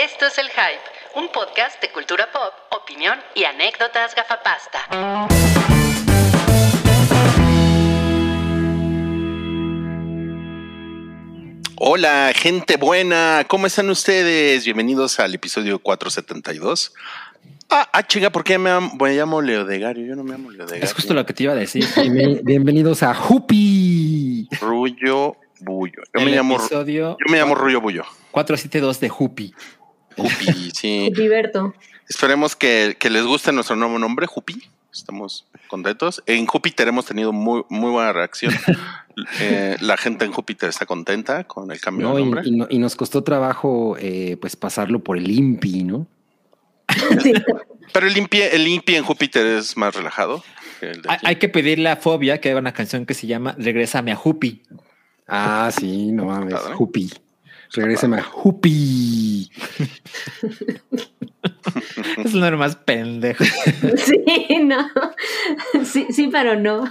Esto es El Hype, un podcast de cultura pop, opinión y anécdotas gafapasta. Hola, gente buena, ¿cómo están ustedes? Bienvenidos al episodio 472. Ah, ah chinga, ¿por qué me, am- me llamo Leodegario? Yo no me llamo Leodegario. Es justo lo que te iba a decir. Bienven- Bienvenidos a Jupi. Rullo Bullo. Yo El me llamo, episodio yo me llamo Rullo Bullo. 472 de Jupi. Jupi, sí. Jupiberto. Esperemos que, que les guste nuestro nuevo nombre, Jupi. Estamos contentos. En Júpiter hemos tenido muy, muy buena reacción. Eh, la gente en Júpiter está contenta con el cambio ¿no? de Y, nombre. y no- y nos costó trabajo eh, pues pasarlo por el INPI, ¿no? Sí. Pero el INPI, el en Júpiter es más relajado. que el de Hay, hay que pedirle a Fobia que haga una canción que se llama Regrésame a Jupi. Ah, sí, no mames. Padre. Jupi. Regrésame a Jupi. Es lo más pendejo. Sí, no. Sí, sí, pero no.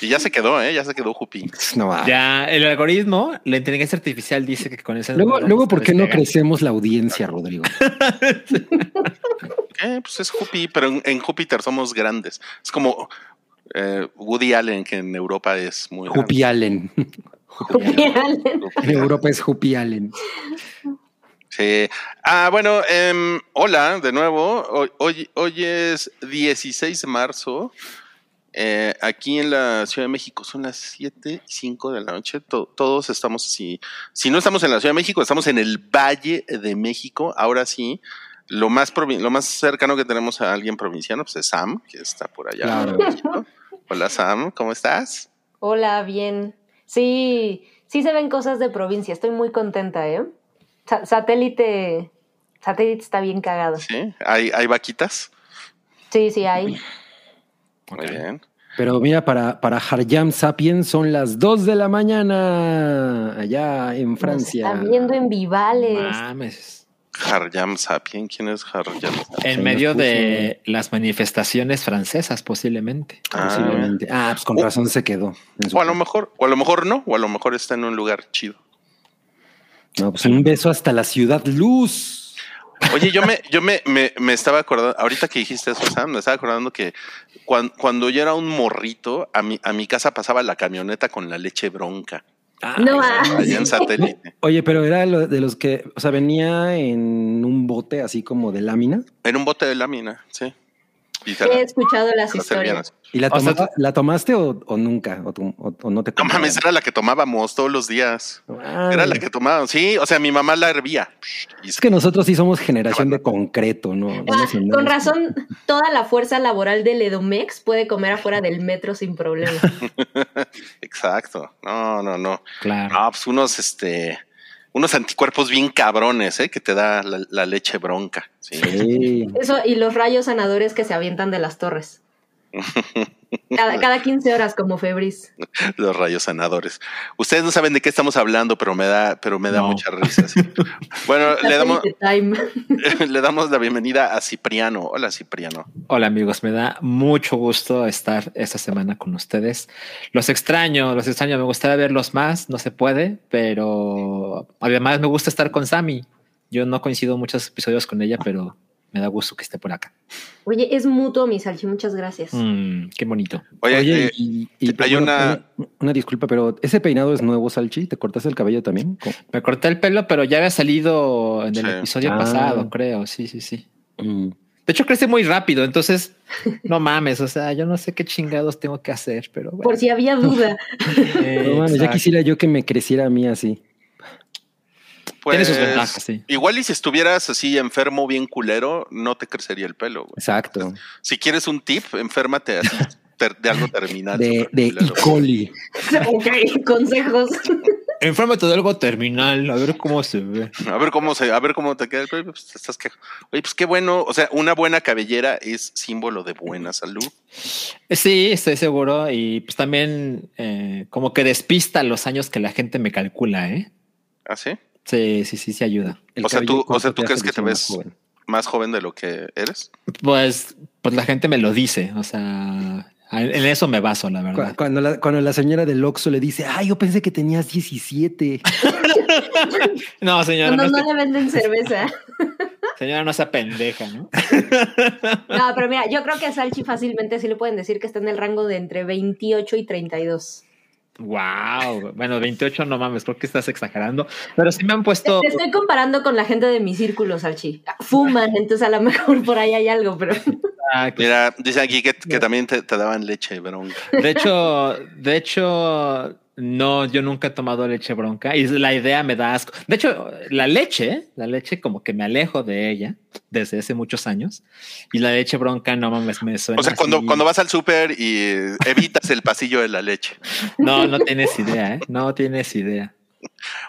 Y ya se quedó, ¿eh? Ya se quedó Jupi. No, va. Ya el algoritmo, la inteligencia artificial dice que con ese Luego, luego ¿por qué no crecemos la audiencia, Rodrigo? Eh, pues es Jupi, pero en, en Júpiter somos grandes. Es como eh, Woody Allen, que en Europa es muy Jupi grande. Allen. Jupi Allen. En Europa es Jupi Allen. Sí. Ah, bueno, em, hola de nuevo. Hoy, hoy, hoy es 16 de marzo. Eh, aquí en la Ciudad de México son las 7 y 5 de la noche. To- todos estamos así. Si no estamos en la Ciudad de México, estamos en el Valle de México. Ahora sí, lo más, lo más cercano que tenemos a alguien provinciano pues es Sam, que está por allá. Claro. Hola Sam, ¿cómo estás? Hola, bien. Sí, sí se ven cosas de provincia. Estoy muy contenta, ¿eh? Sa- satélite. Satélite está bien cagado. ¿Sí? ¿Hay, hay vaquitas? Sí, sí, hay. Muy bien. Pero mira, para, para Harjam Sapiens son las 2 de la mañana allá en Francia. Nos están viendo en Vivales. Mames. Harjam Sapien, ¿quién es Harjam Sapien? En medio de las manifestaciones francesas, posiblemente. Ah. Posiblemente. Ah, pues con razón se quedó. O a lo mejor, o a lo mejor no, o a lo mejor está en un lugar chido. No, pues un beso hasta la ciudad luz. Oye, yo me, yo me, me, me estaba acordando, ahorita que dijiste eso, Sam, me estaba acordando que cuan- cuando, yo era un morrito, a mi, a mi casa pasaba la camioneta con la leche bronca, No, ah, allá en satélite. Oye, pero era lo- de los que, o sea, venía en un bote así como de lámina En un bote de lámina, sí. He escuchado las historias. y la, O sea, tomaba- ¿la tomaste o, o nunca o, tú- o- o no te No mames, era la que tomábamos todos los días. Era la que tomábamos, sí, o sea, mi mamá la hervía. Es que nosotros sí somos generación de concreto, ¿no? Ah, con razón, toda la fuerza laboral del Edomex puede comer afuera del metro sin problema. Exacto. No, no, no. Claro. No, pues unos, este, unos anticuerpos bien cabrones, ¿eh? Que te da la, la leche bronca. Sí. Sí. Eso y los rayos sanadores que se avientan de las torres. Cada, cada 15 horas como Febris. Los rayos sanadores. Ustedes no saben de qué estamos hablando, pero me da, pero me da No. mucha risa. sí. Bueno, le damos, le damos la bienvenida a Cipriano. Hola, Cipriano. Hola amigos, me da mucho gusto estar esta semana con ustedes. Los extraño, los extraño, me gustaría verlos más, no se puede, pero además me gusta estar con Sammy. Yo no coincido muchos episodios con ella, pero me da gusto que esté por acá. Oye, es mutuo, mi Salchi, muchas gracias. Mm, qué bonito. Oye, Oye, eh, y, y- hay una- una... una disculpa, pero ese peinado es nuevo, Salchi. ¿Te cortaste el cabello también? ¿Cómo? Me corté el pelo, pero ya había salido en el Sí. episodio Ah. pasado, creo. Sí, sí, sí. Mm. De hecho, crece muy rápido, entonces no mames. O sea, yo no sé qué chingados tengo que hacer, pero bueno. Por si había duda. Eh, No mames, ya quisiera yo que me creciera a mí así. Tiene sus pues, ventajas, sí. Igual y si estuvieras así enfermo, bien culero, no te crecería el pelo. güey. Exacto. Si quieres un tip, enférmate así, de algo terminal. De, de E. coli. ok, consejos. Infórmate de algo terminal, a ver cómo se ve. A ver cómo se, a ver cómo te queda el pelo. Pues, estás que- Oye, pues qué bueno. O sea, una buena cabellera es símbolo de buena salud. Sí, estoy seguro. Y pues también eh, como que despista los años que la gente me calcula, ¿eh? ¿Ah, sí? Sí, sí, sí, sí ayuda. El O sea, tú- o sea, ¿tú crees que te ves- más joven. Más joven de lo que eres. Pues, pues la gente me lo dice. O sea, en eso me baso, la verdad. Cuando la, cuando la señora del Oxxo le dice, ay, yo pensé que tenías 17. No, señora, Cuando no, no le venden cerveza. señora, no sea pendeja, ¿no? No, pero mira, yo creo que a Salchi fácilmente sí le pueden decir que está en el rango de entre 28 y 32. Wow. Bueno, 28 no mames, creo que estás exagerando. Pero sí me han puesto. Te estoy comparando con la gente de mi círculo, Salchi. Fuman, entonces a lo mejor por ahí hay algo, pero Ah, que- Mira, dice aquí que, que también te, te daban leche bronca. De hecho, de hecho, no, yo nunca he tomado leche bronca y la idea me da asco. De hecho, la leche, la leche como que me alejo de ella desde hace muchos años y la leche bronca no mames, me suena. O sea, cuando, así. cuando vas al súper y evitas el pasillo de la leche. No, no tienes idea, ¿eh? No tienes idea.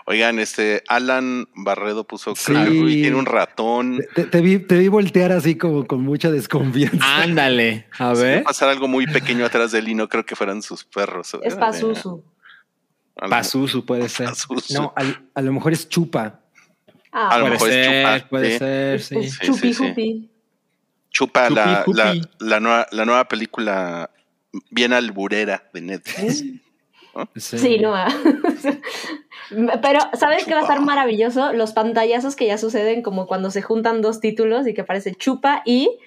Oigan, este Alan Barredo puso Sí. que Rui tiene un ratón. Te, te vi, te vi voltear así como con mucha desconfianza. Ándale, a ver. pasar algo muy pequeño atrás de él y no creo que fueran sus perros. es Pazuzu. Pazuzu puede ser. Pazuzu. No, al- a lo mejor es chupa. Ah, A lo Puede mejor es ser, chupa, puede sí. ser, sí. es sí, chupi sí, sí. jupi. Chupa Chupi, la, chupi. la, la nueva, la nueva película bien alburera de Netflix. Sí, no. Pero, ¿sabes qué va a estar maravilloso? Los pantallazos que ya suceden como cuando se juntan dos títulos y que aparece chupa y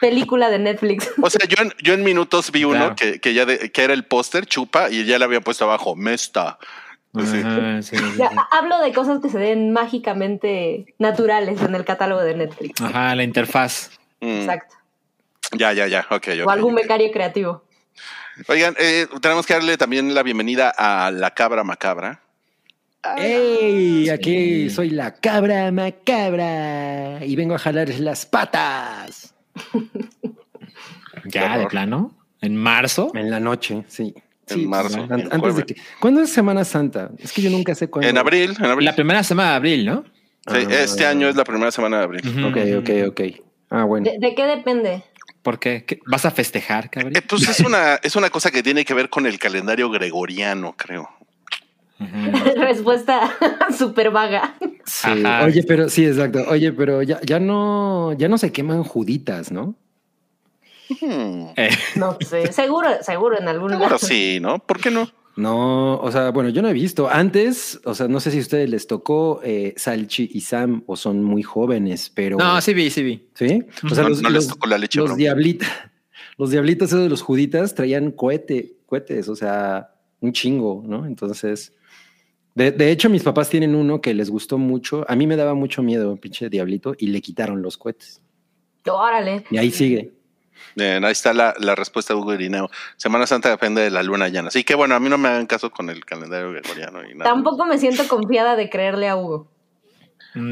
película de Netflix. O sea, yo en, yo en minutos vi uno Claro. que, que ya de- que era el póster, chupa, y ya le habían puesto abajo, Mesta. Sí. Ajá, sí, sí, Ya, sí. hablo de cosas que se den mágicamente naturales en el catálogo de Netflix. Ajá, la interfaz. Mm, Exacto. Ya, ya, ya. Ok, ok. O algún becario creativo. Oigan, eh, tenemos que darle también la bienvenida a la cabra macabra. ¡Ey! Aquí soy la cabra macabra y vengo a jalar las patas. Ya, de plano. En marzo. En la noche, sí. En Sí, marzo, pues, en antes de que. ¿Cuándo es Semana Santa? Es que yo nunca sé cuándo. En abril, en abril. La primera semana de abril, ¿no? Sí, este Ah. año es la primera semana de abril. Ok, ok, ok. Ah, bueno. ¿De, de qué depende? ¿Por qué? ¿Qué? ¿Vas a festejar, cabrón? Eh, pues es una, es una cosa que tiene que ver con el calendario gregoriano, creo. Respuesta súper vaga. Sí. Ajá. Oye, pero sí, exacto. Oye, pero ya, ya no, ya no se queman juditas, ¿no? Hmm, Eh, No sé, seguro, seguro en algún Seguro lado. sí, ¿no? ¿Por qué no? No, o sea, bueno, yo no he visto. Antes, o sea, no sé si a ustedes les tocó eh, Salchi y Sam o son muy jóvenes, pero. no, sí vi, sí vi. ¿Sí? O sea, No- los, no les los- tocó la leche los diablitas, los diablitos esos de los juditas traían cohete, cohetes, o sea, un chingo, ¿no? Entonces, de, de hecho, mis papás tienen uno que les gustó mucho. A mí me daba mucho miedo, pinche diablito, y le quitaron los cohetes. Órale. Y ahí sigue. Bien, ahí está la, la respuesta de Hugo Irineo. Semana Santa depende de la luna llena. Así que bueno, a mí no me hagan caso con el calendario gregoriano y nada. Tampoco me siento confiada de creerle a Hugo.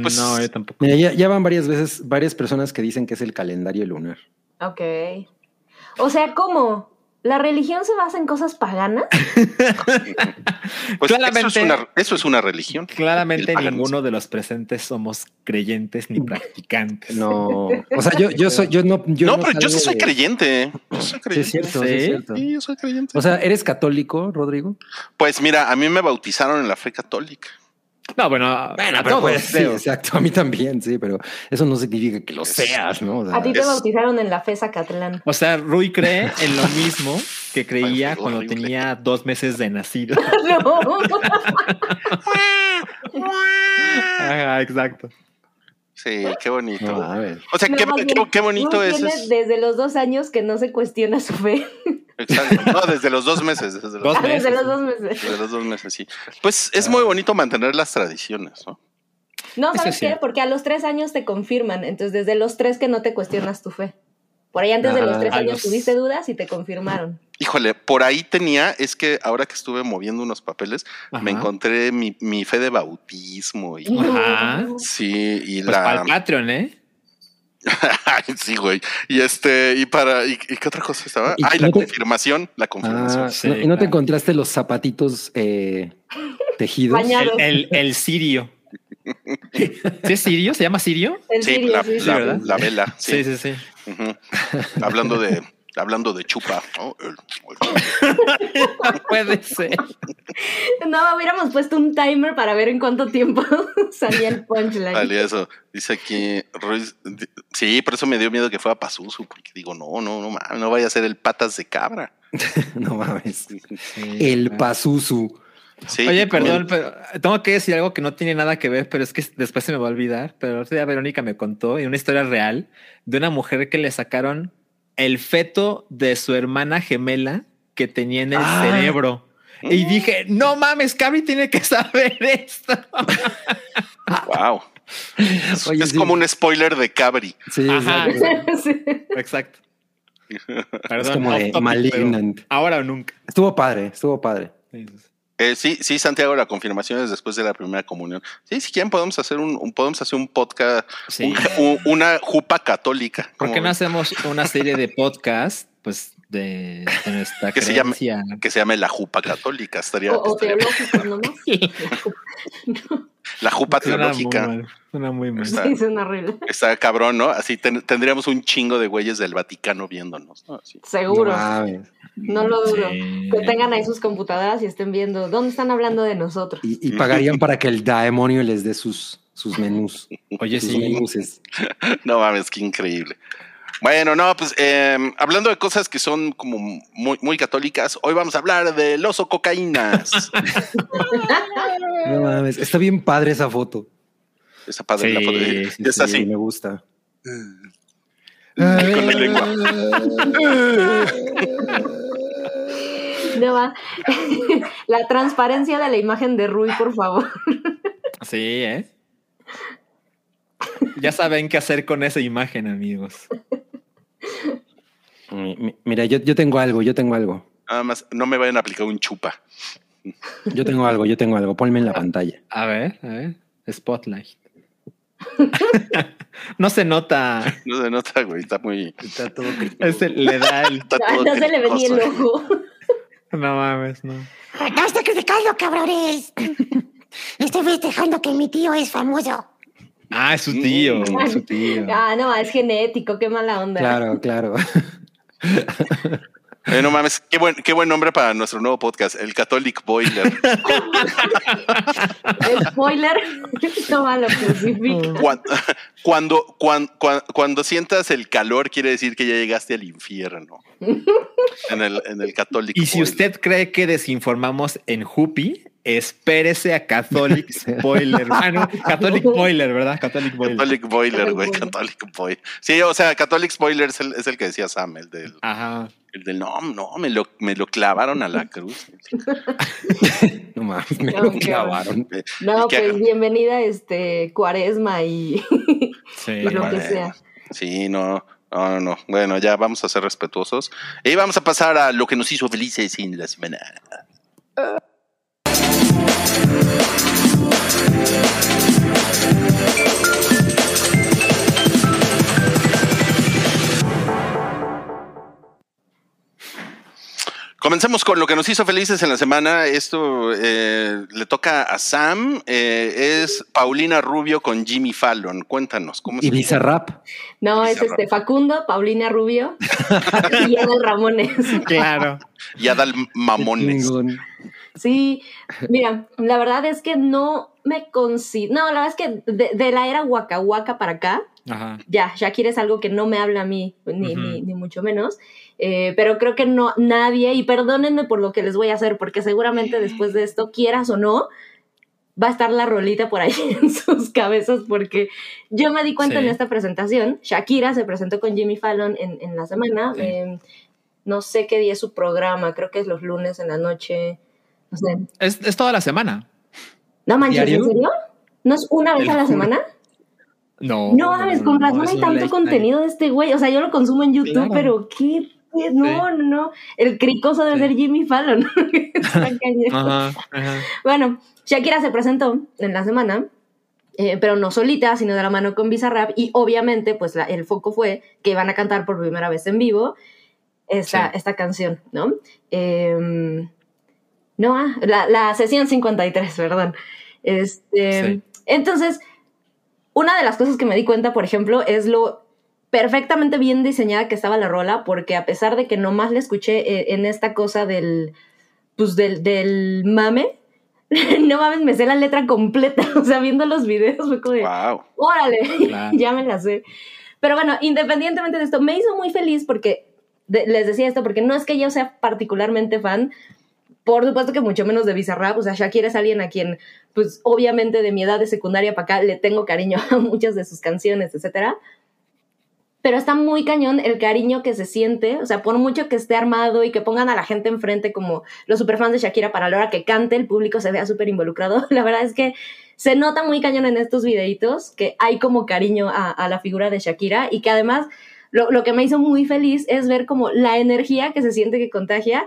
Pues- no, yo tampoco. Mira, ya, ya van varias veces, varias personas que dicen que es el calendario lunar. Ok. O sea, ¿cómo? ¿La religión se basa en cosas paganas? Pues Claramente- Eso es, una, eso es una religión. Claramente ninguno de los presentes somos creyentes ni practicantes. No, o sea, yo, yo soy, yo no, yo no, no pero yo sí soy de- creyente. Yo soy Sí, es creyente. cierto, sí, ¿Sí? es cierto. Sí, yo soy creyente. O sea, ¿eres católico, Rodrigo? pues mira, a mí me bautizaron en la fe católica. No, bueno, a todos, pues, sí, exacto. A mí también, sí, pero eso no significa que lo seas, ¿no? O sea, A ti te es- bautizaron en la fe Zacatlán. O sea, Rui cree en lo mismo que creía Ay, cuando horrible. tenía dos meses de nacido. No. Ajá, exacto. Sí, qué bonito. no, a ver. O sea, No, qué, qué- bonito es. Desde los dos años que no se cuestiona su fe. exacto. No, desde los dos meses. Desde los, Dos Ah, desde meses. los dos meses. desde los dos meses, sí. Pues es muy bonito mantener las tradiciones, ¿no? No, ¿sabes es qué? Porque a los tres años te confirman. Entonces, desde los tres que no te cuestionas tu fe. Por ahí antes de los tres años los- tuviste dudas y te confirmaron. Híjole, por ahí tenía, es que ahora que estuve moviendo unos papeles, me encontré mi, mi fe de bautismo y Ajá. sí, y Pues para la el Patreon, ¿eh? Sí, güey. Y este, y para, y, y qué otra cosa estaba? ¿Y Ay, la te- confirmación, la confirmación. Ah, sí, no- ¿Y no te encontraste los zapatitos eh, tejidos? Bañados. El, el, el sirio. ¿Sí es sirio? ¿Se llama sirio? El sí, sirio, la, sí, sí. la- ¿verdad? la vela. Sí. Sí, sí, hablando de, hablando de chupa, ¿no? El- No puede ser. No, hubiéramos puesto un timer para ver en cuánto tiempo salía el punchline. Dale, eso. Dice aquí, Ruiz, sí, por eso me dio miedo que fuera Pazuzu, porque digo, no, no, no, mames, no vaya a ser el patas de cabra. no mames. Sí, El claro. Pazuzu. Sí, Oye, perdón, pero tengo que decir algo que no tiene nada que ver, pero es que después se me va a olvidar. Pero el otro día Verónica me contó y una historia real de una mujer que le sacaron el feto de su hermana gemela que tenía en el Ah. cerebro. Y dije, no mames, Cabri tiene que saber esto. Wow. Es, Oye, es sí. como un spoiler de Cabri. Sí, Ajá. exacto. Sí. Exacto. Es como de topic, Malignant. Ahora o nunca. Estuvo padre, estuvo padre. Eh, sí, sí, Santiago, la confirmación es después de la primera comunión. Sí, si quieren podemos hacer un, un- podemos hacer un podcast, Sí. un- un- una jupa católica. ¿Por ¿Cómo qué no hacemos una serie de podcast, pues, de, de nuestra Que se llame- que se llame la jupa católica. Estaría, O, estaría- la jupa Suena muy teológica. mal, Suena muy mal. Está- Sí, suena horrible. Está cabrón, ¿no? Así ten- tendríamos un chingo de güeyes del Vaticano viéndonos. ¿no? Así. Seguro. No lo duro. Sí. Que tengan ahí sus computadoras y estén viendo dónde están hablando de nosotros. Y, y pagarían para que el demonio les dé sus, sus menús. Oye, sus sí. menús. No mames, qué increíble. Bueno, no, pues eh, hablando de cosas que son como muy, muy católicas, hoy vamos a hablar del oso cocaínas. No mames, está bien padre esa foto. Esa padre la Sí, foto. sí, es Sí, así. me gusta. Con mi lengua. No va. La transparencia de la imagen de Rui, por favor. Sí, ¿eh? Ya saben qué hacer con esa imagen, amigos. Mi- mi- Mira, yo, yo tengo algo, yo tengo algo. Nada más, no me vayan a aplicar un chupa. Yo tengo algo, yo tengo algo. Ponme en la pantalla. A ver, a ver. Spotlight. no se nota. No se nota, güey, está muy. Está todo Ese le da el. Está todo no se le ve ni el ojo. No mames, no. No criticando, cabrones. Estoy festejando que mi tío es famoso. Ah, es su tío. Es su tío. Ah, no, es genético, qué mala onda. Claro, claro. Eh, no mames, qué buen, qué buen nombre para nuestro nuevo podcast, el Catholic Boiler. Spoiler, no lo crucifica. Cuan- Cuando, cuan- cuan- cuando, sientas el calor, quiere decir que ya llegaste al infierno. En el, en el Catholic Y si Boiler. usted cree que desinformamos en Jupi, espérese a Catholic Spoiler. Ah, no, Catholic Boiler, ¿verdad? Catholic Boiler. Catholic Boiler, güey, Boiler. Catholic Boiler. Sí, o sea, Catholic Spoiler es el, es el que decía Sam, el del, Ajá. El del no, no, me lo, me lo clavaron a la cruz. No mames, me No, lo qué clavaron. No, pues bienvenida, este, Cuaresma y, Sí. y lo que sea. Sí, no, no, no, no. Bueno, ya vamos a ser respetuosos. Y vamos a pasar a lo que nos hizo felices en la semana. Comencemos con lo que nos hizo felices en la semana. Esto eh, le toca a Sam. eh, es Paulina Rubio con Jimmy Fallon. Cuéntanos, ¿cómo Y Bizarrap. No, es este Facundo, Paulina Rubio y Adal Ramones. Claro. Y Adal Mamones. Sí, mira, la verdad es que no me considero. No, la verdad es que de, de la era Waka Waka para acá, Ajá. ya, Shakira es algo que no me habla a mí, ni, ni, ni mucho menos. Eh, pero creo que no, nadie, y perdónenme por lo que les voy a hacer, porque seguramente después de esto, quieras o no, va a estar la rolita por ahí en sus cabezas, porque yo me di cuenta Sí. en esta presentación, Shakira se presentó con Jimmy Fallon en, en la semana, Sí. eh, no sé qué día es su programa, creo que es los lunes en la noche, no sé. Es, es toda la semana. No manches, ¿en serio? ¿No es una vez a la semana? No. No mames, con razón es hay tanto night. contenido de este güey. O sea, yo lo consumo en YouTube, Claro. pero qué. No, no, no. El cricoso debe Sí. ser Jimmy Fallon. Ajá, ajá. Bueno, Shakira se presentó en la semana, eh, pero no solita, sino de la mano con Bizarrap. Y obviamente, pues la- el foco fue que iban a cantar por primera vez en vivo esta, Sí. esta canción, ¿no? Em, no, ah, la, la sesión 53, perdón. Este, Sí. Entonces, una de las cosas que me di cuenta, por ejemplo, es lo perfectamente bien diseñada que estaba la rola, porque a pesar de que nomás la escuché eh, en esta cosa del, pues del, del mame, no mames, me sé la letra completa, o sea, viendo los videos fue como de, Wow. órale, Claro. ya me la sé. Pero bueno, independientemente de esto, me hizo muy feliz porque, de- les decía esto, porque no es que yo sea particularmente fan, por supuesto que mucho menos de Bizarrap, o sea, Shakira es alguien a quien, pues obviamente de mi edad de secundaria para acá le tengo cariño a muchas de sus canciones, etcétera. Pero está muy cañón el cariño que se siente, o sea, por mucho que esté armado y que pongan a la gente enfrente como los superfans de Shakira para la hora que cante, el público se vea súper involucrado. La verdad es que se nota muy cañón en estos videitos que hay como cariño a, a la figura de Shakira y que además lo, lo, que me hizo muy feliz es ver como la energía que se siente que contagia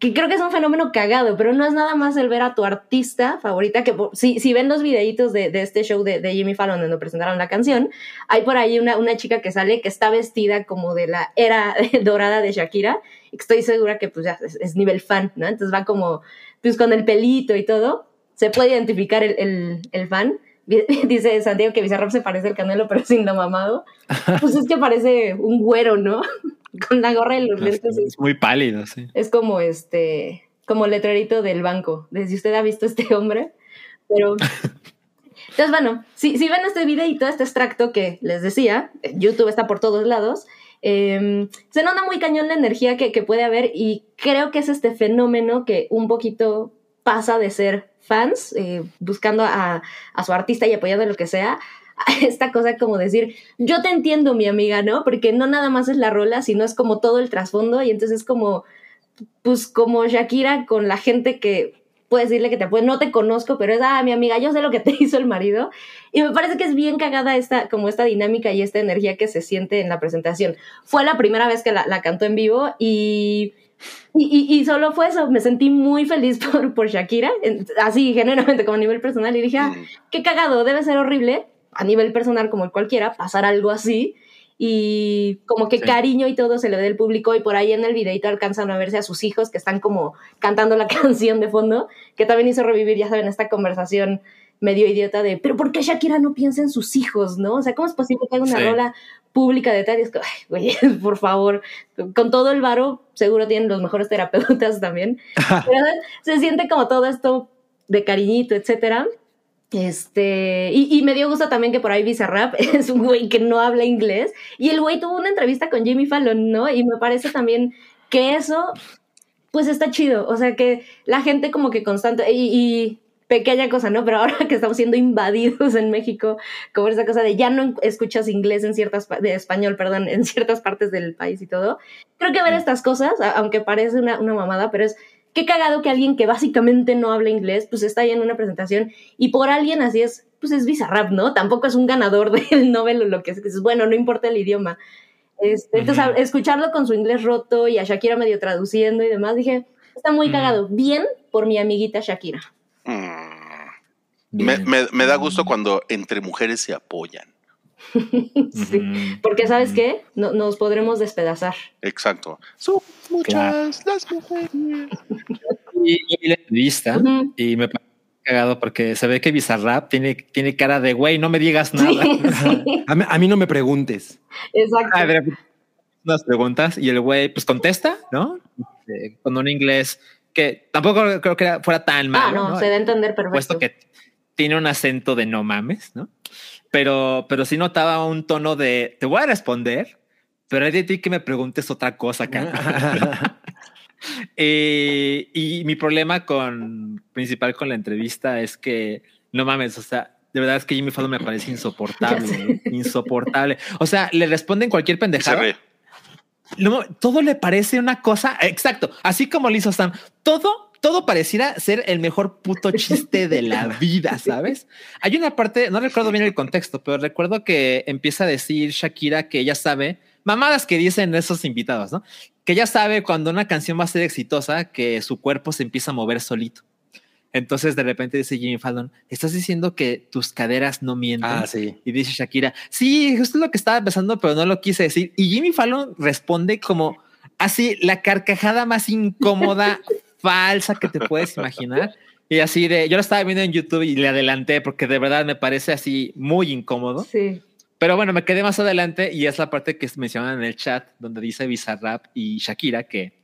que creo que es un fenómeno cagado, pero no es nada más el ver a tu artista favorita, que si, si ven los videitos de, de este show de, de, Jimmy Fallon donde presentaron la canción, hay por ahí una, una chica que sale que está vestida como de la era dorada de Shakira, y estoy segura que pues ya es, es, nivel fan, ¿no? Entonces va como, pues con el pelito y todo, se puede identificar el, el, el fan. Dice Santiago que Bizarrap se parece al Canelo, pero sin lo mamado. Pues es que parece un güero, ¿no? Con la gorra y los lentes. Es, muy pálido, sí. Es como este, como letrerito del banco, de si usted ha visto este hombre, pero... Entonces, bueno, si, si ven este videito, este extracto que les decía, YouTube está por todos lados, eh, se nota muy cañón la energía que, que puede haber y creo que es este fenómeno que un poquito pasa de ser fans, eh, buscando a, a, su artista y apoyando lo que sea, esta cosa como decir, yo te entiendo, mi amiga, ¿no? Porque no nada más es la rola, sino es como todo el trasfondo y entonces es como, pues como Shakira con la gente que puede decirle que te puede, no te conozco, pero es, ah, mi amiga, yo sé lo que te hizo el marido. Y me parece que es bien cagada esta, como esta dinámica y esta energía que se siente en la presentación. Fue la primera vez que la, la cantó en vivo y, y, y, y, solo fue eso, me sentí muy feliz por, por Shakira, así genuinamente como a nivel personal, y dije, ah, qué cagado, debe ser horrible, a nivel personal como cualquiera, pasar algo así y como que sí. cariño y todo se le ve del público y por ahí en el videito alcanzan a verse a sus hijos que están como cantando la canción de fondo, que también hizo revivir, ya saben, esta conversación medio idiota de, pero ¿por qué Shakira no piensa en sus hijos, no? O sea, ¿cómo es posible que haga una sí. rola pública de tal? Y es que, ay, güey, por favor, con todo el varo, seguro tienen los mejores terapeutas también. pero se siente como todo esto de cariñito, etcétera. Este, y, y, me dio gusto también que por ahí Bizarrap es un güey que no habla inglés. Y el güey tuvo una entrevista con Jimmy Fallon, ¿no? Y me parece también que eso, pues está chido. O sea, que la gente como que constante, y, y pequeña cosa, ¿no? Pero ahora que estamos siendo invadidos en México, como esa cosa de ya no escuchas inglés en ciertas, de español, perdón, en ciertas partes del país y todo. Creo que ver estas cosas, aunque parece una, una mamada, pero es qué cagado que alguien que básicamente no habla inglés, pues está ahí en una presentación y por alguien así es, pues es bizarrap, ¿no? Tampoco es un ganador del Nobel o lo que es, es bueno, no importa el idioma. Este, uh -huh. Entonces, escucharlo con su inglés roto y a Shakira medio traduciendo y demás, dije, está muy uh -huh. cagado. Bien por mi amiguita Shakira. Mm. Me, me, me, da gusto cuando entre mujeres se apoyan. sí, porque sabes qué, no, nos podremos despedazar. Exacto. Son muchas claro. las mujeres. Y, y la entrevista uh -huh. y me parece cagado porque se ve que Bizarrap tiene, tiene cara de güey, no me digas nada. Sí, sí. A, mí, a, mí, no me preguntes. Exacto. A ver, unas preguntas y el güey pues contesta, ¿no? Eh, con un inglés que tampoco creo que fuera tan malo. Ah, no, ¿no? se da a entender perfecto. Puesto que tiene un acento de no mames, ¿no? Pero, pero sí notaba un tono de te voy a responder, pero hay de ti que me preguntes otra cosa, eh, y mi problema con principal con la entrevista es que no mames, o sea, de verdad es que Jimmy Fallon me parece insoportable, insoportable. O sea, le responden cualquier pendejada. No, todo le parece una cosa exacto, así como le hizo Sam. Todo todo pareciera ser el mejor puto chiste de la vida, ¿sabes? Hay una parte, no recuerdo bien el contexto, pero recuerdo que empieza a decir Shakira que ella sabe, mamadas que dicen esos invitados, ¿no? Que ella sabe cuando una canción va a ser exitosa, que su cuerpo se empieza a mover solito. Entonces de repente dice Jimmy Fallon, estás diciendo que tus caderas no mienten. Ah, sí. Y dice Shakira, sí, justo es lo que estaba pensando, pero no lo quise decir. Y Jimmy Fallon responde como así, la carcajada más incómoda falsa que te puedes imaginar. Y así de, yo lo estaba viendo en YouTube y le adelanté porque de verdad me parece así muy incómodo. Sí. Pero bueno, me quedé más adelante y es la parte que mencionan en el chat donde dice Bizarrap y Shakira que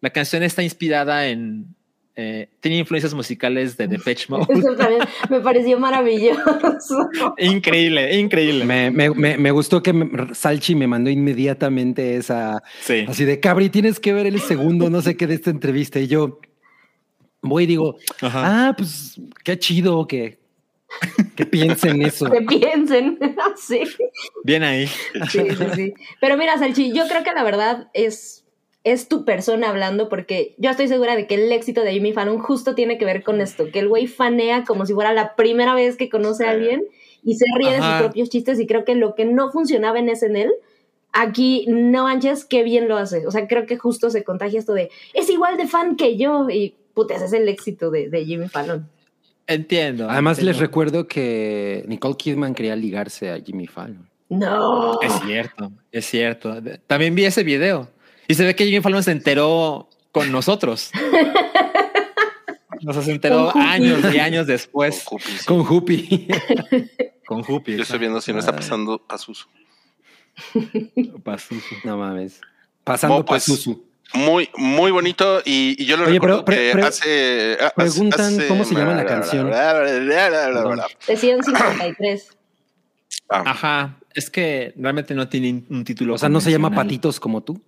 la canción está inspirada en eh, tiene influencias musicales de Depeche Mode. Eso también me pareció maravilloso. increíble, increíble. Me, me, me, me gustó que Salchi me mandó inmediatamente esa, sí. así de, Cabri, tienes que ver el segundo, no sé qué, de esta entrevista. Y yo, voy y digo, Ajá. ah, pues qué chido que, que piensen eso. Que piensen. sí. Bien ahí. Sí, sí, sí. Pero mira, Salchi, yo creo que la verdad es, es tu persona hablando, porque yo estoy segura de que el éxito de Jimmy Fallon justo tiene que ver con esto, que el güey fanea como si fuera la primera vez que conoce a alguien y se ríe de sus propios chistes y creo que lo que no funcionaba en SNL, aquí no manches, qué bien lo hace. O sea, creo que justo se contagia esto de, es igual de fan que yo y puta, ese es el éxito de, de Jimmy Fallon. Entiendo. Además, les entiendo. recuerdo que Nicole Kidman quería ligarse a Jimmy Fallon. No. Es cierto, es cierto. También vi ese video y se ve que Jimmy Fallon se enteró con nosotros. Sea, se enteró años y años después Con Cupi, sí. Con Whoopi. Yo estoy viendo si no está pasando Pazuzu. Pazuzu. no mames. Pasando No, pues, Pazuzu. Muy, muy bonito. Y, y yo lo Oye, recuerdo pero- que pre- hace. hace- preguntan hace- cómo se llama la canción. Decían 53. Ah, Ajá. Es que realmente no tiene un título. O sea, no se llama. Patitos como tú.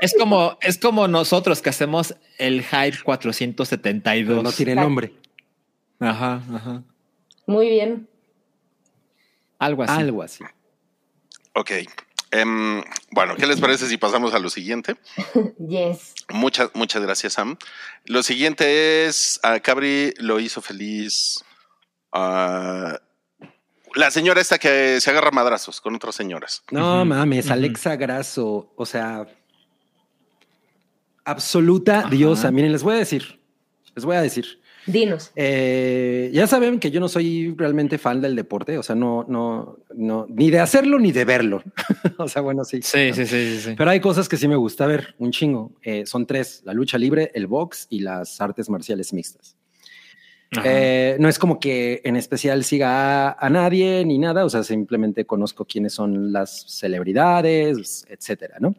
Es como, es como nosotros que hacemos el Hype 472. Pero no tiene nombre. Ajá, ajá. Muy bien. Algo así. Algo así. ok. Em, bueno, ¿qué les parece si pasamos a lo siguiente? Yes. Muchas, muchas gracias, Sam. Lo siguiente es a Cabri lo hizo feliz. ah, la señora esta que se agarra madrazos con otras señoras. No mames. Alexa Grasso. O sea, absoluta Ajá. diosa. Miren, les voy a decir. Les voy a decir. Dinos. Eh, ya saben que yo no soy realmente fan del deporte, o sea, no, no, no, ni de hacerlo ni de verlo. o sea, bueno, sí. Sí, sí, sí, sí. sí. Pero hay cosas que sí me gusta ver, un chingo. Eh, son tres, la lucha libre, el box y las artes marciales mixtas. Eh, no es como que en especial siga a, a nadie ni nada, o sea, simplemente conozco quiénes son las celebridades, etcétera, ¿no?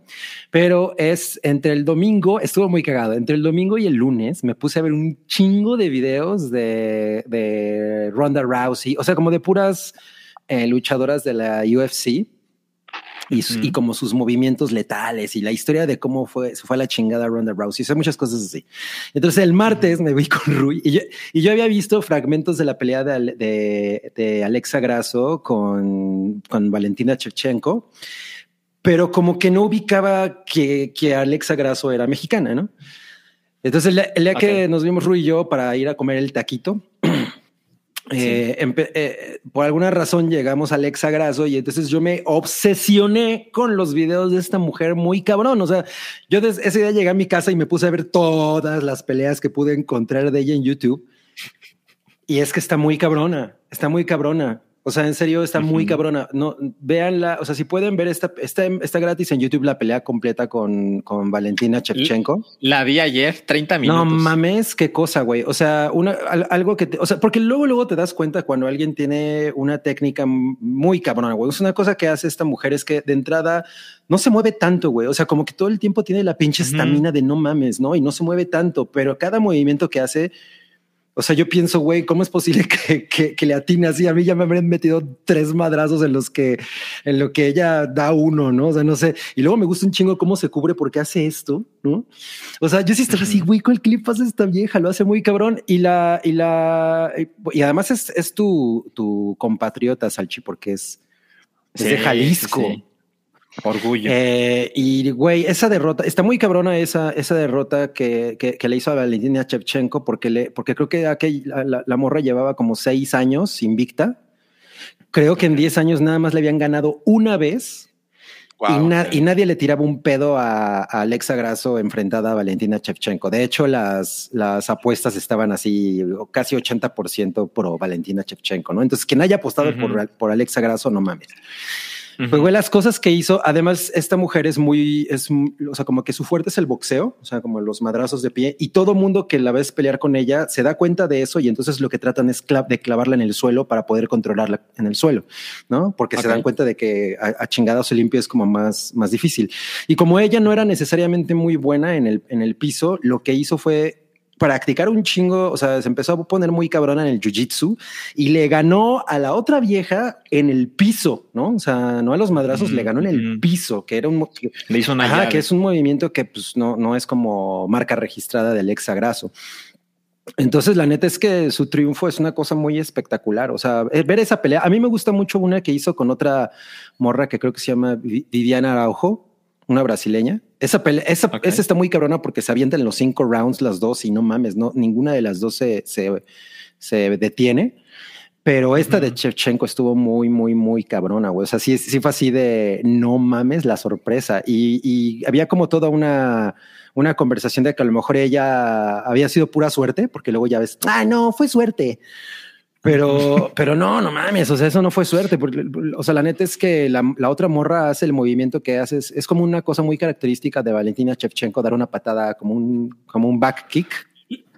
Pero es entre el domingo, estuvo muy cagado, entre el domingo y el lunes me puse a ver un chingo de videos de, de Ronda Rousey, o sea, como de puras eh, luchadoras de la UFC. Y, y como sus movimientos letales y la historia de cómo fue, se fue a la chingada Ronda Rousey, o sea, muchas cosas así. Entonces el martes me vi con Rui y yo, y yo había visto fragmentos de la pelea de, de, de Alexa Grasso con, con Valentina Shevchenko, pero como que no ubicaba que, que Alexa Grasso era mexicana, ¿no? Entonces el, el día que Ok. nos vimos Rui y yo para ir a comer el taquito, eh, eh, por alguna razón llegamos a Alexa Grasso y entonces yo me obsesioné con los videos de esta mujer muy cabrón. O sea, yo des- ese día llegué a mi casa y me puse a ver todas las peleas que pude encontrar de ella en YouTube. Y es que está muy cabrona, está muy cabrona. O sea, en serio, está muy cabrona. No, véanla. O sea, si pueden ver esta, está, está gratis en YouTube la pelea completa con, con Valentina Shevchenko. La vi ayer, 30 minutos. No mames, qué cosa, güey. O sea, una, al- algo que te, o sea, porque luego, luego te das cuenta cuando alguien tiene una técnica muy cabrona, güey. Es una cosa que hace esta mujer es que de entrada no se mueve tanto, güey. O sea, como que todo el tiempo tiene la pinche estamina de no mames, ¿no? Y no se mueve tanto, pero cada movimiento que hace, o sea, yo pienso, güey, ¿cómo es posible que, que, que le atine así? A mí ya me habrían metido tres madrazos en los que, en lo que ella da uno, ¿no? O sea, no sé. Y luego me gusta un chingo cómo se cubre porque hace esto, ¿no? O sea, yo sí estaba así, güey, ¿cuál clip hace esta vieja? Lo hace muy cabrón. Y la, y la, y además es, es tu, tu compatriota, Salchi, porque es, es de Jalisco. sí, sí. Orgullo. Eh, y güey, esa derrota está muy cabrona esa, esa derrota que, que, que le hizo a Valentina Shevchenko porque le, porque creo que aquel, la, la- morra llevaba como seis años invicta. Creo que en 10 años nada más le habían ganado una vez y, na- y nadie le tiraba un pedo a, a Alexa Grasso enfrentada a Valentina Shevchenko. De hecho, las, las apuestas estaban así, casi 80% pro Valentina Shevchenko, ¿no? Entonces, quien haya apostado por, por Alexa Grasso, no mames. Pues, güey, las cosas que hizo, además, esta mujer es muy, es, o sea, como que su fuerte es el boxeo, o sea, como los madrazos de pie, y todo mundo que la ves pelear con ella se da cuenta de eso y entonces lo que tratan es de clavarla en el suelo para poder controlarla en el suelo, ¿no? Porque se dan cuenta de que a, a chingados limpio es como más, más difícil. Y como ella no era necesariamente muy buena en el, en el piso, lo que hizo fue practicar un chingo, o sea, se empezó a poner muy cabrona en el jiu-jitsu y le ganó a la otra vieja en el piso, ¿no? O sea, no a los madrazos, le ganó en el piso, que era un... que- Le hizo una Ajá, llave. que es un movimiento que pues no, no es como marca registrada del exagraso. Entonces, la neta es que su triunfo es una cosa muy espectacular. O sea, eh, ver esa pelea. A mí me gusta mucho una que hizo con otra morra que creo que se llama Vi- Viviana Araujo, una brasileña. Esa pelea, esa, Ok. esa está muy cabrona porque se avientan los cinco rounds las dos y no mames, no, ninguna de las dos se, se, se detiene. Pero esta de Shevchenko estuvo muy, muy, muy cabrona, güey. O sea, sí, sí fue así de no mames la sorpresa. Y, y había como toda una, una conversación de que a lo mejor ella había sido pura suerte, porque luego ya ves, ah, no, fue suerte. Pero, pero no, no mames, o sea, eso no fue suerte, porque, o sea, la neta es que la, la otra morra hace el movimiento que hace, es, es como una cosa muy característica de Valentina Shevchenko, dar una patada como un, como un back kick,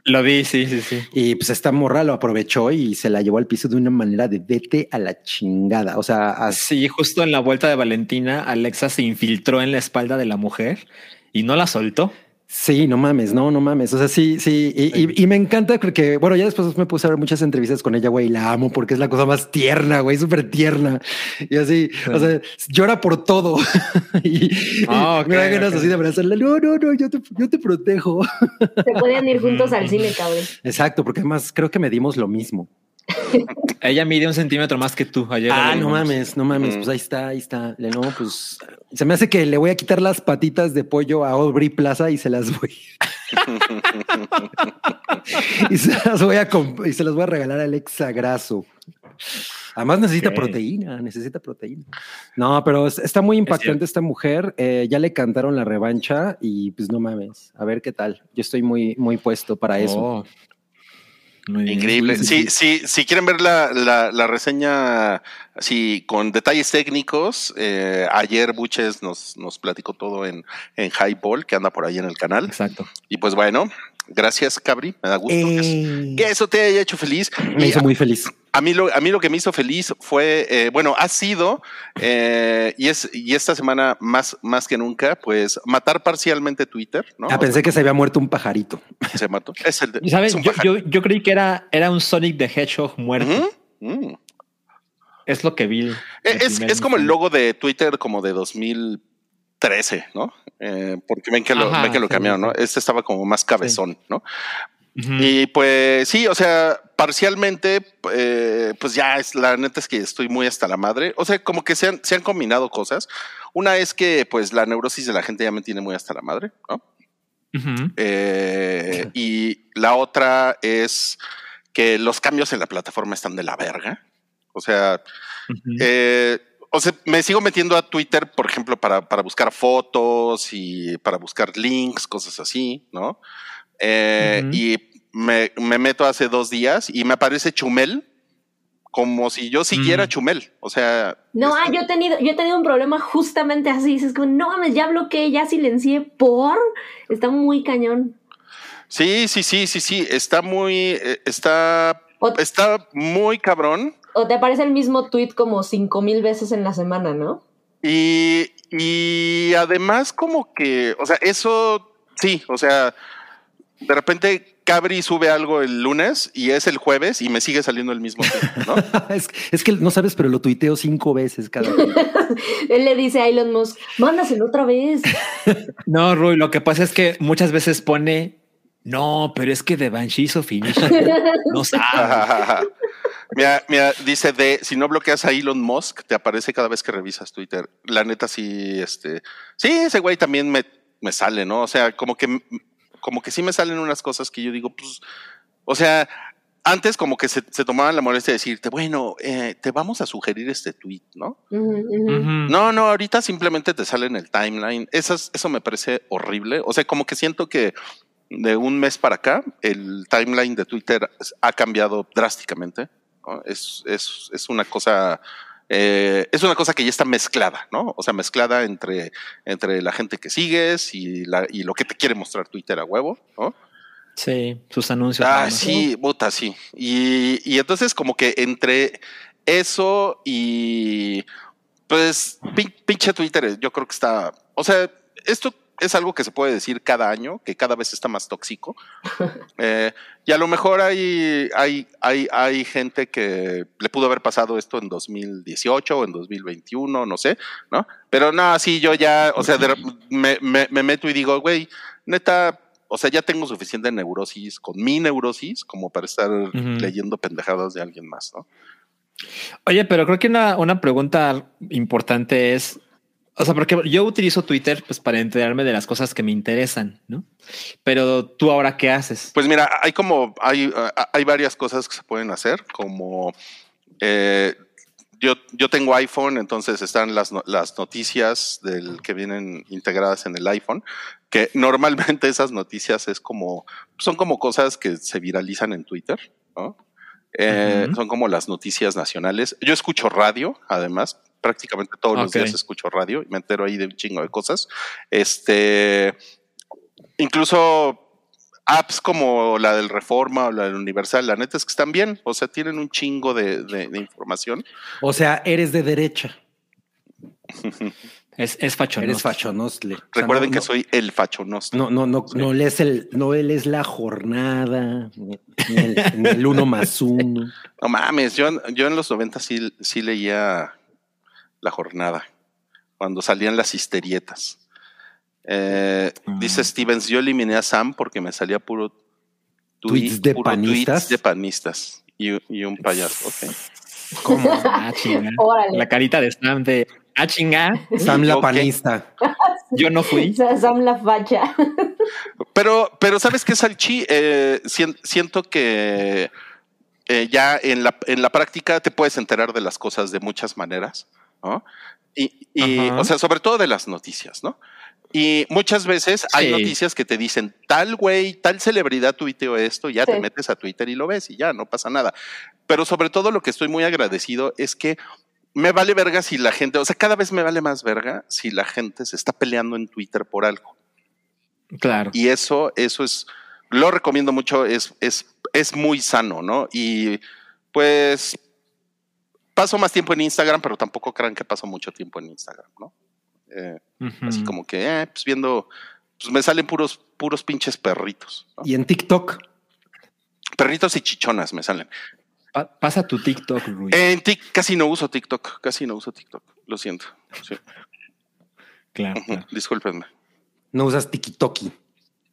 Lo vi, sí, sí, sí. y pues esta morra lo aprovechó y se la llevó al piso de una manera de vete a la chingada. O sea, así. Sí, justo en la vuelta de Valentina, Alexa se infiltró en la espalda de la mujer y no la soltó. Sí, no mames, no, no mames. O sea, sí, sí. Y, y- y me encanta porque, bueno, ya después me puse a ver muchas entrevistas con ella, güey, y la amo porque es la cosa más tierna, güey, súper tierna. Y así, o sea, llora por todo. y, Ah, y me da ganas así de abrazarla. No, no, no, yo te, yo te protejo. Se podían ir juntos al cine, cabrón. Exacto, porque además creo que medimos lo mismo. Ella mide un centímetro más que tú. Ayer Ah, no mames, no mames. Pues ahí está, ahí está. Le- No, pues se me hace que le voy a quitar las patitas de pollo a Aubrey Plaza y se las voy. y se las voy a y se las voy a regalar al exagraso. Además necesita proteína, necesita proteína. No, pero es- está muy impactante esta mujer. Eh, ya le cantaron la revancha y pues no mames. A ver qué tal. Yo estoy muy, muy puesto para eso. Muy bien. Increíble. Sí, Sí, si quieren ver la, la, la reseña así con detalles técnicos, eh, ayer Buches nos, nos platicó todo en, en Highball, que anda por ahí en el canal. Exacto. Y pues bueno, gracias, Cabri. Me da gusto que, Eh, que eso te haya hecho feliz. me Y hizo muy feliz. A mí lo, a mí lo que me hizo feliz fue, eh, bueno, ha sido, eh, y es, y esta semana más, más que nunca, pues matar parcialmente Twitter, ¿no? Ah, pensé que se había muerto un pajarito. se mató. Es el de- Y sabes, es un yo, yo, yo creí que era, era un Sonic the Hedgehog muerto. Mm. Es lo que vi. Es, al es, es como el logo de Twitter como de 2013, ¿no? Eh, porque ven que lo, Ajá, ven que lo sí, cambiaron, sí. ¿no? Este estaba como más cabezón, ¿no? Y pues sí, o sea, parcialmente, eh, pues ya es la neta es que estoy muy hasta la madre. O sea, como que se han, se han combinado cosas. Una es que pues la neurosis de la gente ya me tiene muy hasta la madre, ¿no? Eh, y la otra es que los cambios en la plataforma están de la verga. O sea, eh, o sea, me sigo metiendo a Twitter, por ejemplo, para, para buscar fotos y para buscar links, cosas así, ¿no? Eh. Y me, me meto hace dos días y me aparece Chumel como si yo siguiera Mm. Chumel. O sea, No, ah, yo he tenido, yo he tenido un problema justamente así. Dices como, no mames, ya bloqueé, ya silencié por. Está muy cañón. sí, sí, sí, sí, sí. Está muy, eh, está, está muy cabrón. o te aparece el mismo tweet como cinco mil veces en la semana, ¿no? Y, y además como que, o sea, eso sí, o sea, de repente Cabri sube algo el lunes y es el jueves y me sigue saliendo el mismo tweet, ¿no? es, es que no sabes, pero lo tuiteo cinco veces cada día. Él le dice a Elon Musk, mándaselo otra vez. No, Rui, lo que pasa es que muchas veces pone, no, pero es que de Banshee hizo finish. No sabe. mira, mira, dice de si no bloqueas a Elon Musk, te aparece cada vez que revisas Twitter. La neta, sí, este, sí, ese güey también me, me sale, ¿no? O sea, como que, como que sí me salen unas cosas que yo digo, pues, o sea, antes como que se, se tomaban la molestia de decirte, bueno, eh, te vamos a sugerir este tweet, ¿no? No, no, ahorita simplemente te sale en el timeline. Eso, es- eso me parece horrible. O sea, como que siento que de un mes para acá, el timeline de Twitter ha cambiado drásticamente. ¿no? Es, es, es una cosa. Eh, es una cosa que ya está mezclada, ¿no? O sea, mezclada entre, entre la gente que sigues y, la, y lo que te quiere mostrar Twitter a huevo, ¿no? Sí, sus anuncios. Ah, sí, puta, sí. Y, y entonces como que entre eso y pues pin- pinche Twitter, yo creo que está, o sea, esto es algo que se puede decir cada año, que cada vez está más tóxico. Eh, y a lo mejor hay, hay, hay, hay gente que le pudo haber pasado esto en 2018 o en 2021, no sé, ¿no? Pero no, sí, yo ya, o sea, de- me, me, me meto y digo, güey, neta, o sea, ya tengo suficiente neurosis con mi neurosis como para estar leyendo pendejadas de alguien más, ¿no? Oye, pero creo que una, una pregunta importante es, o sea, porque yo utilizo Twitter pues para enterarme de las cosas que me interesan, ¿no? Pero tú ahora qué haces? Pues mira, hay como, hay, ah, hay varias cosas que se pueden hacer, como eh, yo, yo tengo iPhone, entonces están las, las noticias del que vienen integradas en el iPhone, que normalmente esas noticias es como, son como cosas que se viralizan en Twitter, ¿no? Eh. Son como las noticias nacionales. Yo escucho radio, además, prácticamente todos los días escucho radio y me entero ahí de un chingo de cosas. Este, incluso apps como la del Reforma o la del Universal, la neta es que están bien, o sea, tienen un chingo de, de- de información. O sea, eres de derecha. Es, es. Eres fachonosle. O sea, Recuerden no- que no- soy el fachonosto. No, no, no, no lees el, no lees la jornada, ni, el, ni el uno más uno. No mames, yo, yo en los 90 sí, sí leía la jornada, cuando salían las histerietas. Eh, Mm. Dice Stevens, yo eliminé a Sam porque me salía puro Tweets de puro panistas. tweets de panistas y, y un payaso. ¿Cómo? Ah. La carita de Sam de, ah, chinga, Sam la panista. yo no fui. Sam la facha. Pero, pero ¿sabes qué, Salchi? Eh, sien- siento que eh, ya en la, en la práctica te puedes enterar de las cosas de muchas maneras, ¿no? Y, y, o sea, sobre todo de las noticias, ¿no? Y muchas veces hay noticias que te dicen, tal güey, tal celebridad tuiteó esto, ya te metes a Twitter y lo ves y ya, no pasa nada. Pero sobre todo lo que estoy muy agradecido es que me vale verga si la gente, o sea, cada vez me vale más verga si la gente se está peleando en Twitter por algo. Claro. Y eso, eso es, lo recomiendo mucho, es, es, es muy sano, ¿no? Y pues paso más tiempo en Instagram, pero tampoco crean que paso mucho tiempo en Instagram, ¿no? Eh, Así como que, eh, pues viendo, pues me salen puros, puros pinches perritos, ¿no? Y en TikTok, Perritos y chichonas me salen. Pa- pasa tu TikTok, Rui. En Tik casi no uso TikTok, casi no uso TikTok, lo siento. Sí. claro, Ujú, claro. Discúlpenme. no usas TikToki.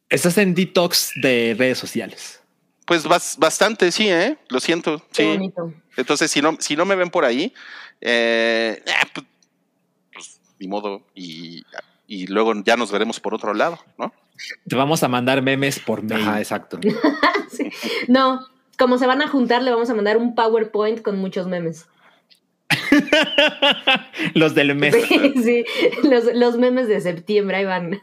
Estás en detox de redes sociales. Pues bas- bastante, sí, ¿eh? Lo siento. Qué Sí. bonito. Entonces, si no, si no me ven por ahí, eh, eh, pues, pues, ni modo. Y, y luego ya nos veremos por otro lado, ¿no? Te vamos a mandar memes por mail. Ajá, exacto. Sí. No, como se van a juntar, le vamos a mandar un PowerPoint con muchos memes. Los del mes. Sí, sí, los, los memes de septiembre, ahí van.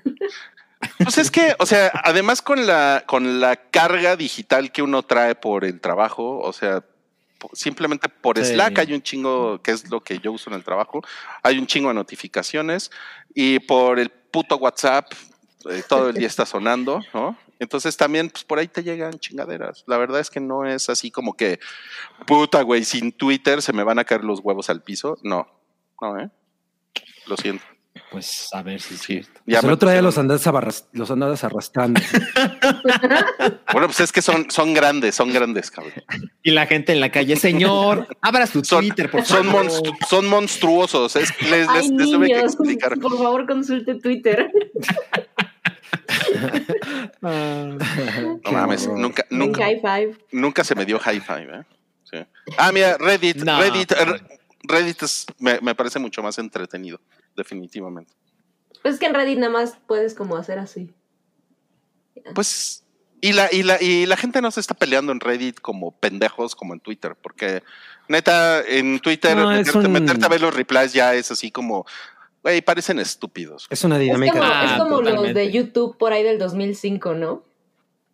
Pues es que, o sea, además con la, con la carga digital que uno trae por el trabajo, o sea, simplemente por Sí. Slack hay un chingo, que es lo que yo uso en el trabajo, hay un chingo de notificaciones y por el puto WhatsApp eh, todo el día está sonando, ¿no? Entonces también, pues por ahí te llegan chingaderas. La verdad es que no es así como que, puta, güey, sin Twitter se me van a caer los huevos al piso. No, no, ¿eh? Lo siento. Pues a ver si es Sí. cierto. Ya Pues me el otro día los andas, los andas arrastrando. Bueno, pues es que son, son grandes, son grandes, cabrón. Y la gente en la calle, señor, abra su Son, Twitter, por son, favor. monstru- son monstruosos. Es, les, Ay, les, les tuve que niños, explicar. por favor, consulte Twitter. No Qué mames, nunca, Un nunca, high five. nunca se me dio high five. ¿eh? Sí. Ah, mira, Reddit. No. Reddit, R- Reddit es- me, me parece mucho más entretenido, definitivamente. Pues es que en Reddit nada más puedes como hacer así. Pues, y la, y la, y la gente no se está peleando en Reddit como pendejos como en Twitter, porque neta, en Twitter No, meterte, un- meterte a ver los replies ya es así como, güey, parecen estúpidos. Es una Es dinámica. como, Ah, es como los de YouTube por ahí del 2005, ¿no?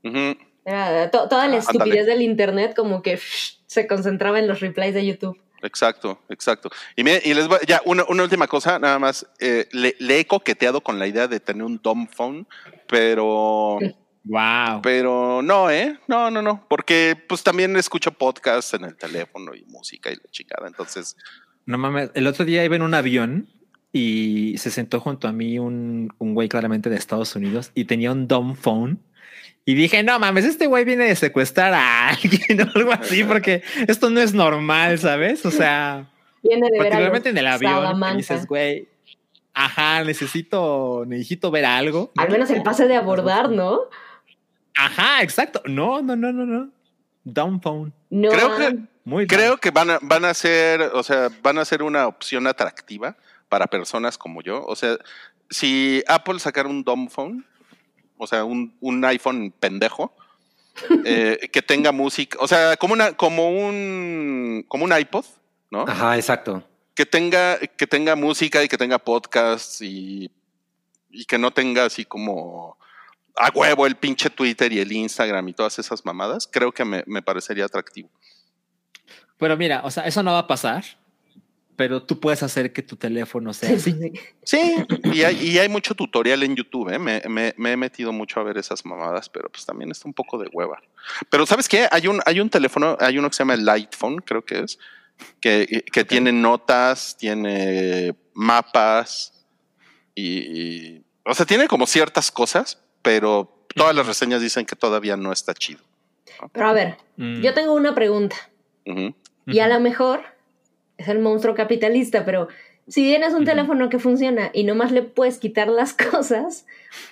Ujú. Era to- toda la Ah, estupidez ándale. del internet como que se concentraba en los replies de YouTube. Exacto, exacto. Y, mire, y les voy, ya una, una última cosa, nada más. eh, le, le he coqueteado con la idea de tener un dumb phone, pero, Wow. pero no, ¿eh? No, no, no. Porque pues también escucho podcasts en el teléfono y música y la chingada. Entonces, No mames, el otro día iba en un avión y se sentó junto a mí un, un güey claramente de Estados Unidos y tenía un dumb phone. Y dije, no mames, este güey viene de secuestrar a alguien o algo así, porque esto no es normal, ¿sabes? O sea, Viene de ver a particularmente en el avión, y dices, güey, ajá, necesito, necesito ver algo. Al menos el pase de abordar, ¿no? Ajá, exacto. No, no, no, no, no. Dumb phone. No. Creo que- Muy Creo que van a, van a ser, o sea, van a ser una opción atractiva para personas como yo. O sea, si Apple sacara un dumb phone, o sea, un, un iPhone pendejo, eh, que tenga música, o sea, como una, como un, como un iPod, ¿no? Ajá, exacto. Que tenga, que tenga música y que tenga podcasts y, y que no tenga así como a huevo el pinche Twitter y el Instagram y todas esas mamadas, creo que me, me parecería atractivo. Pero mira, o sea, eso no va a pasar, pero tú puedes hacer que tu teléfono sea así. Sí, y hay, y hay mucho tutorial en YouTube, ¿eh? me, me- me he metido mucho a ver esas mamadas, pero pues también está un poco de hueva. Pero ¿sabes qué? Hay un, hay un teléfono, hay uno que se llama el Lightphone, creo que es, que, que tiene notas, tiene mapas y, y- o sea, tiene como ciertas cosas, pero todas las reseñas dicen que todavía no está chido. Pero a ver, Mm. yo tengo una pregunta. Y a lo mejor es el monstruo capitalista, pero si tienes un teléfono que funciona y nomás le puedes quitar las cosas,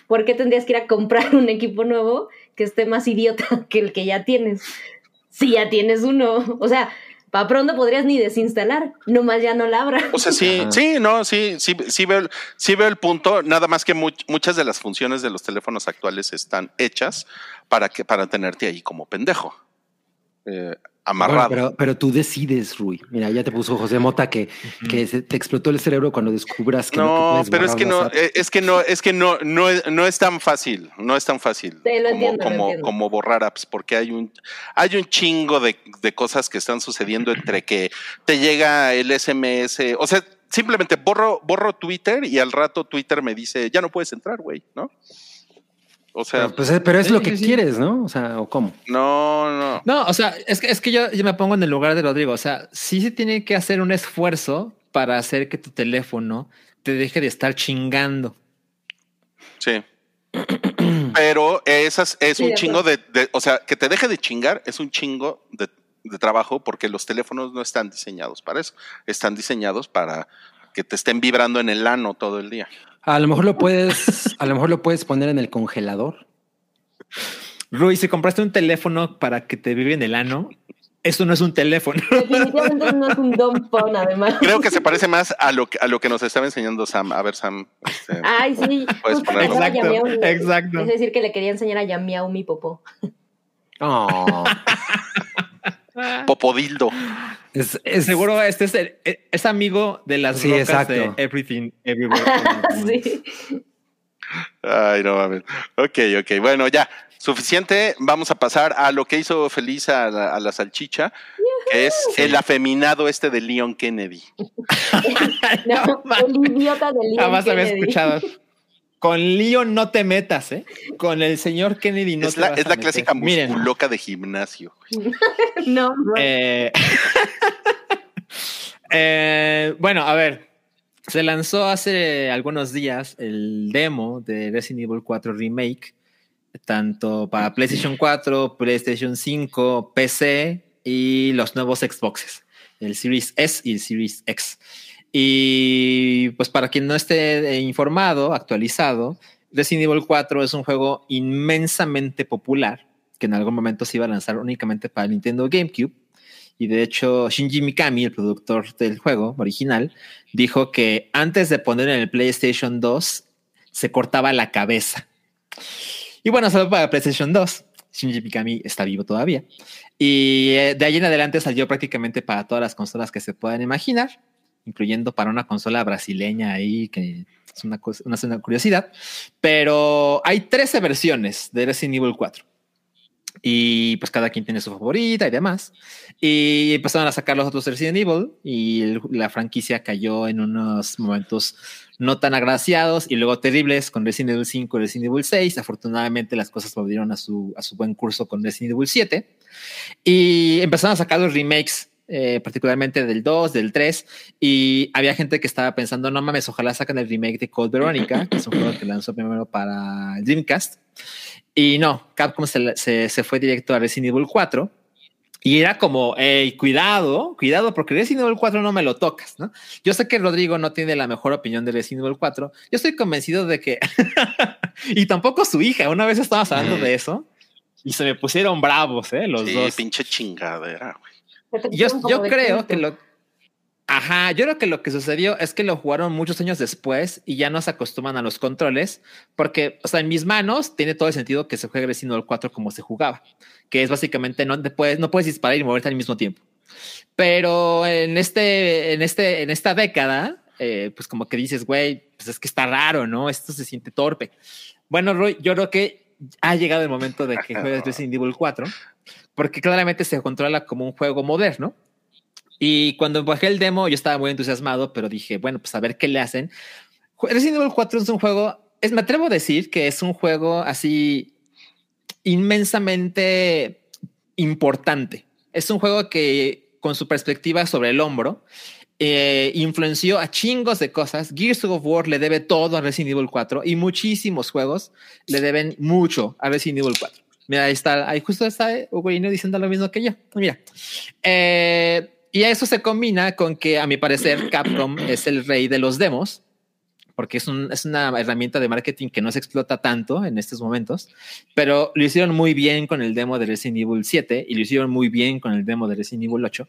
¿por qué tendrías que ir a comprar un equipo nuevo que esté más idiota que el que ya tienes? Si ya tienes uno. O sea, para pronto podrías ni desinstalar, nomás ya no la abra. O sea, sí, Ajá. sí, no, sí, sí, sí veo, el- sí veo el punto. Nada más que much- muchas de las funciones de los teléfonos actuales están hechas para que para tenerte ahí como pendejo, eh, amarrado. Bueno, pero, pero tú decides, Rui. Mira, ya te puso José Mota que, que se te explotó el cerebro cuando descubras que no, no, puedes pero es que no, eh, es que no, es que no, no, es- no es tan fácil, no es tan fácil Sí, lo como, entiendo, lo como, entiendo. como borrar apps, porque hay un, hay un chingo de, de cosas que están sucediendo entre que te llega el SMS, o sea, simplemente borro, borro Twitter y al rato Twitter me dice, ya no puedes entrar, güey, ¿no? O sea, Pero, pues, pero es lo que sí, sí. quieres, ¿no? O sea, ¿o cómo? no, no. No, o sea, es que, es que yo, yo me pongo en el lugar de Rodrigo. O sea, sí se tiene que hacer un esfuerzo para hacer que tu teléfono te deje de estar chingando. Sí. Pero esas es Sí, un chingo de, de- o sea, que te deje de chingar es un chingo de, de trabajo porque los teléfonos no están diseñados para eso. Están diseñados para que te estén vibrando en el ano todo el día. A lo mejor lo puedes, a lo mejor lo puedes poner en el congelador. Rui, si compraste un teléfono para que te vive en el ano, eso no es un teléfono. Definitivamente no es un dumb phone, además. Creo que se parece más a lo que, a lo que nos estaba enseñando Sam. A ver, Sam. este, Ay, sí. Puedes ponerlo. Exacto, exacto. Es decir, que le quería enseñar a Yamiau mi popó. Oh, Popodildo. Es, es- Seguro este es, el- es amigo de las Sí, rocas exacto. de Everything Everywhere. sí. Ay, no mames. Ok, ok. Bueno, ya. Suficiente. Vamos a pasar a lo que hizo feliz a la, a la salchicha, que es el afeminado este de Leon Kennedy. No, el idiota de Leon Jamás había Kennedy. escuchado. Con Leon no te metas, ¿eh? Con el señor Kennedy no es te la, vas es a la meter. clásica Miren, musculoca de gimnasio. No, no. Eh, eh, bueno, a ver. Se lanzó hace algunos días el demo de Resident Evil 4 Remake, tanto para PlayStation 4, PlayStation 5, PC y los nuevos Xboxes, el Series S y el Series X. Y pues para quien no esté informado, actualizado, Resident Evil 4 es un juego inmensamente popular que en algún momento se iba a lanzar únicamente para Nintendo GameCube. Y de hecho, Shinji Mikami, el productor del juego original, dijo que antes de poner en el PlayStation 2 se cortaba la cabeza. Y bueno, solo para PlayStation 2. Shinji Mikami está vivo todavía. Y eh, de ahí en adelante salió prácticamente para todas las consolas que se puedan imaginar, incluyendo para una consola brasileña ahí, que es una, una, curiosidad. Pero hay 13 versiones de Resident Evil 4 y pues cada quien tiene su favorita y demás. Y empezaron a sacar los otros Resident Evil y la franquicia cayó en unos momentos no tan agraciados y luego terribles con Resident Evil 5 y Resident Evil 6. Afortunadamente las cosas volvieron a su, a su buen curso con Resident Evil 7 y empezaron a sacar los remakes eh, particularmente del 2, del 3, y había gente que estaba pensando, no mames, ojalá saquen el remake de Code Veronica, que es un juego que lanzó primero para Dreamcast. Y no, Capcom se, se, se fue directo a Resident Evil 4 y era como, hey, cuidado, cuidado, porque Resident Evil 4 no me lo tocas, ¿no? Yo sé que Rodrigo no tiene la mejor opinión de Resident Evil 4. Yo estoy convencido de que, y tampoco su hija, una vez estábamos hablando de eso y se me pusieron bravos, ¿eh? Los Sí, dos. pinche chingadera, güey. Yo, yo creo que lo. Ajá, yo creo que lo que sucedió es que lo jugaron muchos años después y ya no se acostumbran a los controles, porque, o sea, en mis manos tiene todo el sentido que se juegue Resident Evil 4 como se jugaba, que es básicamente no te puedes, no puedes disparar y moverte al mismo tiempo. Pero en este, en este, en esta década, eh, pues como que dices, güey, pues es que está raro, ¿no? Esto se siente torpe. Bueno, Roy, yo creo que ha llegado el momento de que juegues Resident Evil 4, porque claramente se controla como un juego moderno. Y cuando bajé el demo, yo estaba muy entusiasmado, pero dije, bueno, pues a ver qué le hacen. Resident Evil 4 es un juego, es, me atrevo a decir que es un juego así inmensamente importante. Es un juego que, con su perspectiva sobre el hombro, eh, influenció a chingos de cosas. Gears of War le debe todo a Resident Evil 4 y muchísimos juegos le deben mucho a Resident Evil 4. Mira, ahí está, ahí justo está Ugorino diciendo lo mismo que yo. Mira, eh, y eso se combina con que, a mi parecer, Capcom es el rey de los demos, porque es, un- es una herramienta de marketing que no se explota tanto en estos momentos, pero lo hicieron muy bien con el demo de Resident Evil 7 y lo hicieron muy bien con el demo de Resident Evil 8.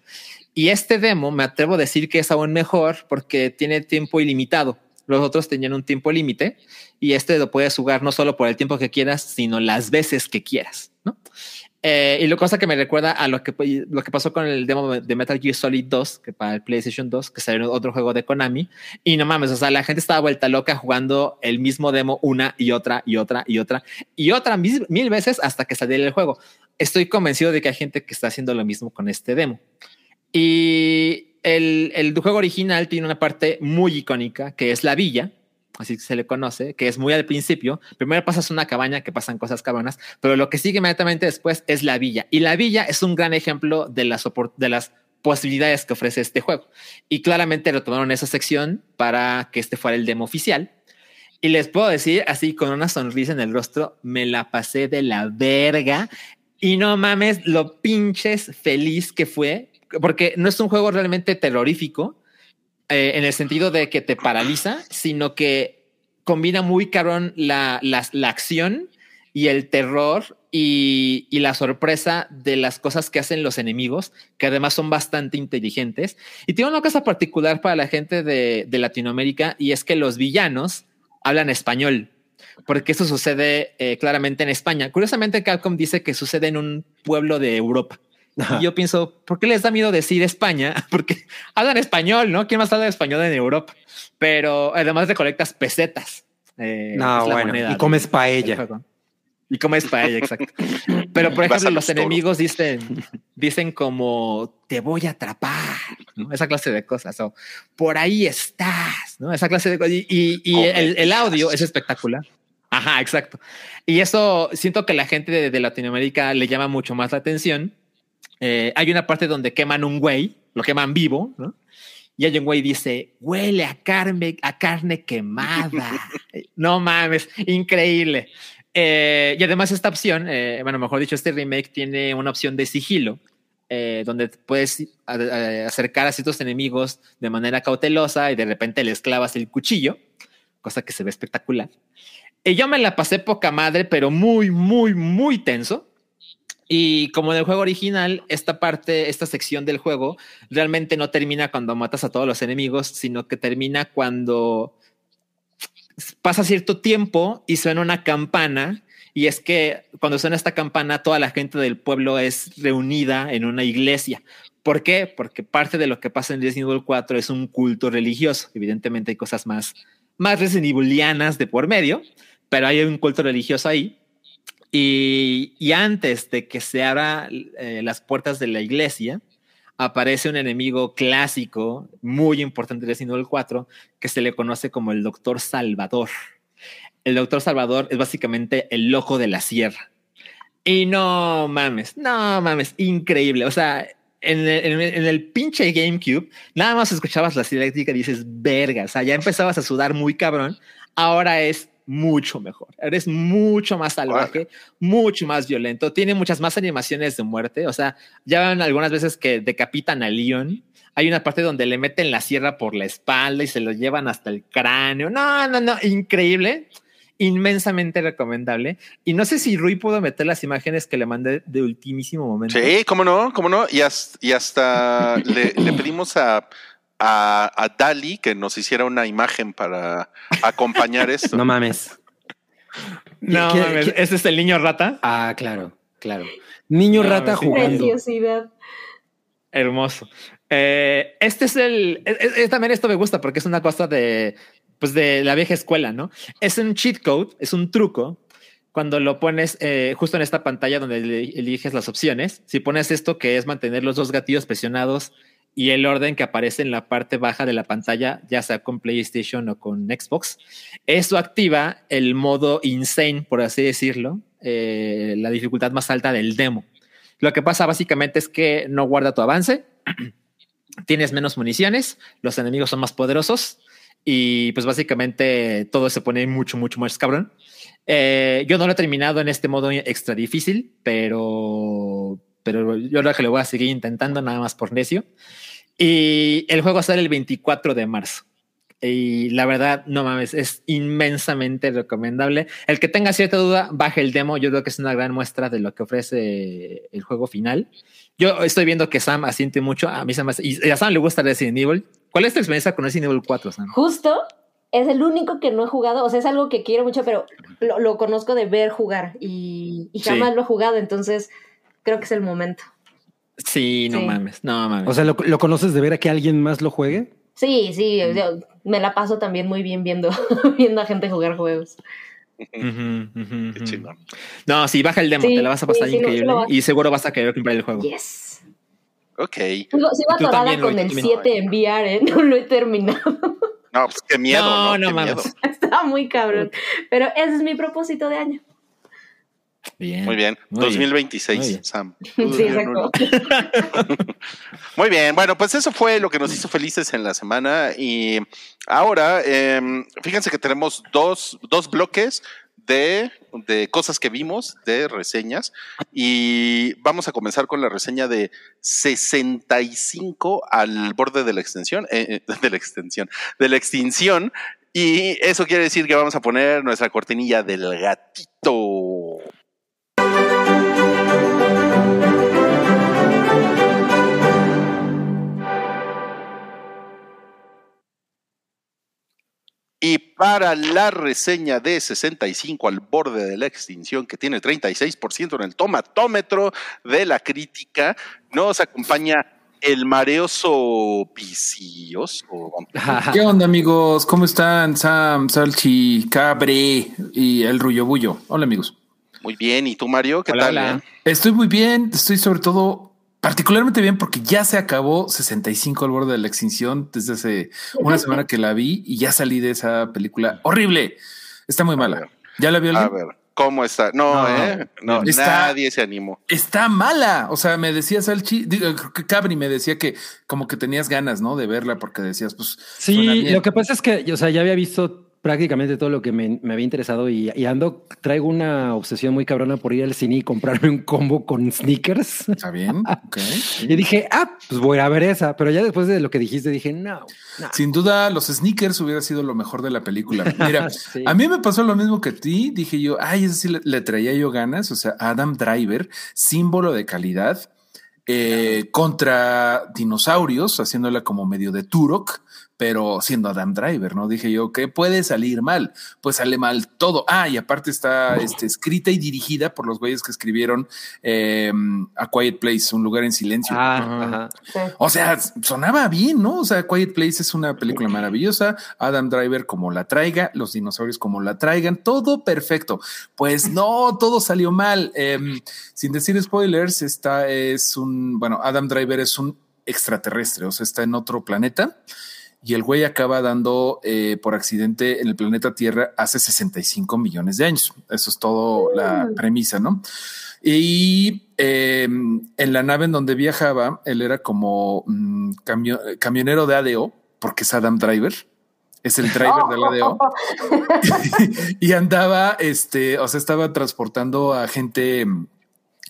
Y este demo me atrevo a decir que es aún mejor porque tiene tiempo ilimitado. Los otros tenían un tiempo límite y este lo puedes jugar no solo por el tiempo que quieras, sino las veces que quieras, ¿no? Eh, y lo cosa que me recuerda a lo que, lo que pasó con el demo de Metal Gear Solid 2, que para el PlayStation 2, que salió otro juego de Konami. Y no mames, o sea, la gente estaba vuelta loca jugando el mismo demo una y otra y otra y otra y otra mil, mil veces hasta que saliera el juego. Estoy convencido de que hay gente que está haciendo lo mismo con este demo. Y el, el juego original tiene una parte muy icónica, que es la villa, así se le conoce, que es muy al principio. Primero pasas una cabaña que pasan cosas cabronas, pero lo que sigue inmediatamente después es la villa. Y la villa es un gran ejemplo de las, opor- de las posibilidades que ofrece este juego. Y claramente retomaron esa sección para que este fuera el demo oficial. Y les puedo decir, así con una sonrisa en el rostro, me la pasé de la verga. Y no mames lo pinches feliz que fue, porque no es un juego realmente terrorífico, eh, en el sentido de que te paraliza, sino que combina muy cabrón la, la, la acción y el terror y, y, la sorpresa de las cosas que hacen los enemigos, que además son bastante inteligentes. Y tiene una cosa particular para la gente de, de Latinoamérica y es que los villanos hablan español, porque eso sucede eh, claramente en España. Curiosamente, Capcom dice que sucede en un pueblo de Europa. Y yo pienso, ¿por qué les da miedo decir España? Porque hablan español, ¿no? ¿Quién más habla español en Europa? Pero además recolectas pesetas. Eh, no, bueno, y de, comes paella. Y comes paella, exacto. Pero, por ejemplo, los enemigos dicen, dicen como, te voy a atrapar, ¿no? Esa clase de cosas. O, por ahí estás, ¿no? Esa clase de cosas. Y, y, y el, el, audio es espectacular. Ajá, exacto. Y eso siento que la gente de, de Latinoamérica le llama mucho más la atención. Eh, hay una parte donde queman un güey, lo queman vivo, ¿no? Y hay un güey dice, huele a carne, a carne quemada. no mames, increíble. Eh, y además esta opción, eh, bueno, mejor dicho, este remake tiene una opción de sigilo, eh, donde puedes a, a acercar a ciertos enemigos de manera cautelosa y de repente les clavas el cuchillo, cosa que se ve espectacular. Y yo me la pasé poca madre, pero muy, muy, muy tenso. Y como en el juego original, esta parte, esta sección del juego realmente no termina cuando matas a todos los enemigos, sino que termina cuando pasa cierto tiempo y suena una campana. Y es que cuando suena esta campana, toda la gente del pueblo es reunida en una iglesia. ¿Por qué? Porque parte de lo que pasa en Resident Evil 4 es un culto religioso. Evidentemente hay cosas más, más Resident Evilianas de por medio, pero hay un culto religioso ahí. Y, antes de que se abran eh, las puertas de la iglesia, aparece un enemigo clásico, muy importante de Resident Evil 4, que se le conoce como el Doctor Salvador. El Doctor Salvador es básicamente el loco de la sierra. Y no mames, no mames, increíble. O sea, en el, pinche GameCube, nada más escuchabas la eléctrica y dices, verga, o sea, ya empezabas a sudar muy cabrón. Ahora es mucho mejor. Ahora es mucho más salvaje, mucho más violento. Tiene muchas más animaciones de muerte. O sea, ya ven algunas veces que decapitan a Leon. Hay una parte donde le meten la sierra por la espalda y se lo llevan hasta el cráneo. No, no, no, increíble. Inmensamente recomendable. Y no sé si Rui pudo meter las imágenes que le mandé de ultimísimo momento. Sí, cómo no, cómo no. Y hasta, y hasta le, le pedimos a, a, a Dali que nos hiciera una imagen para acompañar esto. No mames. No, ¿Qué- mames, qué- ese es el niño rata. Ah, claro, claro. Niño No, rata jugando. Preciosidad. Hermoso. Eh, este es el. es- es- también esto me gusta porque es una cosa de. Pues de la vieja escuela, ¿no? Es un cheat code, es un truco. Cuando lo pones eh, justo en esta pantalla donde le- eliges las opciones, si pones esto que es mantener los dos gatillos presionados y el orden que aparece en la parte baja de la pantalla, ya sea con PlayStation o con Xbox, eso activa el modo insane, por así decirlo, eh, la dificultad más alta del demo. Lo que pasa básicamente es que no guarda tu avance, tienes menos municiones, los enemigos son más poderosos y pues básicamente todo se pone mucho, mucho más cabrón. Eh, yo no lo he terminado en este modo extra difícil, pero, pero yo creo que lo voy a seguir intentando nada más por necio. Y el juego sale el 24 de marzo. Y la verdad, no mames, es inmensamente recomendable. El que tenga cierta duda, baje el demo. Yo creo que es una gran muestra de lo que ofrece el juego final. Yo estoy viendo que Sam asiente mucho. A mí hace- y a Sam le gusta Resident Evil. ¿Cuál es tu experiencia con Resident Evil 4, Sam? Justo es el único que no he jugado. O sea, es algo que quiero mucho, pero lo, lo conozco de ver jugar y, y Sí. jamás lo he jugado. Entonces, creo que es el momento. Sí, no Sí. mames, no mames. O sea, ¿lo, lo conoces de ver a que alguien más lo juegue? Sí, sí, yo me la paso también muy bien viendo, viendo a gente jugar juegos. Qué chingón. No, sí, baja el demo, Sí, te la vas a pasar sí, increíble y seguro vas a querer comprar el juego. Yes. Ok. Sigo, atorada con el también. 7 en VR, ¿eh? No lo he terminado. No, pues qué miedo. No, No, no Qué mames. miedo. Está muy cabrón. Pero ese es mi propósito de año. Bien. Muy bien. Muy bien. 2026, Muy bien. Sam. Sí, exacto. Muy bien, bueno, pues eso fue lo que nos hizo felices en la semana y ahora, em, fíjense que tenemos dos, dos bloques de, de cosas que vimos, de reseñas, y vamos a comenzar con la reseña de 65 al borde de la extensión, eh, eh, de la extensión, de la extinción, y eso quiere decir que vamos a poner nuestra cortinilla del gatito. Y para la reseña de 65 al borde de la extinción, que tiene 36% en el tomatómetro de la crítica, nos acompaña el mareoso vicioso. ¿Qué onda, amigos? ¿Cómo están? Sam, Salchi, Cabre y el Rullo Bullo. Hola, amigos. Muy bien, ¿y tú, Mario? ¿Qué Hola, tal? hola. eh? Estoy muy bien. Estoy sobre todo particularmente bien porque ya se acabó 65 al borde de la extinción desde hace una semana que la vi y ya salí de esa película horrible. Está muy mala. ¿Ya la vio A ver, ¿cómo está? No, No, ¿eh? No, está- nadie se animó. Está mala. O sea, me decía Salchi, digo, creo que Cabri me decía que como que tenías ganas, ¿no? De verla porque decías, pues. Sí, lo que pasa es que, o sea, ya había visto prácticamente todo lo que me, me había interesado y, y ando, traigo una obsesión muy cabrona por ir al cine y comprarme un combo con sneakers. Está bien. Ok. Y dije, ah, pues voy a ver esa, pero ya después de lo que dijiste dije, no, no. Sin duda, los sneakers hubiera sido lo mejor de la película. Mira, Sí. a mí me pasó lo mismo que a ti. Dije yo, ay, ese sí le, le traía yo ganas. O sea, Adam Driver, símbolo de calidad, eh, contra dinosaurios, haciéndola como medio de Turok, pero siendo Adam Driver, ¿no? Dije yo, ¿qué puede salir mal? Pues sale mal todo. Ah, y aparte está este, escrita y dirigida por los güeyes que escribieron eh, A Quiet Place, Un lugar en silencio. Ah, ajá. O sea, sonaba bien, ¿no? O sea, Quiet Place es una película maravillosa. Adam Driver como la traiga, los dinosaurios como la traigan, todo perfecto. Pues no, todo salió mal. Em, sin decir spoilers, esta es un, bueno, Adam Driver es un extraterrestre, o sea, está en otro planeta. Y el güey acaba dando eh, por accidente en el planeta Tierra hace 65 millones de años. Eso es todo la premisa, ¿no? Y eh, en la nave en donde viajaba, él era como mm, camio- camionero de ADO, porque es Adam Driver. Es el driver del ADO. y andaba, este, o sea, estaba transportando a gente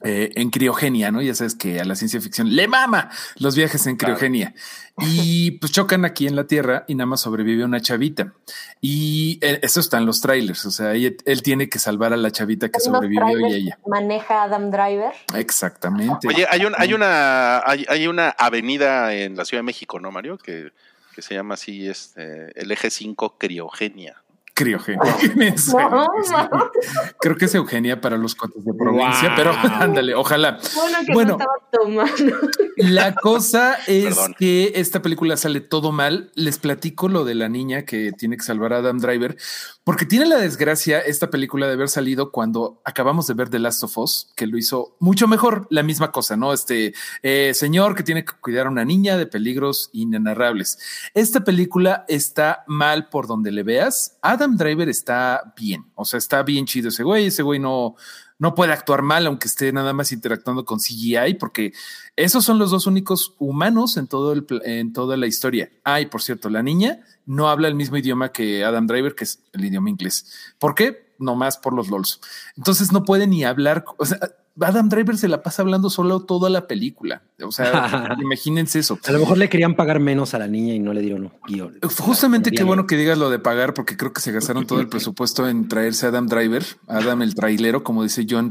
eh, en criogenia, ¿no? Ya sabes que a la ciencia ficción le mama los viajes en criogenia. Y pues chocan aquí en la Tierra y nada más sobrevive una chavita. Y eh, eso está en los trailers, o sea, él, él tiene que salvar a la chavita que sobrevivió y ella. Maneja Adam Driver. Exactamente. Oye, hay, un, hay, una, hay, hay una avenida en la Ciudad de México, ¿no, Mario? Que, que se llama así este, el eje 5 Criogenia. Criogenia. No, no. Creo que es Eugenia para los cuates de provincia, Wow. pero ándale, ojalá. Bueno, que Bueno. no estaba tomando. La cosa es Perdón. que esta película sale todo mal. Les platico lo de la niña que tiene que salvar a Adam Driver, porque tiene la desgracia esta película de haber salido cuando acabamos de ver The Last of Us, que lo hizo mucho mejor, la misma cosa, ¿no? Este eh, señor que tiene que cuidar a una niña de peligros inenarrables. Esta película está mal por donde le veas. Adam Driver está bien, o sea, está bien chido ese güey, ese güey no, no puede actuar mal, aunque esté nada más interactuando con CGI, porque esos son los dos únicos humanos en todo el en toda la historia. Ah, y por cierto, la niña no habla el mismo idioma que Adam Driver, que es el idioma inglés. ¿Por qué? Nomás por los LOLs. Entonces no puede ni hablar. Adam Driver se la pasa hablando solo toda la película. O sea, imagínense eso. A lo mejor le querían pagar menos a la niña y no le dieron un guion. Justamente qué bueno que digas lo de pagar, porque creo que se gastaron todo el presupuesto en traerse a Adam Driver, Adam el trailero, como dice John.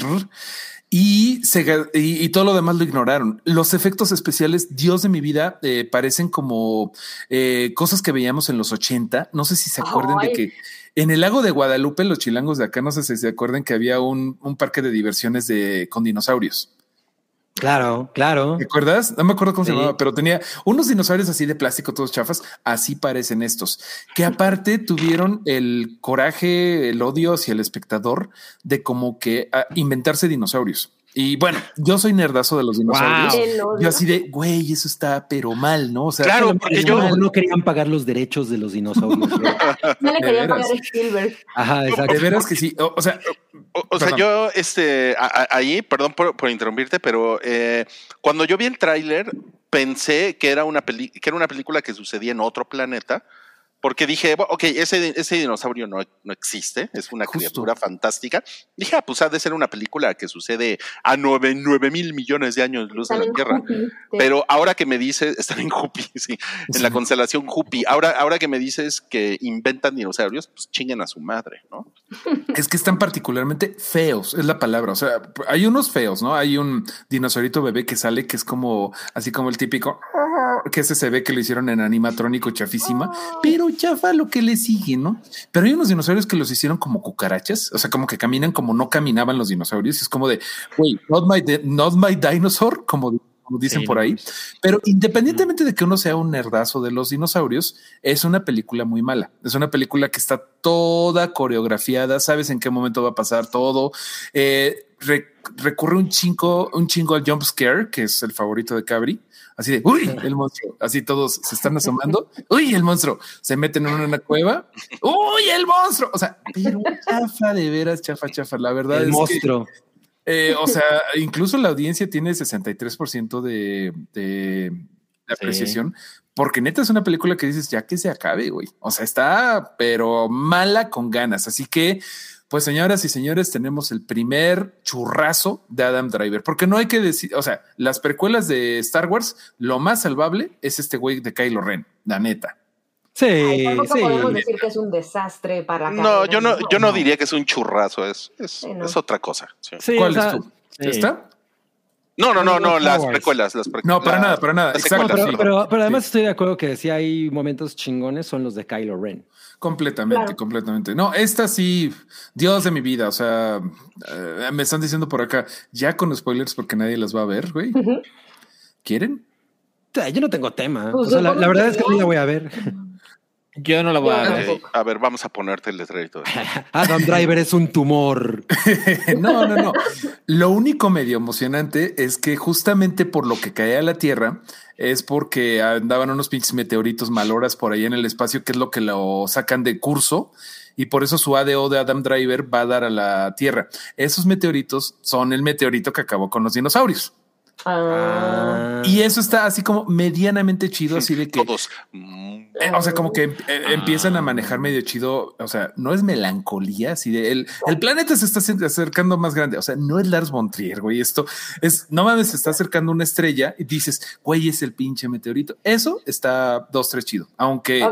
Y, se, ga- y, y todo lo demás lo ignoraron. Los efectos especiales, Dios de mi vida, eh, parecen como eh, cosas que veíamos en los 80. No sé si se acuerdan de Ay. que en el lago de Guadalupe, los chilangos de acá, no sé si se acuerdan que había un, un parque de diversiones de, con dinosaurios. Claro, claro. ¿Te acuerdas? No me acuerdo cómo se llamaba, pero tenía unos dinosaurios así de plástico, todos chafas. Así parecen estos, que aparte tuvieron el coraje, el odio hacia el espectador de como que ah, inventarse dinosaurios. Y bueno, yo soy nerdazo de los dinosaurios. Wow. Yo así de, güey, eso está pero mal, ¿no? O sea, Claro, porque yo- no- no querían pagar los derechos de los dinosaurios. No le querían pagar a Spielberg. Ajá, exacto. de veras que sí. O, o sea, O, o sea, yo, este, a- a- ahí, perdón por, por interrumpirte, pero eh, cuando yo vi el tráiler, pensé que era, una peli- que era una película que sucedía en otro planeta, porque dije, ok, ese, ese dinosaurio no, no existe, es una Justo. criatura fantástica. Dije, ah, pues ha de ser una película que sucede a nueve, nueve mil millones de años luz de la Tierra. Jupi, sí. Pero ahora que me dices, están en Jupi, sí, en la constelación Jupi. Ahora, ahora que me dices que inventan dinosaurios, pues chinguen a su madre, ¿no? es que están particularmente feos, es la palabra. O sea, hay unos feos, ¿no? Hay un dinosaurito bebé que sale que es como así como el típico que ese se ve que lo hicieron en animatrónico chafísima, pero chafa lo que le sigue, ¿no? Pero hay unos dinosaurios que los hicieron como cucarachas, o sea, como que caminan como no caminaban los dinosaurios. Es como de, güey, not my, not my dinosaur, como, como dicen Sí, por ahí. Pero independientemente de que uno sea un nerdazo de los dinosaurios, es una película muy mala. Es una película que está toda coreografiada, sabes en qué momento va a pasar todo. Eh, re- recurre un chingo, un chingo al jump scare, que es el favorito de Cabri. Así de, uy, el monstruo. Así todos se están asomando. Uy, el monstruo. Se meten en una cueva. Uy, el monstruo. O sea, pero chafa de veras, chafa, chafa. La verdad El es que- monstruo. eh, o sea, incluso la audiencia tiene 63% de, de, de apreciación, porque neta es una película que dices ya que se acabe, güey. O sea, está, pero mala con ganas. Así que, pues, señoras y señores, tenemos el primer churrazo de Adam Driver, porque no hay que decir, o sea, las precuelas de Star Wars, lo más salvable es este güey de Kylo Ren, la neta. Sí, Ay, tampoco sí. podemos decir que es un desastre para No, yo no, yo no diría que es un churrazo, es, es, Sí, no. es otra cosa. sí. Sí, ¿Cuál o sea, es tú? sí. No, no, no, no, las precuelas, las pre- No, para nada, para nada. Exacto, no, pero, sí. pero, pero además Sí. estoy de acuerdo que si hay momentos chingones son los de Kylo Ren. Completamente, Claro. completamente. No, esta sí, Dios de mi vida. O sea, eh, me están diciendo por acá, ya con spoilers porque nadie las va a ver, güey. ¿Quieren? Yo no tengo tema. Pues O sea, la, la verdad es que no. no la voy a ver. Yo no lo voy a ver. A ver, vamos a ponerte el letrerito. Adam Driver es un tumor. no, no, no. Lo único medio emocionante es que justamente por lo que caía a la Tierra es porque andaban unos pinches meteoritos maloras por ahí en el espacio, que es lo que lo sacan de curso. Y por eso su ADO de Adam Driver va a dar a la Tierra. Esos meteoritos son el meteorito que acabó con los dinosaurios. Ah. Y eso está así como medianamente chido, así de que Todos. mm, Eh, o sea, como que eh, empiezan a manejar medio chido. O sea, no es melancolía, así de el, el planeta se está acer- acercando más grande. O sea, no es Lars von Trier, güey. Esto es no mames, se está acercando una estrella y dices, güey, es el pinche meteorito. Eso está dos, tres chido, aunque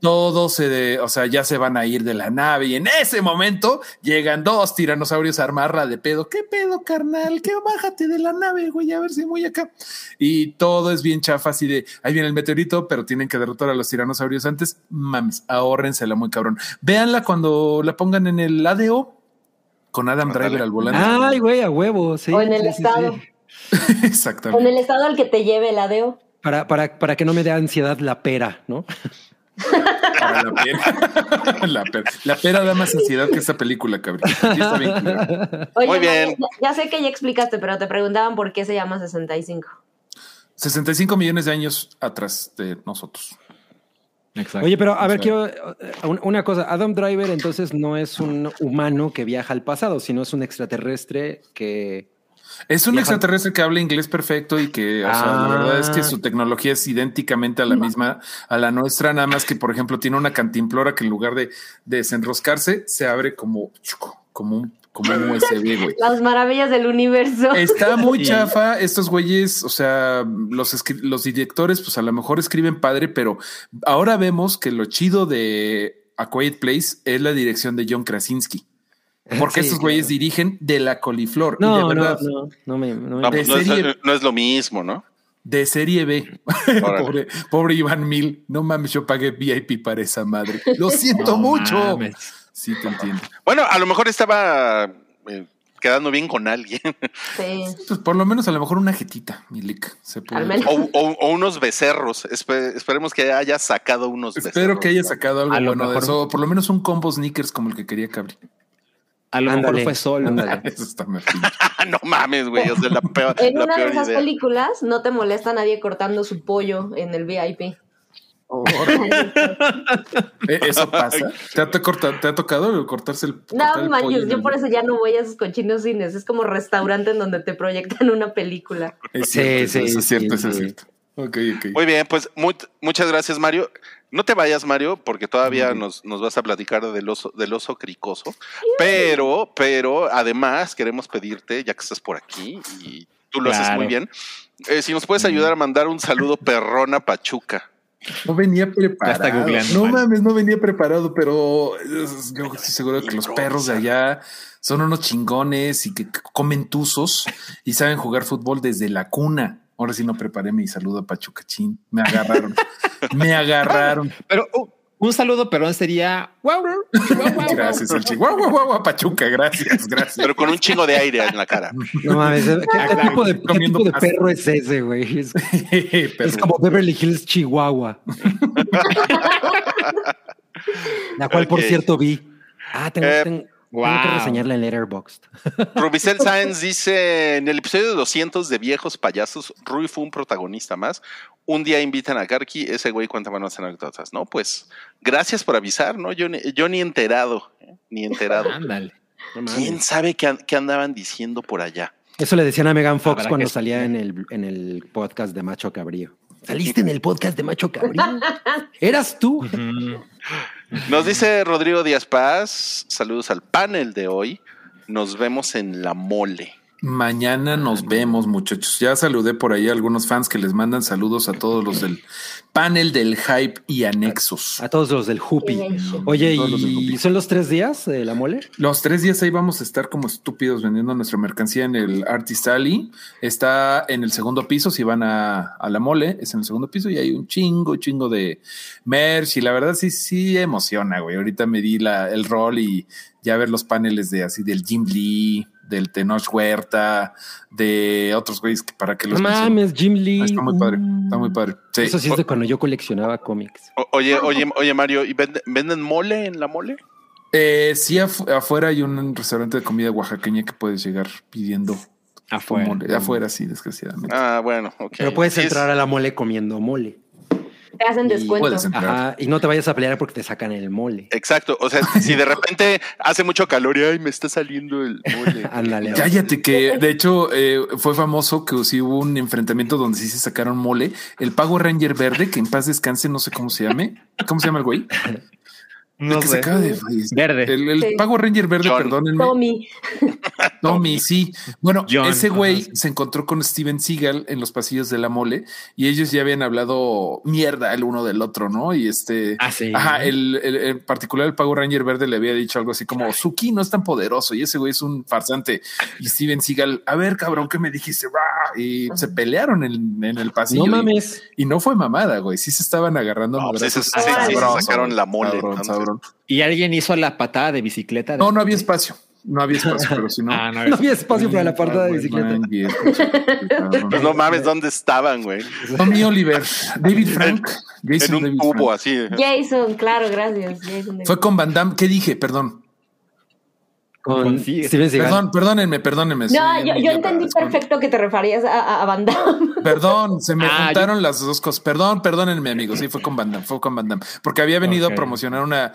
todos se, de, o sea, ya se van a ir de la nave y en ese momento llegan dos tiranosaurios a armarla de pedo. ¿Qué pedo, carnal? ¿Qué bájate de la nave, güey? A ver si voy acá. Y todo es bien chafa, así de ahí viene el meteorito, pero tienen que derrotar a los tiranosaurios antes. Mames, ahórrensela muy cabrón. Véanla cuando la pongan en el ADO con Adam Ándale. Driver al volante. Ay, güey, a huevo. Sí, O en el sí, sí, estado. sí. En Exactamente. el estado al que te lleve el ADEO. Para, para, para que no me dé ansiedad la pera, ¿no? Para la pera. la, pera. La pera da más ansiedad que esta película, cabrón. Sí está bien culero. Oye, Muy bien. Ya, ya sé que ya explicaste, pero te preguntaban por qué se llama 65. 65 millones de años atrás de nosotros. Exacto. Oye, pero a ver, quiero eh, un- una cosa. Adam Driver entonces no es un humano que viaja al pasado, sino es un extraterrestre que... Es un extraterrestre que habla inglés perfecto y que, o sea, la Ah. verdad es que su tecnología es idénticamente a la misma, a la nuestra, nada más que, por ejemplo, tiene una cantimplora que en lugar de, de desenroscarse, se abre como, como un, como un USB, güey. Las maravillas del universo. Está muy Sí. chafa. Estos güeyes, o sea, los, los directores, pues a lo mejor escriben padre, pero ahora vemos que lo chido de A Quiet Place es la dirección de John Krasinski. Porque Sí, estos güeyes claro. dirigen de la coliflor. y No, de no, verdad, no, no me... no me- No, De pues no, es, serie- no es lo mismo, ¿no? de serie B. Pobre, pobre Iván Mil. No mames, yo pagué VIP para esa madre. Lo siento No mucho. mames. Sí, te entiendo. Bueno, a lo mejor estaba eh, quedando bien con alguien. Sí. Pues por lo menos a lo mejor una jetita, Milik. Se puede. Al menos. o, o- o unos becerros. Espe- esperemos que haya sacado unos becerros. Espero que haya sacado algo A lo bueno de eso. o Por lo menos un combo sneakers como el que quería Cabri. A lo Ándale, mejor fue solo. Eso está no mames, güey. O sea, la peor, En la una de esas idea. películas no te molesta nadie cortando su pollo en el VIP. Eh, ¿Eso pasa? ¿Te ha, te corta- te ha tocado cortarse el cortar No el pollo yo el- por eso ya no voy a esos cochinos cines. Es como restaurante en donde te proyectan una película. Es Sí, cierto, sí, eso es cierto, sí, eso es sí. cierto. Ok, ok. Muy bien, pues mu- muchas gracias, Mario. No te vayas, Mario, porque todavía nos, nos vas a platicar del oso, del oso cricoso. Pero, pero además queremos pedirte, ya que estás por aquí y tú lo haces muy bien, eh, si nos puedes ayudar a mandar un saludo perrón a Pachuca. No venía preparado. Ya está googleando, No man. mames, no venía preparado, pero es- yo estoy seguro que los perros de allá son unos chingones y que comen tuzos y saben jugar fútbol desde la cuna. Ahora sí no preparé mi saludo a Pachucachín. Me agarraron. Me agarraron. Pero uh, un saludo, perdón, sería. Gracias, el chihuahua. Guau, guau, guau, Pachuca. Gracias, gracias. Pero con un chingo de aire en la cara. No mames, ¿qué, qué claro, tipo de, qué comiendo tipo de pasta. perro es ese, güey? Es, como Beverly Hills, Chihuahua. La cual, por cierto, vi. Ah, tengo, Eh, tengo- tengo wow. que reseñarla en Letterboxd. Rubicel Sáenz dice, en el episodio 200 de Viejos Payasos, Rui fue un protagonista más. Un día invitan a Karki, ese güey cuenta buenas anécdotas, ¿no? Pues gracias por avisar, ¿no? Yo, ni- yo ni enterado, ¿eh? ni enterado. Ándale. ¿Quién sabe qué, an- qué andaban diciendo por allá? Eso le decían a Megan Fox cuando que- salía en el, en el podcast de Macho Cabrío. ¿Saliste en el podcast de Macho Cabrío? ¿Eras tú? Nos dice Rodrigo Díaz Paz, saludos al panel de hoy. Nos vemos en la mole. Mañana nos vemos, muchachos. Ya saludé por ahí a algunos fans que les mandan saludos a todos los del panel del hype y anexos. A todos los del Hoopy. Bien. Oye, Todos los del ¿y Hoopy. son los tres días de la mole? Los tres días ahí vamos a estar como estúpidos vendiendo nuestra mercancía en el Artist Alley. Está en el segundo piso. Si van a, a la mole, es en el segundo piso y hay un chingo, chingo de merch. Y la verdad, sí, sí emociona, güey. Ahorita me di la, el rol y ya ver los paneles de así del Jim Lee, del Tenoch Huerta, de otros güeyes que para que No los menciono. mames, Jim Lee. Ah, Está muy padre, está muy padre. Sí. Eso sí es de cuando yo coleccionaba cómics. O- Oye, oye, oye, Mario, ¿y vende- venden mole en la mole? Eh, sí, afu- afuera hay un restaurante de comida oaxaqueña que puedes llegar pidiendo Afuera. mole. Afuera, sí, desgraciadamente. Ah, bueno, ok. Pero puedes entrar a la mole comiendo mole. Te hacen Y descuento. puedes entrar. Ajá, y no te vayas a pelear porque te sacan el mole. Exacto, o sea, si de repente hace mucho calor y ay, me está saliendo el mole. Ándale. Cállate, que de hecho eh, fue famoso que sí hubo un enfrentamiento donde sí se sacaron mole. El Pago Ranger Verde, que en paz descanse, no sé cómo se llame. ¿Cómo se llama el güey? No el que se acaba de fallecer. Verde. El, el Sí. Pago Ranger Verde, John. perdónenme. Tommy. Tommy, sí. Bueno, John, ese güey ajá, sí. se encontró con Steven Seagal en los pasillos de la mole y ellos ya habían hablado mierda el uno del otro, ¿no? Y este. Ah, sí. Ajá, el, el- en particular el Pago Ranger Verde le había dicho algo así como Suki no es tan poderoso y ese güey es un farsante. Y Steven Seagal, a ver, cabrón, ¿qué me dijiste? Bah, Y se pelearon en, en el pasillo. No mames. Y, no fue mamada, güey. Sí se estaban agarrando. No, pues madrazos. ese- sí, sí, sí, Cabrón, sacaron la mole, cabrón, Y alguien hizo la patada de bicicleta. No, no había espacio. No había espacio, pero si no. Ah, no, No había espacio para la patada de bicicleta. Pues no mames, ¿dónde estaban, güey? Tommy Oliver, David Frank, En Jason un David tubo Frank. así. Jason, claro, gracias. Jason Fue con Van Damme. ¿Qué dije? Perdón. Con Consigue. Steven Seagal. Perdón, perdónenme, perdónenme. No, yo, entendí perfecto que te referías a, a, Van Damme. Perdón, se me Ah, juntaron las dos cosas. Perdón, perdónenme, amigos. Sí, fue con Van Damme, fue con Van Damme. Porque había venido a promocionar una,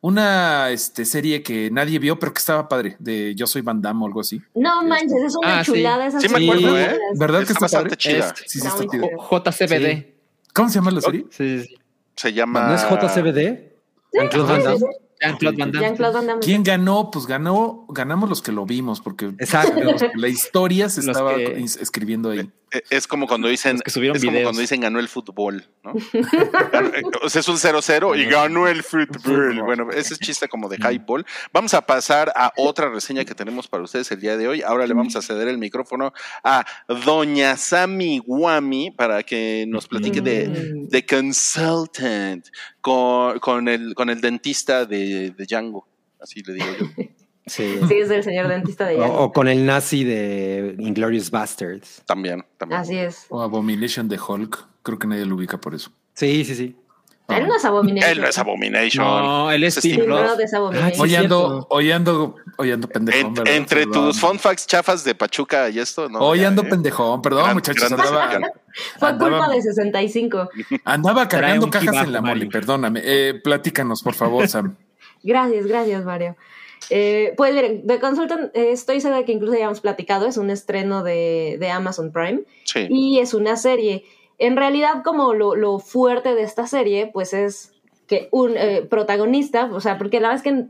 una este, serie que nadie vio, pero que estaba padre, de Yo soy Van Damme o algo así. No manches, es una Ah, sí. chulada esa Sí me serie. acuerdo, ¿eh? ¿Verdad que Está bastante padre? chida. Es- Sí, sí, Está chida. JCBD. ¿Cómo se llama la serie? Sí, sí, sí. Se llama. ¿No es JCBD? Jean-Claude Van Damme. Jean-Claude Van Damme. Jean-Claude Van Damme. ¿Quién ganó? Pues ganó, ganamos los que lo vimos, porque Exacto. la historia se Los estaba que- escribiendo ahí. Eh, Es como cuando dicen. Los que subieron es como cuando dicen ganó el fútbol, ¿no? O sea, es un 0-0 y ganó el fútbol. Bueno, ese es chiste como de highball. Vamos a pasar a otra reseña que tenemos para ustedes el día de hoy. Ahora le vamos a ceder el micrófono a Doña Sami Guami para que nos platique de, Mm. de Consultant con, con, el, con el dentista de, de Django. Así le digo yo. Sí. Sí, es el señor dentista de O, Django. o con el nazi de Inglorious Bastards. También, también. Así es. O Abomination de Hulk. Creo que nadie lo ubica por eso. Sí, sí, sí. Él no es Abomination. Él no es Abomination. No, él es Es Steve. Sí, Hoy ando, hoy ando, hoy ando pendejón. En- ¿verdad? entre Perdón. tus fun facts chafas de Pachuca y esto, no. Hoy ya, ando eh. pendejón, perdón, Gran- muchachos. Andaba. Fue andaba- culpa de 65. andaba cargando cajas en la mole, perdóname. Eh, platícanos, por favor, Sam. Gracias, gracias, Mario. Eh, pues miren, The Consultant, eh, estoy segura que incluso ya hemos platicado, es un estreno de, de Amazon Prime Sí. y es una serie. En realidad, como lo, lo fuerte de esta serie, pues es que un eh, protagonista, o sea, porque la verdad es que,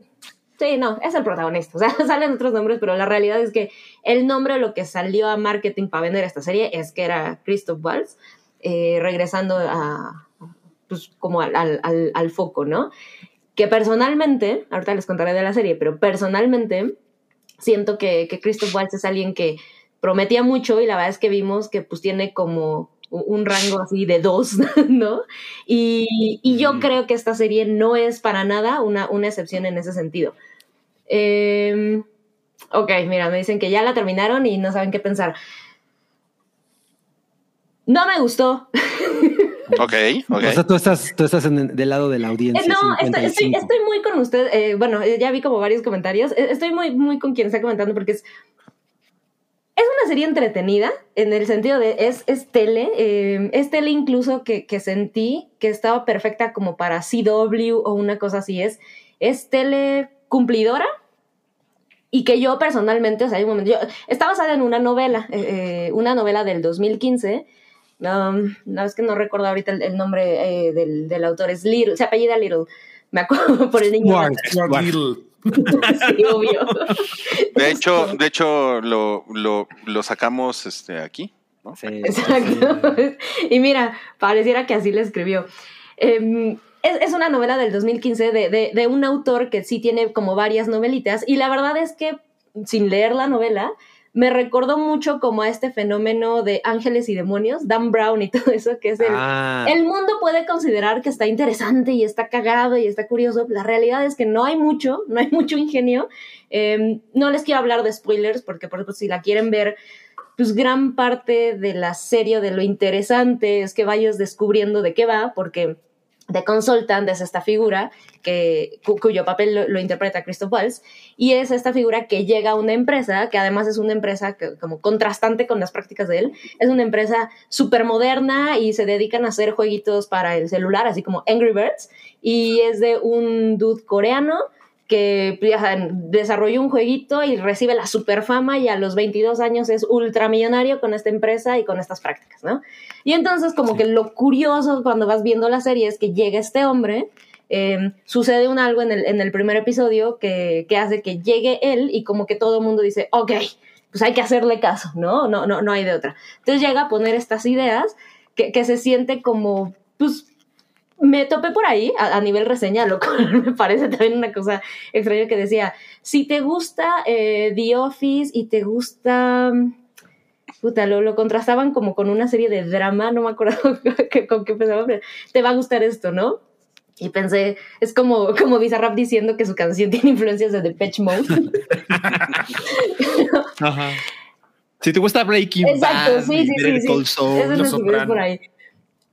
sí, no, es el protagonista, o sea, salen otros nombres, pero la realidad es que el nombre, lo que salió a marketing para vender esta serie es que era Christoph Waltz, eh, regresando a, pues, como al, al- al- al foco, ¿no? Que personalmente, ahorita les contaré de la serie, pero personalmente siento que, que Christoph Waltz es alguien que prometía mucho y la verdad es que vimos que pues tiene como un rango así de dos, ¿no? Y, y yo creo que esta serie no es para nada una, una excepción en ese sentido. Eh, ok, mira, me dicen que ya la terminaron y no saben qué pensar. No me gustó. Ok, ok. O sea, tú estás, tú estás en- del lado de la audiencia. Eh, no, estoy, estoy, 55. estoy muy con usted. eh, bueno, eh, ya vi como varios comentarios. Eh, Estoy muy, muy con quien está comentando porque es. Es una serie entretenida en el sentido de es, es tele. eh, es tele incluso que, que sentí que estaba perfecta como para CW o una cosa así. Es, es tele cumplidora y que yo personalmente, o sea, hay un momento, yo, está basada en una novela, eh, eh, una novela del 2015. Um, no, es que no recuerdo ahorita el, el nombre eh, del, del autor, es Little, se apellida Little. Me acuerdo por el niño. Stuart Little. sí, obvio. De hecho, de hecho lo, lo, lo sacamos este, aquí. ¿no? Sí. Exacto. Y mira, pareciera que así le escribió. Em, es, es una novela del 2015 de, de, de un autor que sí tiene como varias novelitas y la verdad es que sin leer la novela me recordó mucho como a este fenómeno de ángeles y demonios, Dan Brown y todo eso, que es el, Ah. el mundo puede considerar que está interesante y está cagado y está curioso. La realidad es que no hay mucho, no hay mucho ingenio. Eh, no les quiero hablar de spoilers porque, por ejemplo, si la quieren ver, pues gran parte de la serie, de lo interesante es que vayas descubriendo de qué va, porque The Consultant es esta figura que, cu- cuyo papel lo, interpreta Christoph Waltz, y es esta figura que llega a una empresa, que además es una empresa como contrastante con las prácticas de él, es una empresa súper moderna y se dedican a hacer jueguitos para el celular, así como Angry Birds, y es de un dude coreano que desarrolló un jueguito y recibe la super fama y a los 22 años es ultramillonario con esta empresa y con estas prácticas, ¿no? Y entonces como que lo curioso cuando vas viendo la serie es que llega este hombre, eh, sucede un algo en el, en el primer episodio que, que hace que llegue él y como que todo el mundo dice, ok, pues hay que hacerle caso, ¿no? No, no, no hay de otra. Entonces llega a poner estas ideas que, que se siente como, pues, me topé por ahí a, a nivel reseña, lo cual me parece también una cosa extraña que decía, si te gusta eh, The Office y te gusta... Puta, lo, lo contrastaban como con una serie de drama, no me acuerdo que- con qué pensaba, pero te va a gustar esto, ¿no? Y pensé, es como, como Bizarrap diciendo que su canción tiene influencias de Depeche Mode. Ajá. Si te gusta Breaking Exacto, Bad, sí, sí, sí, Eso es por ahí.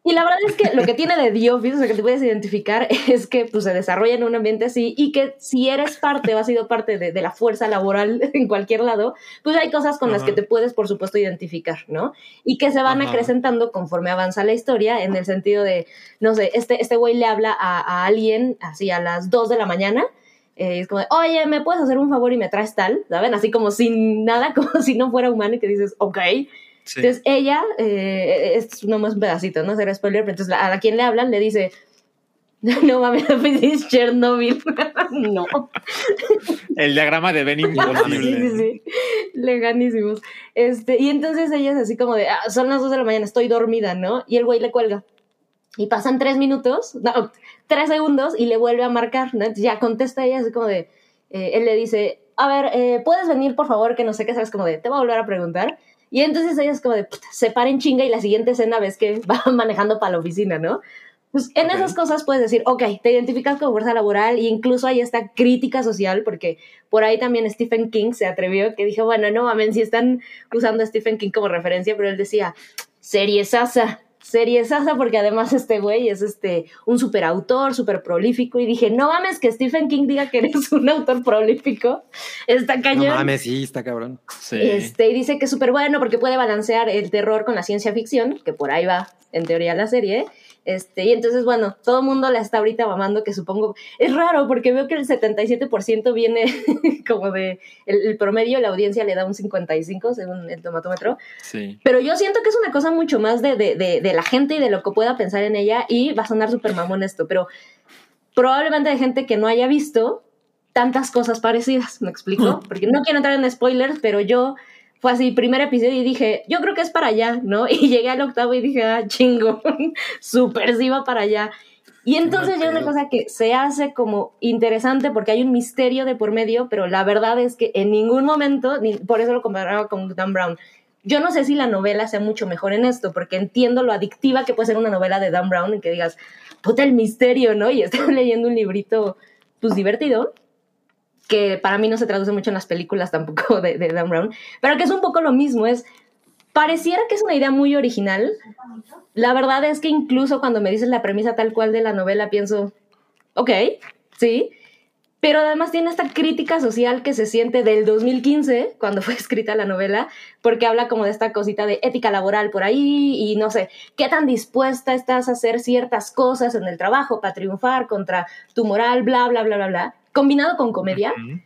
Y la verdad es que lo que tiene de The Office, o sea, que te puedes identificar, es que pues, se desarrolla en un ambiente así y que si eres parte o has sido parte de, de la fuerza laboral en cualquier lado, pues hay cosas con las que te puedes, por supuesto, identificar, ¿no? Y que se van Ajá. acrecentando conforme avanza la historia, en el sentido de, no sé, este, este güey le habla a, a alguien así a las 2 de la mañana. eh, es como, de, oye, ¿me puedes hacer un favor y me traes tal? ¿Saben? Así como sin nada, como si no fuera humano y que dices, ok. Sí. Entonces ella, eh, esto es nomás un pedacito, no será spoiler, pero entonces a quien le hablan le dice, no mames, es Chernobyl. no. El diagrama de Ben sí, imposible. sí, sí. Leganísimos. Este, y entonces ella es así como de, "Ah, son las dos de la mañana, estoy dormida, ¿no? Y el güey le cuelga. Y pasan tres minutos, no, tres segundos y le vuelve a marcar, ¿no? Entonces ya contesta ella así como de, eh, él le dice, a ver, eh, ¿puedes venir por favor? Que no sé qué, sabes, como de, te voy a volver a preguntar. Y entonces ella es como de, "Puta, se para en chinga y la siguiente escena ves que va manejando para la oficina, ¿no? Pues en Ok. esas cosas puedes decir, ok, te identificas con fuerza laboral e incluso hay esta crítica social, porque por ahí también Stephen King se atrevió, que dijo, bueno, no mames, si están usando a Stephen King como referencia, pero él decía, serie sasa, serie sasa, porque además este güey es este, un super autor, súper prolífico, y dije, no mames, que Stephen King diga que eres un autor prolífico, está No cañón. mames, sí, está cabrón. Sí. Este, y dice que es súper bueno porque puede balancear el terror con la ciencia ficción, que por ahí va, en teoría, la serie. Este, y entonces, bueno, todo el mundo la está ahorita mamando, que supongo. Es raro porque veo que el 77% viene como de. El, el promedio, la audiencia le da un 55 según el tomatómetro. Sí. Pero yo siento que es una cosa mucho más de, de, de, de la gente y de lo que pueda pensar en ella. Y va a sonar súper mamón esto, pero probablemente hay gente que no haya visto tantas cosas parecidas, ¿me explico? Porque no quiero entrar en spoilers, pero yo fue así, primer episodio y dije, yo creo que es para allá, ¿no? Y llegué al octavo y dije, ah, chingo, súper sí va para allá. Y entonces ya una cosa que se hace como interesante porque hay un misterio de por medio, pero la verdad es que en ningún momento, ni, por eso lo comparaba con Dan Brown, yo no sé si la novela sea mucho mejor en esto, porque entiendo lo adictiva que puede ser una novela de Dan Brown y que digas, puta el misterio, ¿no? Y estás leyendo un librito, pues divertido, que para mí no se traduce mucho en las películas tampoco de, de Dan Brown, pero que es un poco lo mismo, es, pareciera que es una idea muy original. La verdad es que incluso cuando me dices la premisa tal cual de la novela, pienso, ok, sí, pero además tiene esta crítica social que se siente del 2015, cuando fue escrita la novela, porque habla como de esta cosita de ética laboral por ahí y no sé, qué tan dispuesta estás a hacer ciertas cosas en el trabajo para triunfar contra tu moral, bla, bla, bla, bla, bla, combinado con comedia. Ujú.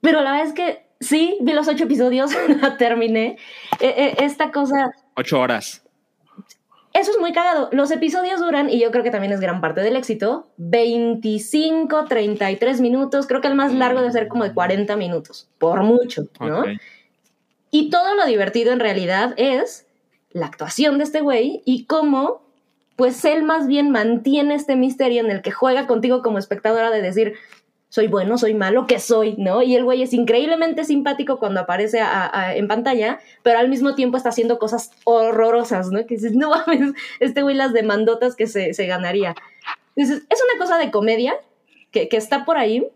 Pero la verdad es que sí, vi los ocho episodios, la terminé. Eh, eh, esta cosa, Ocho horas. eso es muy cagado. Los episodios duran, y yo creo que también es gran parte del éxito, 25, 33 minutos. Creo que el más largo debe ser como de 40 minutos, por mucho, ¿no? Y todo lo divertido en realidad es la actuación de este güey y cómo, pues él más bien mantiene este misterio en el que juega contigo como espectadora de decir, soy bueno, soy malo, ¿qué soy? ¿No? Y el güey es increíblemente simpático cuando aparece en pantalla, pero al mismo tiempo está haciendo cosas horrorosas, ¿no? Que dices, no mames, este güey las demandotas que se, se ganaría. Es una cosa de comedia que, que está por ahí,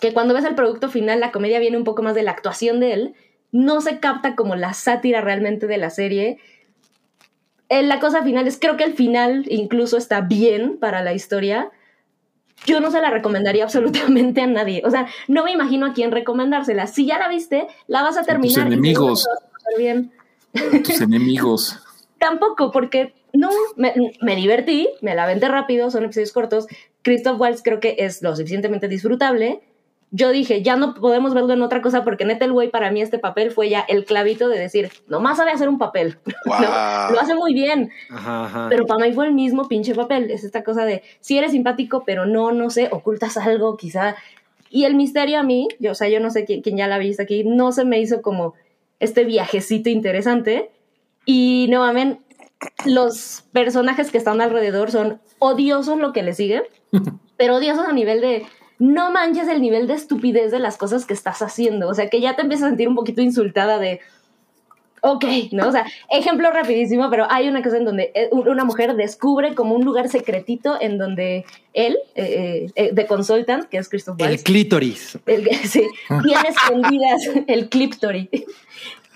que cuando ves el producto final, la comedia viene un poco más de la actuación de él, no se capta como la sátira realmente de la serie. Eh, la cosa final es, creo que el final incluso está bien para la historia. Yo no se la recomendaría absolutamente a nadie. O sea, no me imagino a quién recomendársela. Si ya la viste, la vas a terminar. y enemigos. a. Tus enemigos. Tampoco, porque no, me, me divertí, me la venté rápido, son episodios cortos. Christoph Waltz creo que es lo suficientemente disfrutable. Yo dije, ya no podemos verlo en otra cosa porque neta el güey para mí este papel fue ya el clavito de decir, nomás sabe hacer un papel. Wow. ¿no? Lo hace muy bien, Ajá, ajá. pero para mí fue el mismo pinche papel. Es esta cosa de, si eres simpático, pero no, no sé, ocultas algo quizá. Y el misterio a mí, yo, o sea, yo no sé quién, quién ya la ha visto aquí, no se me hizo como este viajecito interesante. Y nuevamente, los personajes que están alrededor son odiosos lo que le sigue, pero odiosos a nivel de no manches el nivel de estupidez de las cosas que estás haciendo. O sea, que ya te empiezas a sentir un poquito insultada de, ok, ¿no? O sea, ejemplo rapidísimo, pero hay una cosa en donde eh, una mujer descubre como un lugar secretito en donde él, eh, eh, de Consultant, que es Christoph El Waltz, clítoris. el, sí, tiene escondidas el cliptory.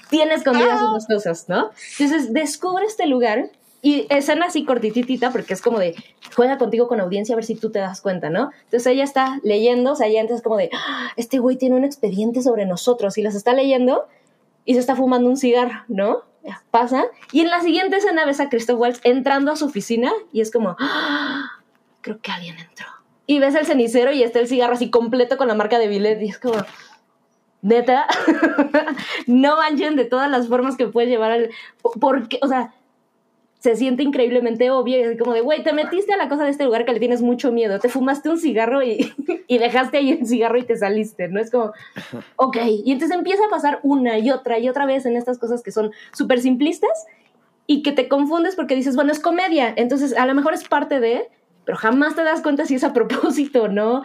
tiene escondidas unas cosas, ¿no? Entonces descubre este lugar y escena así cortititita porque es como de juega contigo con audiencia a ver si tú te das cuenta, ¿no? Entonces ella está leyendo, o sea, ella antes es como de "Ah, este güey tiene un expediente sobre nosotros y las está leyendo y se está fumando un cigarro, ¿no? Pasa y en la siguiente escena ves a Christoph Waltz entrando a su oficina y es como "Ah, creo que alguien entró. Y ves el cenicero y está el cigarro así completo con la marca de Billet y es como, neta, no manchen de todas las formas que puedes llevar al... Porque, o sea, se siente increíblemente obvio y es como de, güey, te metiste a la cosa de este lugar que le tienes mucho miedo, te fumaste un cigarro y, y dejaste ahí el cigarro y te saliste, ¿no? Es como, ok, y entonces empieza a pasar una y otra y otra vez en estas cosas que son súper simplistas y que te confundes porque dices, bueno, es comedia, entonces a lo mejor es parte de, pero jamás te das cuenta si es a propósito, ¿no?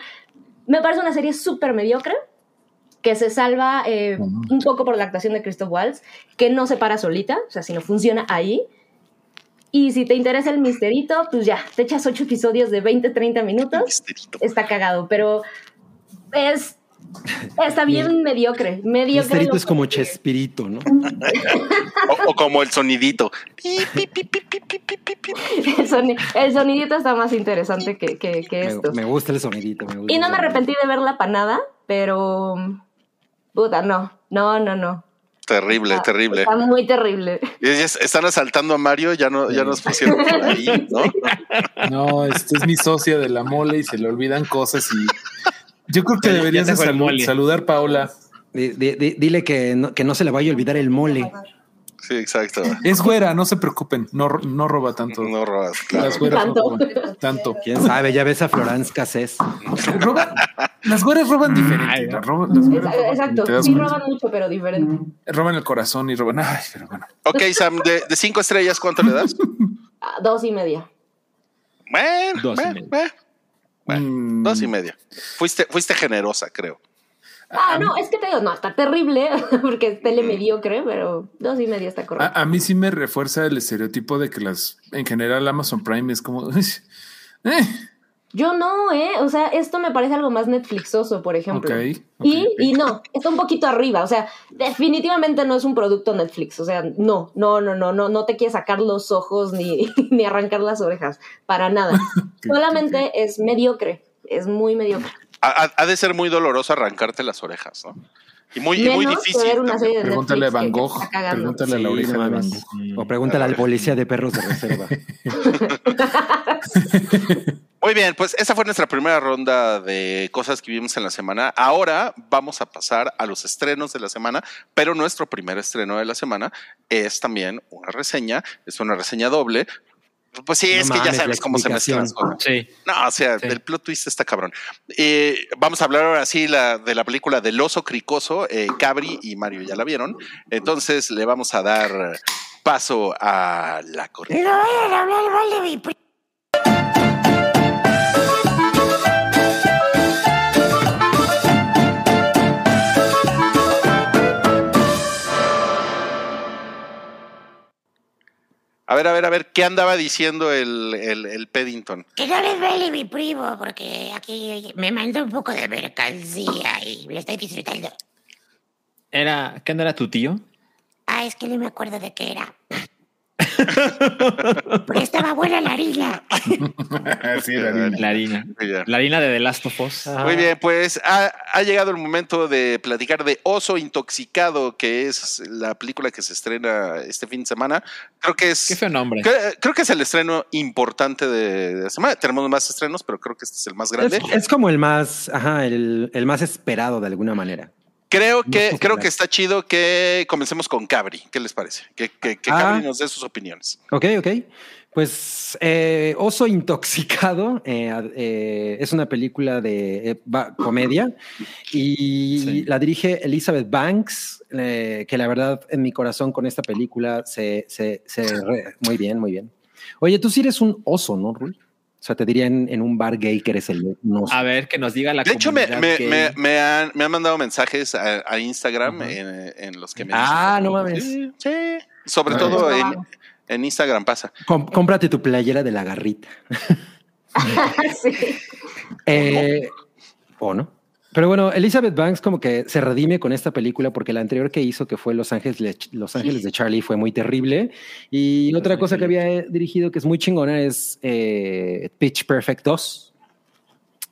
Me parece una serie súper mediocre, que se salva eh, un poco por la actuación de Christoph Waltz, que no se para solita, o sea, sino funciona ahí. Y si te interesa el misterito, pues ya, te echas ocho episodios de 20, 30 minutos, Misterito. está cagado, pero es... Está bien mediocre, mediocre. Misterito es como Chespirito, ¿no? O, o como el sonidito. El, soni- el sonidito está más interesante que, que, que Me, estos. me gusta el sonidito. me gusta Y no me arrepentí de verla para nada, pero... Puta, no, no, no, no. Terrible, Está- terrible. Está muy terrible. Y ellos están asaltando a Mario, ya no, ya nos pusieron por ahí, ¿no? No, este es mi socia de la mole y se le olvidan cosas y yo creo que deberías de saludar di- di- dile que no, que no se le vaya a olvidar el mole. Sí, exacto. Es güera, no se preocupen, no, no roba tanto. No robas, claro. Las güeras no Tanto. roban tanto. Quién sabe, ya ves a Florence Cassés. Las güeras roban diferente. Ay, las roban- las güeras roban, Exacto, sí roban mucho, pero diferente. Roban el corazón y roban. Ay, pero bueno. Ok, Sam, de, de cinco estrellas, ¿cuánto le das? Ah, dos y media. Bueno, Dos y bueno, media. bueno, bueno, Mm, dos y media. Fuiste, fuiste generosa, creo. Ah, no, es que te digo, no, está terrible, porque es tele mediocre, pero dos y media está correcto. A, a mí sí me refuerza el estereotipo de que las, en general, Amazon Prime es como. eh, Yo no, ¿eh? O sea, esto me parece algo más Netflixoso, por ejemplo. Ok, ok, y, y no, está un poquito arriba. O sea, definitivamente no es un producto Netflix. O sea, no, no, no, no, no, no te quiere sacar los ojos ni, ni arrancar las orejas. Para nada. Solamente es mediocre. Es muy mediocre. Ha, de ser muy doloroso arrancarte las orejas, ¿no? Y muy, y difícil. Pregúntale a Van Gogh. Pregúntale a la Sí, oreja no de Van mames. Gogh. O pregúntale al policía de perros de reserva. Muy bien, pues esa fue nuestra primera ronda de cosas que vimos en la semana. Ahora vamos a pasar a los estrenos de la semana, pero nuestro primer estreno de la semana es también una reseña, es una reseña doble. Pues sí, No es que ya sabes cómo se mezclan las explicación. cosas. Sí. No, o sea, Sí. el plot twist está cabrón. Eh, vamos a hablar ahora sí la, de la película del oso cricoso. Eh, Cabri y Mario ya la vieron. Entonces le vamos a dar paso a la corriente. No ver, a ver, a ver, ¿qué andaba diciendo el, el, el Paddington? Que no les vele mi primo, porque aquí me mandó un poco de mercancía y lo estoy disfrutando. Era, ¿qué no era tu tío? Ah, es que no me acuerdo de qué era. Pero estaba buena la harina. sí, la harina. La harina. Ya. La harina de The Last of Us. Muy bien, pues ha, ha llegado el momento de platicar de Oso Intoxicado, que es la película que se estrena este fin de semana. Creo que es. Qué feo nombre. Creo, creo que es el estreno importante de, de la semana. Tenemos más estrenos, pero creo que este es el más grande. Es, es como el más, ajá, el, el más esperado de alguna manera. Creo que, creo que está chido que comencemos con Cabri. ¿Qué les parece? Que, que, que Ah. Cabri nos dé sus opiniones. Ok, ok. Pues eh, Oso Intoxicado eh, eh, es una película de comedia y Sí. la dirige Elizabeth Banks, que la verdad en mi corazón con esta película se, se, se re- muy bien, muy bien. Oye, tú sí eres un oso, ¿no, Rul? O sea, te diría en, en un bar gay que eres el un oso. A ver, que nos diga la De hecho, me, me, me, me han, me han mandado mensajes a, a Instagram en, en los que me Ah, dicen- no mames. Sí, sí. sobre Ah, todo en, en Instagram pasa. Com- cómprate tu playera de la garrita. sí. Eh, o no. Pero bueno, Elizabeth Banks como que se redime con esta película porque la anterior que hizo, que fue Los Ángeles, Los Ángeles de Charlie, fue muy terrible. Y otra cosa que había dirigido que es muy chingona es eh, Pitch Perfect 2.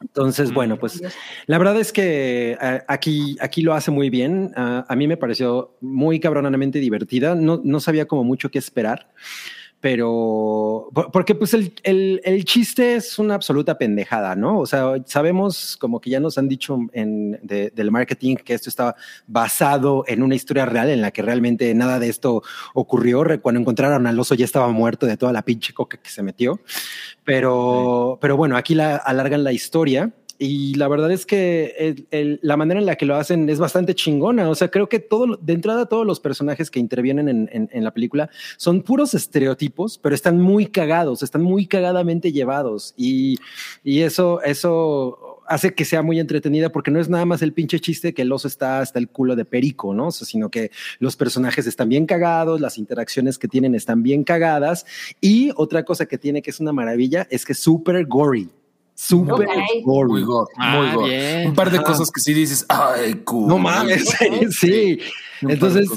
Entonces, bueno, pues la verdad es que eh, aquí, aquí lo hace muy bien. Ah, a mí me pareció muy cabronamente divertida. No, no sabía como mucho qué esperar, pero por- porque pues el, el- el chiste es una absoluta pendejada, ¿no? O sea, sabemos como que ya nos han dicho en, de- del marketing que esto estaba basado en una historia real en la que realmente nada de esto ocurrió. Cuando encontraron al oso ya estaba muerto de toda la pinche coca que se metió. Pero, pero bueno, aquí la alargan la historia. Y la verdad es que la manera en la que lo hacen es bastante chingona. O sea, creo que todo, de entrada, todos los personajes que intervienen en, la película son puros estereotipos, pero están muy cagados, están muy cagadamente llevados. Y, eso, eso hace que sea muy entretenida porque no es nada más el pinche chiste que el oso está hasta el culo de perico, ¿no? Sino que los personajes están bien cagados, las interacciones que tienen están bien cagadas. Y otra cosa que tiene que es una maravilla es que es súper gory. Súper gory. Muy gore, Ah, muy gore. bien. Un par de cosas que sí dices, ay, cool. No mames, sí. Entonces,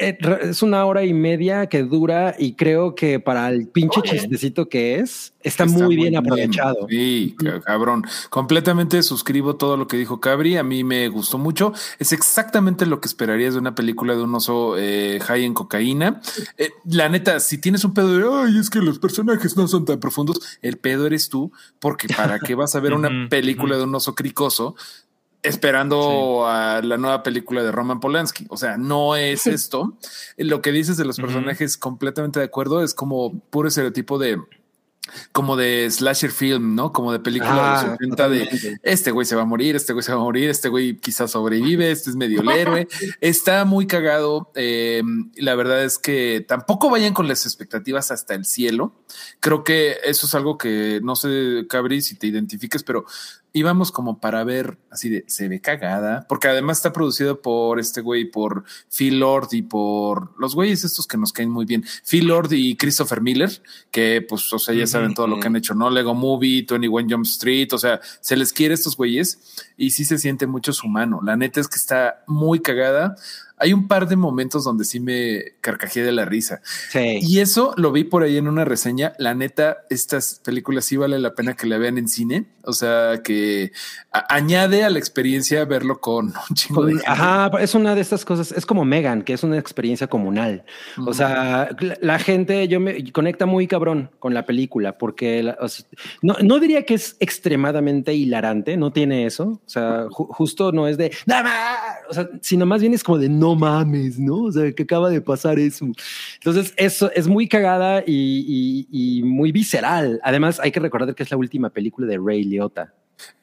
es una hora y media que dura y creo que para el pinche Oye. chistecito que es, está, muy bien aprovechado. Sí, ca- cabrón. Completamente suscribo todo lo que dijo Cabri. A mí me gustó mucho. Es exactamente lo que esperarías de una película de un oso eh, high en cocaína. Eh, la neta, si tienes un pedo de, ay, es que los personajes no son tan profundos, el pedo eres tú, porque para qué vas a ver una película de un oso cricoso esperando a la nueva película de Roman Polanski. O sea, no es esto. Lo que dices de los personajes, completamente de acuerdo, es como puro estereotipo de como de slasher film, ¿no? Como de película Ah, de los 80 de este güey se va a morir, este güey se va a morir, este güey quizás sobrevive, este es medio el héroe. Está muy cagado. eh, la verdad es que tampoco vayan con las expectativas hasta el cielo. Creo que eso es algo que no sé, Cabri, si te identifiques, pero íbamos como para ver así de se ve cagada, porque además está producido por este güey, por Phil Lord y por los güeyes estos que nos caen muy bien, Phil Lord y Christopher Miller, que pues, o sea, ya saben todo lo que han hecho, ¿no? Lego Movie, 21 Jump Street, o sea, se les quiere estos güeyes y sí se siente mucho su mano. La neta es que está muy cagada. Hay un par de momentos donde sí me carcajeé de la risa. Sí. Y eso lo vi por ahí en una reseña. La neta, estas películas sí vale la pena que la vean en cine. O sea, que añade a la experiencia verlo con un chingo de gente. Ajá, es una de estas cosas, es como Megan, que es una experiencia comunal. O sea, la, la gente, yo me conecta muy cabrón con la película, porque la- o sea, no, no diría que es extremadamente hilarante, no tiene eso. O sea, ju- justo no es de nada o sea, sino más bien es como de no mames, ¿no? O sea, que acaba de pasar eso. Entonces, eso es muy cagada y, y- y muy visceral. Además, hay que recordar que es la última película de Ray Liotta.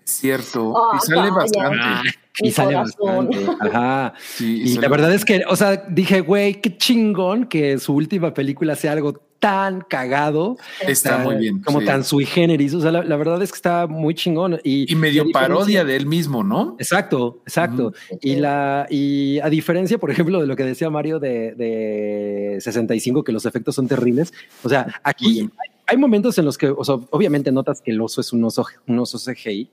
Cierto. Ah, y sale bastante. Ah, Y sale corazón. bastante. Ajá. Sí, Y la verdad es que, o sea, dije, güey, qué chingón que su última película sea algo tan cagado. Está tan- muy bien. Como sí. tan sui generis. O sea, la, la verdad es que está muy chingón. Y, Y medio parodia de él mismo, ¿no? Exacto, exacto. Y la y a diferencia, por ejemplo, de lo que decía Mario de, de 65, que los efectos son terribles. O sea, aquí hay, hay momentos en los que, o sea, obviamente notas que el oso es un oso, un oso CGI,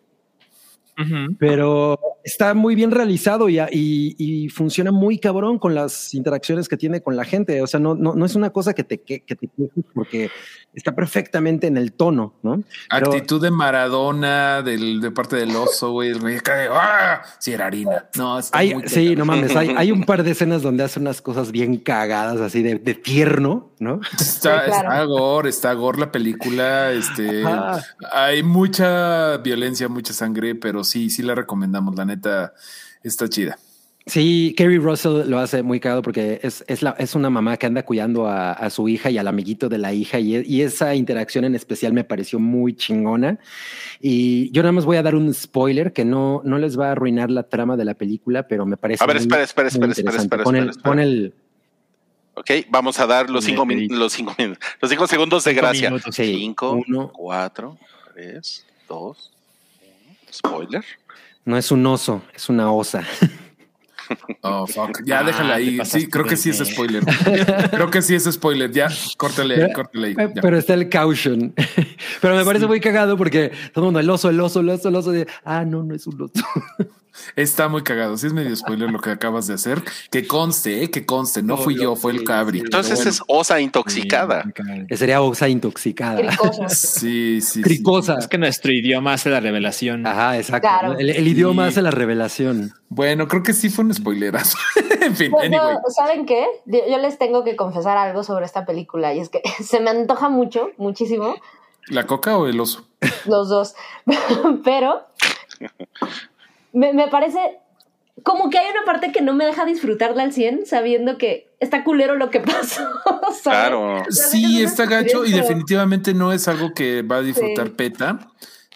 Pero está muy bien realizado y, y- y funciona muy cabrón con las interacciones que tiene con la gente. O sea, no, no, no es una cosa que te, que, que te quejes porque está perfectamente en el tono, ¿no? Pero- Actitud de Maradona del, de parte del oso, güey. El güey cae, ¡ah! Sí, era harina. No, está Hay, muy sí, cagado. no mames, hay, hay un par de escenas donde hace unas cosas bien cagadas, así de, de tierno, ¿no? Está, Sí, claro. está gore, está gore la película. Este, Ajá. hay mucha violencia, mucha sangre, pero sí, sí la recomendamos. La neta está chida. Sí, Kerry Russell lo hace muy cagado porque es, es, la, es una mamá que anda cuidando a, a su hija y al amiguito de la hija y, y esa interacción en especial me pareció muy chingona. Y yo nada más voy a dar un spoiler que no, no les va a arruinar la trama de la película, pero me parece. A ver, muy- espera, espera, espera, espera, espera, Pon el- espera, espera. pon el- Ok, vamos a dar los cinco, min- los cinco, min- los cinco segundos de Cinco gracia. minutos. Sí, Cinco, uno. cuatro, tres, dos. Spoiler. No es un oso, es una osa. Oh, fuck. Ya Ah, déjala ahí. Sí, creo que sí es spoiler. creo que sí es spoiler. Ya, córtale córtale ahí. Eh, ya. Pero está el caution. Pero me parece muy cagado porque todo el mundo, el oso, el oso, el oso, el oso. de, ah, no, no es un oso. Está muy cagado. Sí, es medio spoiler lo que acabas de hacer. Que conste, eh, que conste. No fui yo, fue el cabri. Entonces es osa intoxicada. Que sería osa intoxicada. Cricosa. Sí, sí. sí. Cricosa. Es que nuestro idioma hace la revelación. Ajá, exacto. Claro. El, el idioma hace la revelación. Bueno, creo que sí fue un spoilerazo. en fin, Bueno, anyway. ¿saben qué? Yo yo les tengo que confesar algo sobre esta película y es que se me antoja mucho, muchísimo, ¿La coca o el oso? los dos, pero me, me parece como que hay una parte que no me deja disfrutarla al 100 sabiendo que está culero lo que pasó. ¿sabes? Claro. Sí, está gacho y definitivamente no es algo que va a disfrutar Sí. PETA,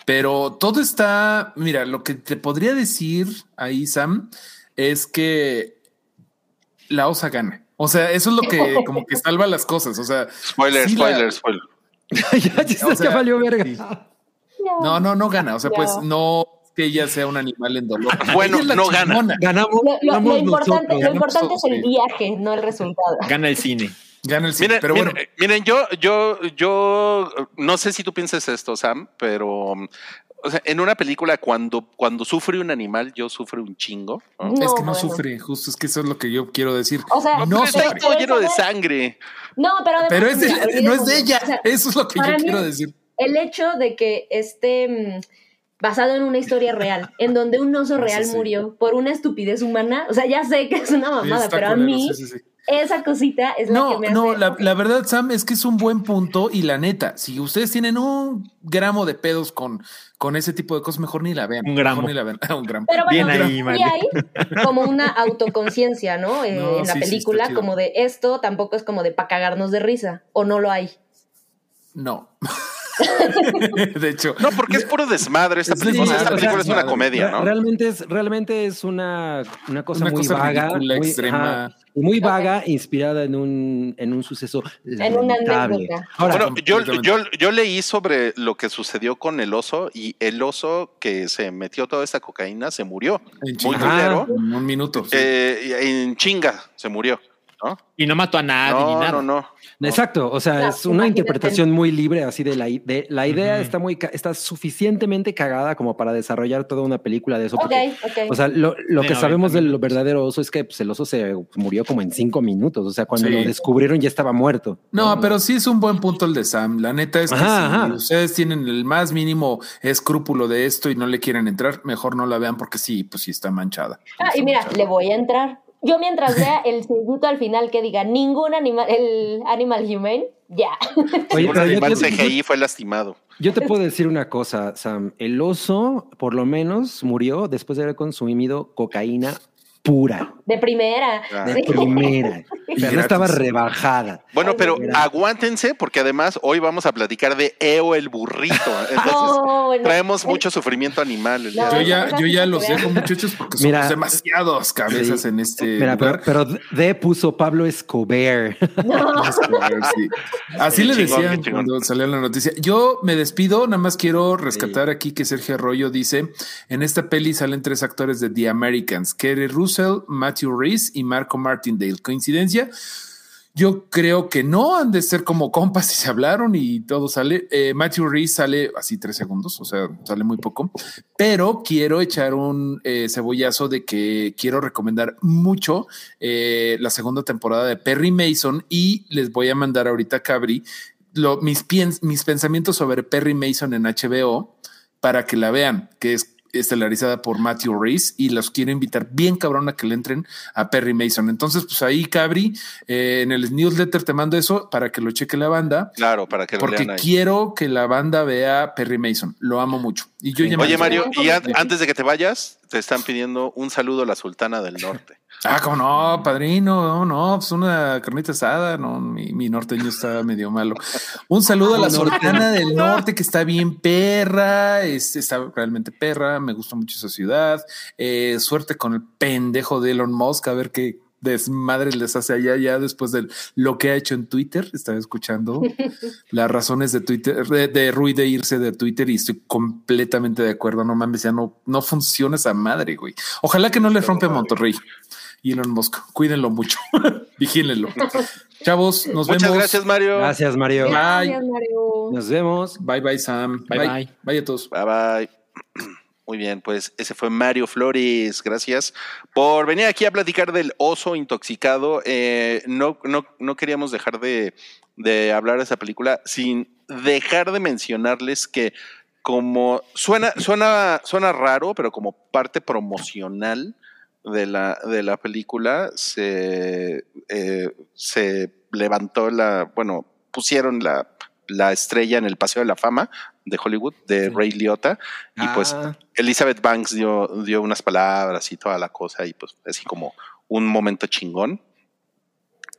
pero todo está, mira, lo que te podría decir ahí, Sam, es que la osa gana. O sea, eso es lo que como que salva las cosas. O sea, Spoiler, sí la- spoiler, spoiler. ya, ya, O ya sea, valió verga. sí. no, no, no gana. O sea, No. pues no que ella sea un animal en dolor. Bueno, no gana. Ganamos. Lo, lo- lo ganamos importante, nosotros. lo importante es el viaje, no el resultado. Gana el cine. Gana el cine. Miren, pero bueno, miren, miren, yo, yo, yo, no sé si tú piensas esto, Sam, pero o sea, en una película cuando, cuando sufre un animal, yo sufro un chingo. ¿no? es que no bueno. sufre, justo es que eso es lo que yo quiero decir. O sea, no Pero está todo lleno de sangre. No, pero además, Pero es de- mira, no es de ella. O sea, Eso es lo que yo quiero decir. el hecho de que esté basado en una historia real, en donde un oso real sí. murió por una estupidez humana, o sea, ya sé que es una mamada, pero a mí sí, sí, sí. esa cosita es la que me no, hace... la, la verdad, Sam, es que es un buen punto y la neta, si ustedes tienen un gramo de pedos con, con ese tipo de cosas, mejor ni la vean. Un gramo. Mejor ni la vean. un gramo. Pero bueno, Bien ahí, Mario. hay como una autoconciencia, ¿no? Eh, No, en la película, como de esto tampoco es como de para cagarnos de risa, o no lo hay. No. de hecho, No, porque es puro desmadre. Esta Sí, película, o sea, esta película es una comedia, ¿no? Realmente es, realmente es una, una cosa Una muy cosa vaga, ridícula, muy, extrema. ajá, muy vaga, inspirada en un, en un suceso En una lamentable. anécdota. Ahora, Bueno, yo, yo, yo leí sobre lo que sucedió con el oso y el oso que se metió toda esta cocaína se murió. en Muy chinga. culero. En un minuto. sí. Eh, en chinga se murió. ¿no? Y no mató a nadie ni No, nada. no, no. Exacto, o sea, es una interpretación muy libre así de la, de, la idea está muy está suficientemente cagada como para desarrollar toda una película de eso. Ok, porque, ok. O sea, lo, lo Sí, que no, sabemos del 90 verdadero oso es que pues, el oso se murió como en cinco minutos. O sea, cuando Sí. lo descubrieron ya estaba muerto. No, pero sí es un buen punto el de Sam. La neta es que Ajá, si ajá. ustedes tienen el más mínimo escrúpulo de esto y no le quieren entrar, mejor no la vean porque sí, pues sí está manchada. Ah, y mira, le voy a entrar. Yo mientras vea el sellito al final que diga ningún animal, el animal humane, ya. Oye, Un animal te- CGI fue lastimado. Yo te puedo decir una cosa, Sam. El oso, por lo menos, murió después de haber consumido cocaína pura, De primera. Ah. de Sí. primera. No gratis. estaba rebajada. Bueno, pero aguántense porque además hoy vamos a platicar de Eo el burrito. Entonces No, bueno. traemos mucho sufrimiento animal. el día No, de Yo ya, yo ya los que dejo, muchachos, porque Mira. somos demasiados cabezas Sí. en este Mira, pero, lugar. pero D puso Pablo Escobar. Sí. Así le chingón, decían cuando salió la noticia. Yo me despido, nada más quiero rescatar aquí que Sergio Arroyo dice, en esta peli salen tres actores de The Americans, Kerry Matthew Reese y Marco Martindale. ¿Coincidencia? Yo creo que no, han de ser como compas y se hablaron y todo sale. Eh, Matthew Reese sale así tres segundos, o sea, sale muy poco, pero quiero echar un eh, cebollazo de que quiero recomendar mucho eh, la segunda temporada de Perry Mason y les voy a mandar ahorita a Cabri mis, mis pensamientos sobre Perry Mason en HBO para que la vean, que es estelarizada por Matthew Reese y los quiero invitar bien cabrón a que le entren a Perry Mason. Entonces, pues ahí, Cabri, eh, en el newsletter te mando eso para que lo cheque la banda, Claro, para que lo porque lean ahí. quiero que la banda vea Perry Mason. Lo amo mucho. Y yo ya me- Oye, Mario, y an- Sí. antes de que te vayas, te están pidiendo un saludo a la Sultana del Norte. Ah, como no, padrino, no, no, pues una carnita asada, no, mi, mi norteño está medio malo. Un saludo a la Sultana del Norte que está bien perra, es- está realmente perra, me gusta mucho esa ciudad. Eh, suerte con el pendejo de Elon Musk, a ver qué desmadre les hace allá ya después de lo que ha hecho en Twitter. Estaba escuchando las razones de Twitter, de, de Rui de irse de Twitter y estoy completamente de acuerdo. No mames, ya no, no funciona esa madre, güey. Ojalá que no le rompe a Monterrey y Elon Musk. Cuídenlo mucho. Vigílenlo. Chavos, nos Muchas vemos. gracias, Mario. Gracias, Mario. Bye. Gracias, Mario. Nos vemos. Bye bye, Sam. Bye, bye. Bye a todos. Bye bye. Muy bien, pues ese fue Mario Flores. Gracias por venir aquí a platicar del oso intoxicado. Eh, no, no, no queríamos dejar de, de hablar de esa película sin dejar de mencionarles que como suena, suena, suena raro, pero como parte promocional de la, de la película se, eh, se levantó la, bueno, pusieron la, la estrella en el Paseo de la Fama de Hollywood de Ray Liotta y pues Ah, Elizabeth Banks dio, dio unas palabras y toda la cosa y pues así como un momento chingón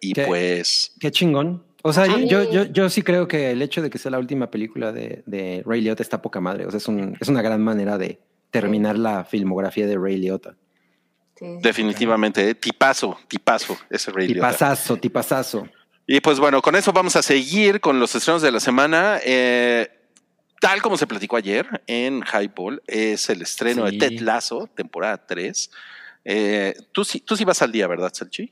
y ¿Qué? pues qué chingón. O sea, yo, yo, yo, sí creo que el hecho de que sea la última película de, de Ray Liotta está poca madre. O sea, es, un, es una gran manera de terminar la filmografía de Ray Liotta. Sí. definitivamente eh, tipazo, tipazo ese Ray Liotta. Tipazazo, tipazazo. Y pues bueno, con eso vamos a seguir con los estrenos de la semana. Eh, tal como se platicó ayer en Highball, es el estreno Sí. de Ted Lasso, temporada 3. Eh, tú, sí, tú sí vas al día, ¿verdad, Salchi?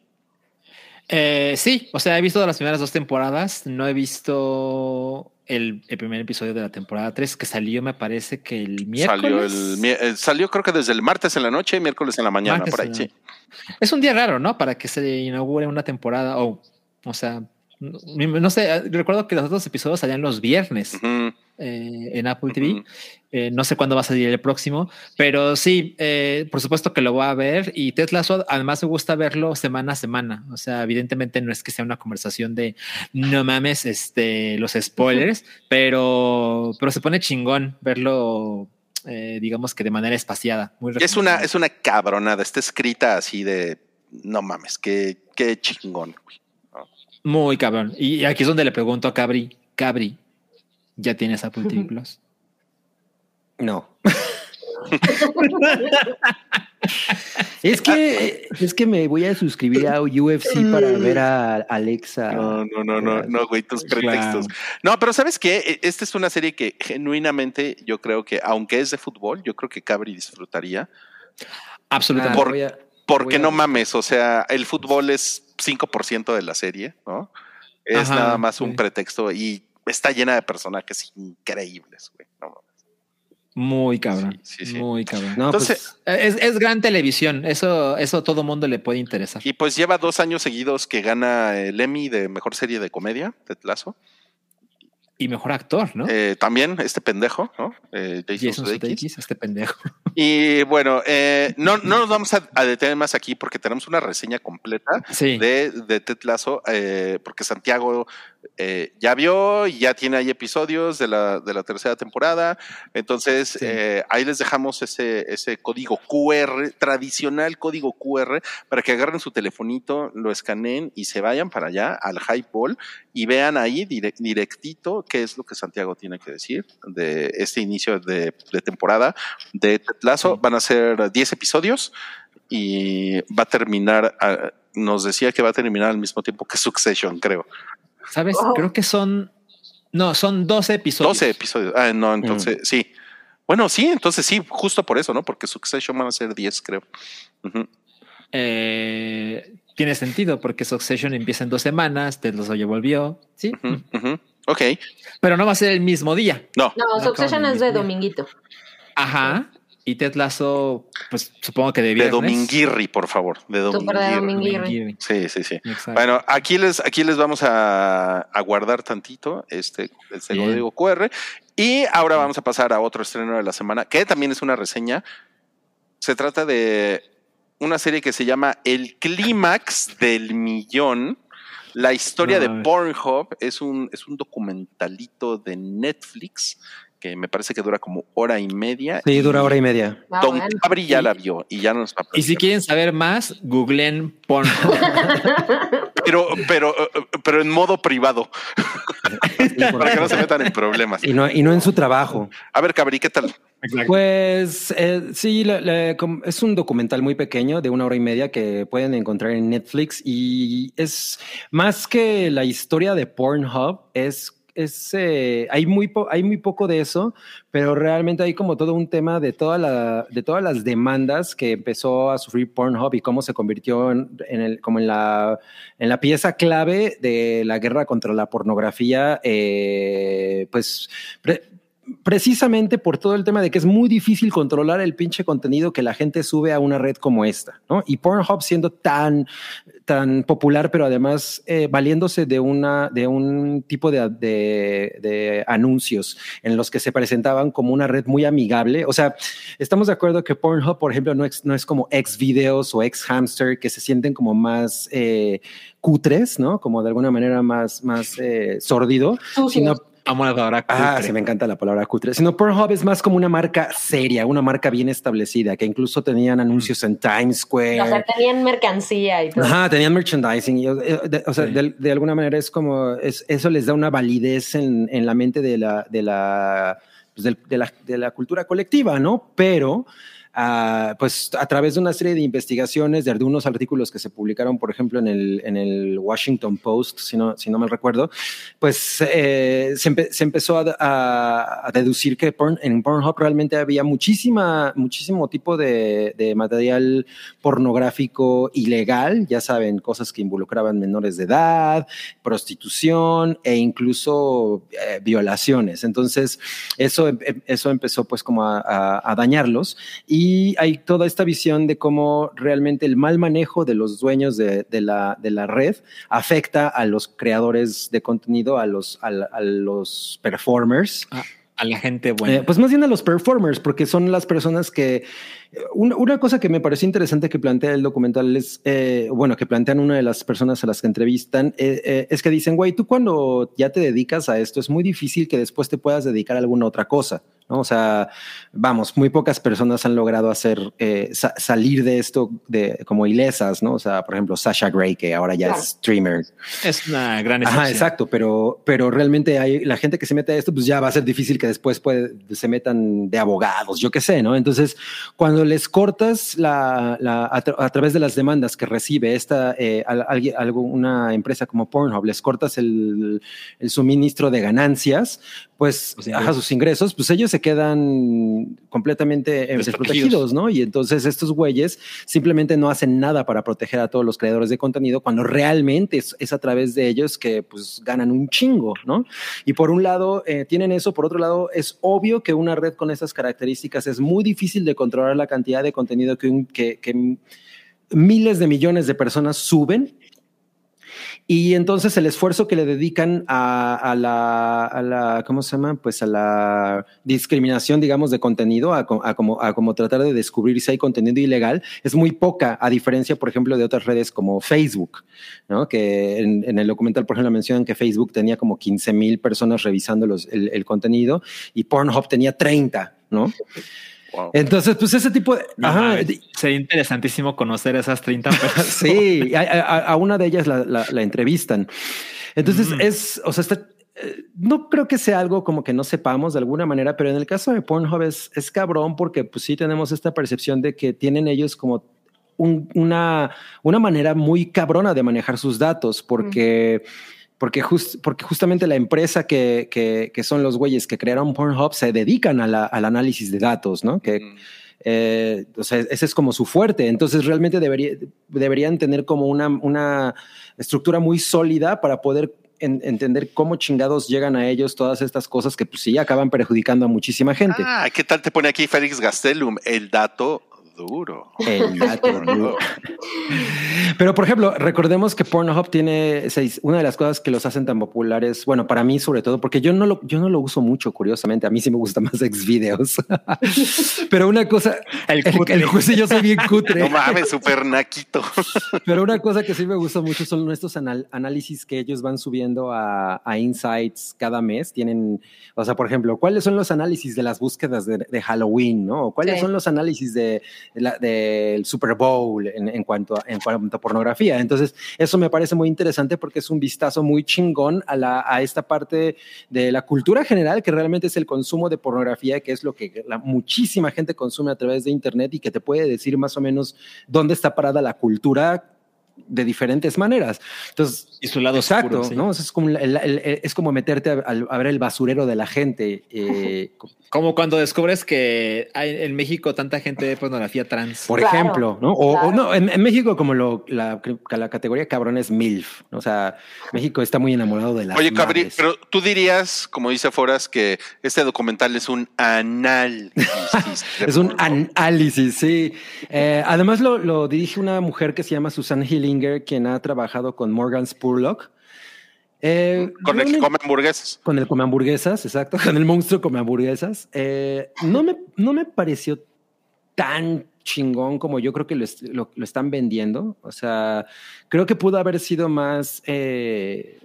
Eh, sí, o sea, he visto las primeras dos temporadas. No he visto el, el primer episodio de la temporada 3 que salió, me parece que el miércoles. Salió, el, eh, salió creo que desde el martes en la noche y miércoles en la mañana, Martes por ahí, sí. Es un día raro, ¿no? Para que se inaugure una temporada o, o sea, no, no sé, recuerdo que los otros episodios salían los viernes Ujú. Eh, en Apple TV. Eh, no sé cuándo va a salir el próximo, pero sí, eh, por supuesto que lo voy a ver y Ted Lasso, además me gusta verlo semana a semana. O sea, evidentemente no es que sea una conversación de no mames, este, los spoilers, pero, pero se pone chingón verlo, digamos que de manera espaciada. Muy Es una, es una cabronada, está escrita así de no mames, qué, qué chingón. güey. muy cabrón. Y aquí es donde le pregunto a Cabri, Cabri, ¿ya tienes Apple TV Plus? No. es que es que me voy a suscribir a UFC para ver a Alexa. No, no, no, no, no, güey, tus pretextos. No, pero ¿sabes qué? E- Esta es una serie que genuinamente yo creo que, aunque es de fútbol, yo creo que Cabri disfrutaría. Absolutamente. Por- a- Porque no mames, o sea, el fútbol es 5% de la serie, ¿no? Es Ajá, nada más un pretexto y está llena de personajes increíbles, güey. No mames. Muy cabrón. Sí, sí, sí. Muy cabrón. No, Entonces, pues, Es, es gran televisión. Eso, eso todo mundo le puede interesar. Y pues lleva dos años seguidos que gana el Emmy de mejor serie de comedia, Ted Lasso. Y mejor actor, ¿no? Eh, también este pendejo, ¿no? Eh, Jason Jason Sudeikis. Este pendejo. Y bueno, eh, no, no nos vamos a, a detener más aquí porque tenemos una reseña completa Sí. de, de Ted Lasso, eh, porque Santiago eh, ya vio y ya tiene ahí episodios de la, de la tercera temporada. Entonces, Sí. eh, ahí les dejamos ese, ese código QR, tradicional código QR, para que agarren su telefonito, lo escaneen y se vayan para allá al Hype Ball y vean ahí dire- directito qué es lo que Santiago tiene que decir de este inicio de, de temporada de Tetlazo. Van a ser 10 episodios y va a terminar, ah, nos decía que va a terminar al mismo tiempo que Succession, creo. ¿Sabes? Wow. Creo que son. No, son 12 episodios. 12 episodios. Ah, no, entonces sí. Bueno, sí, entonces sí, justo por eso, ¿no? Porque Succession van a ser 10, creo. Eh, tiene sentido porque Succession empieza en dos semanas, Ted Lasso ya volvió, sí. Ok, pero no va a ser el mismo día. no. No, No Succession es de dominguito. Ajá. Y Ted Lasso, pues supongo que de De viernes. Dominguirri, por favor. De de Dominguirri. Sí, sí, sí. Exacto. Bueno, aquí les, aquí les vamos a, a guardar tantito este, este Bien. código QR. Y ahora vamos a pasar a otro estreno de la semana, que también es una reseña. Se trata de una serie que se llama El Clímax del Millón. La historia No, de. Pornhub es un, es un documentalito de Netflix que me parece que dura como hora y media. Sí, dura hora y media. Ah, Don bueno. Cabri ya la vio y ya nos va a y si quieren saber más, googleen Pornhub. pero, pero, eh, pero en modo privado, para que no se metan en problemas. Y no, y no en su trabajo. A ver, Cabri, ¿qué tal? Pues eh, sí, es un documental muy pequeño de una hora y media que pueden encontrar en Netflix y es más que la historia de Pornhub, es... Eh, hay, muy hay muy poco de eso, pero realmente hay como todo un tema de, toda la, de todas las demandas que empezó a sufrir Pornhub y cómo se convirtió en, el, como en la, en la pieza clave de la guerra contra la pornografía, eh, pues precisamente por todo el tema de que es muy difícil controlar el pinche contenido que la gente sube a una red como esta, ¿no? Y Pornhub siendo tan, tan popular, pero además eh, valiéndose de una, de un tipo de, de, de anuncios en los que se presentaban como una red muy amigable. O sea, estamos de acuerdo que Pornhub, por ejemplo, no es, no es como ex videos o ex hamster que se sienten como más eh, cutres, ¿no? Como de alguna manera más, más eh, sórdido, Sucios. Sino Vamos a ahora. Ah, sí, me encanta la palabra cutre. Sino Pornhub es más como una marca seria, una marca bien establecida, que incluso tenían anuncios en Times Square. O sea, tenían mercancía y todo. Ajá, tenían merchandising. y, eh, de- o sea, Sí. de, de alguna manera es como, es, eso les da una validez en, en la mente de la, de la, pues de la, de la cultura colectiva, ¿no? Pero, ah, pues a través de una serie de investigaciones, de, de unos artículos que se publicaron, por ejemplo, en el, en el Washington Post, si no, si no mal recuerdo, pues eh, se, empe- se empezó a, deducir que en Pornhub realmente había muchísima, muchísimo tipo de, material pornográfico ilegal, ya saben, cosas que involucraban menores de edad, prostitución e incluso eh, violaciones. Entonces, eso, em- em- eso empezó pues como a, a- a dañarlos y hay toda esta visión de cómo realmente el mal manejo de los dueños de, de la, de la red afecta a los creadores de contenido, a los, a los performers. A la gente buena. Eh, pues más bien a los performers, porque son las personas que... Una, una cosa que me pareció interesante que plantea el documental es, eh, bueno, que plantean una de las personas a las que entrevistan, eh, eh, es que dicen, güey, tú cuando ya te dedicas a esto, es muy difícil que después te puedas dedicar a alguna otra cosa, ¿no? O sea, vamos, muy pocas personas han logrado hacer, eh, sa- salir de esto de, como ilesas, ¿no? O sea, por ejemplo, Sasha Gray, que ahora ya Claro. es streamer, es una gran excepción. Ajá, exacto, pero, pero realmente hay la gente que se mete a esto, pues ya va a ser difícil que después puede, se metan de abogados, yo qué sé, ¿no? Entonces, cuando les cortas la, a, tra- a través de las demandas que recibe esta, eh, al- alguien- algo, una empresa como Pornhub, les cortas el suministro de ganancias, pues, ingresos. sus ingresos, pues ellos se quedan completamente eh, Desprotegidos. desprotegidos, ¿no? Y entonces estos güeyes simplemente no hacen nada para proteger a todos los creadores de contenido cuando realmente es, es a través de ellos que pues ganan un chingo, ¿no? Y por un lado eh, tienen eso, por otro lado es obvio que una red con esas características es muy difícil de controlar la cantidad de contenido que, un- que, que miles de millones de personas suben Y entonces el esfuerzo que le dedican a, la, ¿cómo se llama? Pues a la discriminación, digamos, de contenido, a, co- a como, a como tratar de descubrir si hay contenido ilegal, es muy poca, a diferencia, por ejemplo, de otras redes como Facebook, ¿no? Que en, en el documental, por ejemplo, mencionan que Facebook tenía como 15 mil personas revisando los, el, el contenido y Pornhub tenía 30, ¿no? Wow. Entonces, pues ese tipo de... No ajá, Sería interesantísimo conocer esas 30 personas. Sí, a, a- a una de ellas la, la- la entrevistan. Entonces Mm. es, o sea, está, eh, no creo que sea algo como que no sepamos de alguna manera, pero en el caso de Pornhub es, es cabrón porque pues sí tenemos esta percepción de que tienen ellos como un- una, una manera muy cabrona de manejar sus datos porque... Porque, just- porque justamente la empresa que, que, que son los güeyes que crearon Pornhub se dedican a la- al análisis de datos, ¿no? Que, Mm. eh, o sea, ese es como su fuerte. Entonces, realmente debería, deberían tener como una, una estructura muy sólida para poder en- entender cómo chingados llegan a ellos todas estas cosas que, pues sí, acaban perjudicando a muchísima gente. Ah, ¿qué tal te pone aquí Félix Gastelum? El dato duro. El dato duro. Pero, por ejemplo, recordemos que Pornhub tiene seis, una de las cosas que los hacen tan populares, bueno, para mí sobre todo, porque yo no lo, yo no lo uso mucho, curiosamente, a mí sí me gusta más Xvideos. Pero una cosa, El el, cutre. el, juicio, yo soy bien cutre. No mames, súper naquito. Pero una cosa que sí me gusta mucho son nuestros anal- análisis que ellos van subiendo a, a Insights cada mes. Tienen, o sea, por ejemplo, ¿cuáles son los análisis de las búsquedas de, de Halloween? ¿no? ¿O ¿Cuáles Sí. son los análisis de la- del Super Bowl en, en cuanto a, en cuanto a pornografía? Entonces, eso me parece muy interesante porque es un vistazo muy chingón a, la, a esta parte de la cultura general, que realmente es el consumo de pornografía, que es lo que la, muchísima gente consume a través de Internet y que te puede decir más o menos dónde está parada la cultura de diferentes maneras. Entonces, Y su lado exacto, oscuro, sí. ¿no? O sea, es, como el- el- el- es como meterte a, ver el basurero de la gente. eh, Como cuando descubres que hay en México tanta gente de pornografía trans. por Claro, ejemplo, ¿no? O, no, en, en México como lo, la, la categoría cabrón es MILF. O sea, México está muy enamorado de las Oye, Cabri, pero tú dirías, como dice Foras, que este documental es un análisis. Es un análisis, sí. Eh, además lo, lo dirige una mujer que se llama Susan Quien ha trabajado con Morgan Spurlock. Eh, Con el que come hamburguesas. Con el come hamburguesas, exacto, con el monstruo come hamburguesas. Eh, no, me, no me pareció tan chingón como yo creo que lo, lo- lo están vendiendo. O sea, creo que pudo haber sido más, eh,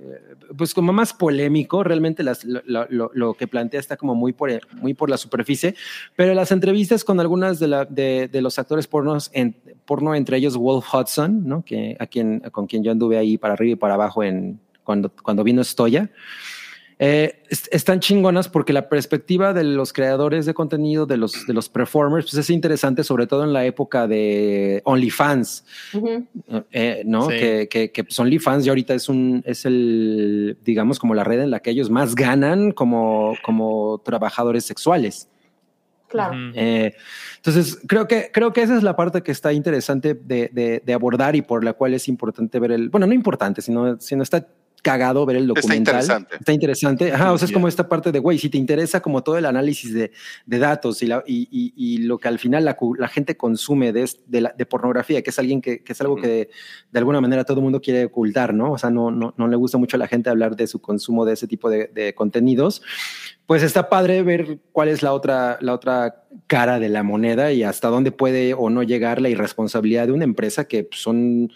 pues como más polémico. Realmente las- lo- lo que plantea está como muy por, muy por la superficie, pero las entrevistas con algunas de, la, de, de los actores pornos, en, porno, entre ellos Wolf Hudson, ¿no? que, a quien, con quien yo anduve ahí para arriba y para abajo en, cuando, cuando vino Stoya. Eh, est- están chingonas porque la perspectiva de los creadores de contenido, de los, de los performers, pues es interesante, sobre todo en la época de OnlyFans, eh, ¿no? Sí. Que, que, que pues OnlyFans ya ahorita es un, es el, digamos, como la red en la que ellos más ganan como, como trabajadores sexuales. Claro. Eh, entonces, creo que, creo que esa es la parte que está interesante de, de- de abordar y por la cual es importante ver el, bueno, no importante, sino, sino está cagado ver el Está documental. interesante. Está interesante. Ajá, o sea, es como esta parte de, güey, si te interesa como todo el análisis de, de datos y, la, y, y- y lo que al final la, la gente consume de, de, la- de pornografía, que es alguien que, que es algo que de alguna manera todo el mundo quiere ocultar, ¿no? O sea, no, no, no le gusta mucho a la gente hablar de su consumo de ese tipo de, de contenidos pues está padre ver cuál es la otra, la otra cara de la moneda y hasta dónde puede o no llegar la irresponsabilidad de una empresa que son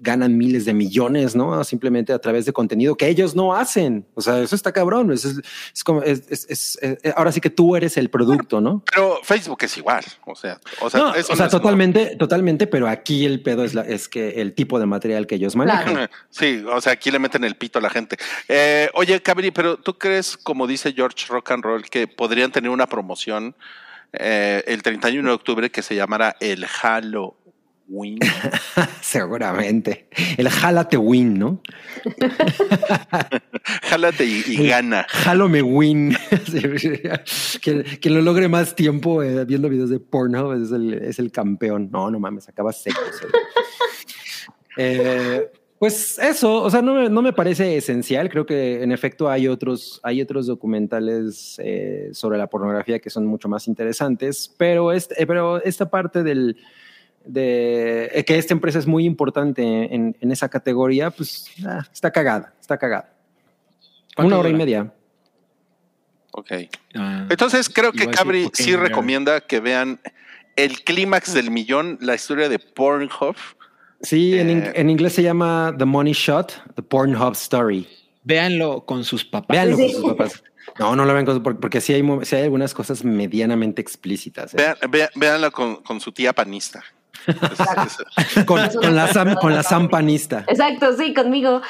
ganan miles de millones, ¿no? Simplemente a través de contenido que ellos no hacen. O sea, eso está cabrón. Es, es- es como, es- es- es- eh, ahora sí que tú eres el producto, ¿no? Pero Facebook es igual. O sea, o sea, No, eso o sea, totalmente, totalmente, pero aquí el pedo es, la, es que el tipo de material que ellos manejan. Claro. Sí, o sea, aquí le meten el pito a la gente. Eh, oye, Cabri, pero tú crees, como dice George Rock and Roll, que podrían tener una promoción eh, el 31 de octubre que se llamara el Halloween? Seguramente. El jálate win, ¿no? Jálate y, y gana. Jalo me win. que, que lo logre más tiempo eh, viendo videos de porno es el, es el campeón. No, no mames, acaba seco. Eh, pues eso, o sea, no me, no me parece esencial. Creo que en efecto hay otros, hay otros documentales eh, sobre la pornografía que son mucho más interesantes, pero, este, pero esta parte del, de eh, que esta empresa es muy importante en, en esa categoría, pues ah, está cagada, está cagada. ¿Cuánto Una hora y media. Ok. Ah, Entonces creo que Cabri sí recomienda que vean el clímax del millón, la historia de Pornhub. Sí, en, in- Eh. en inglés se llama The Money Shot, The Pornhub Story. véanlo con sus papás. Véanlo Sí. con sus papás. No, no lo vean con- porque, porque sí hay, sí hay algunas cosas medianamente explícitas. ¿eh? Vean, vea- véanla con, con su tía panista. Con, con la Sam, con la Sam panista. Exacto, sí, conmigo.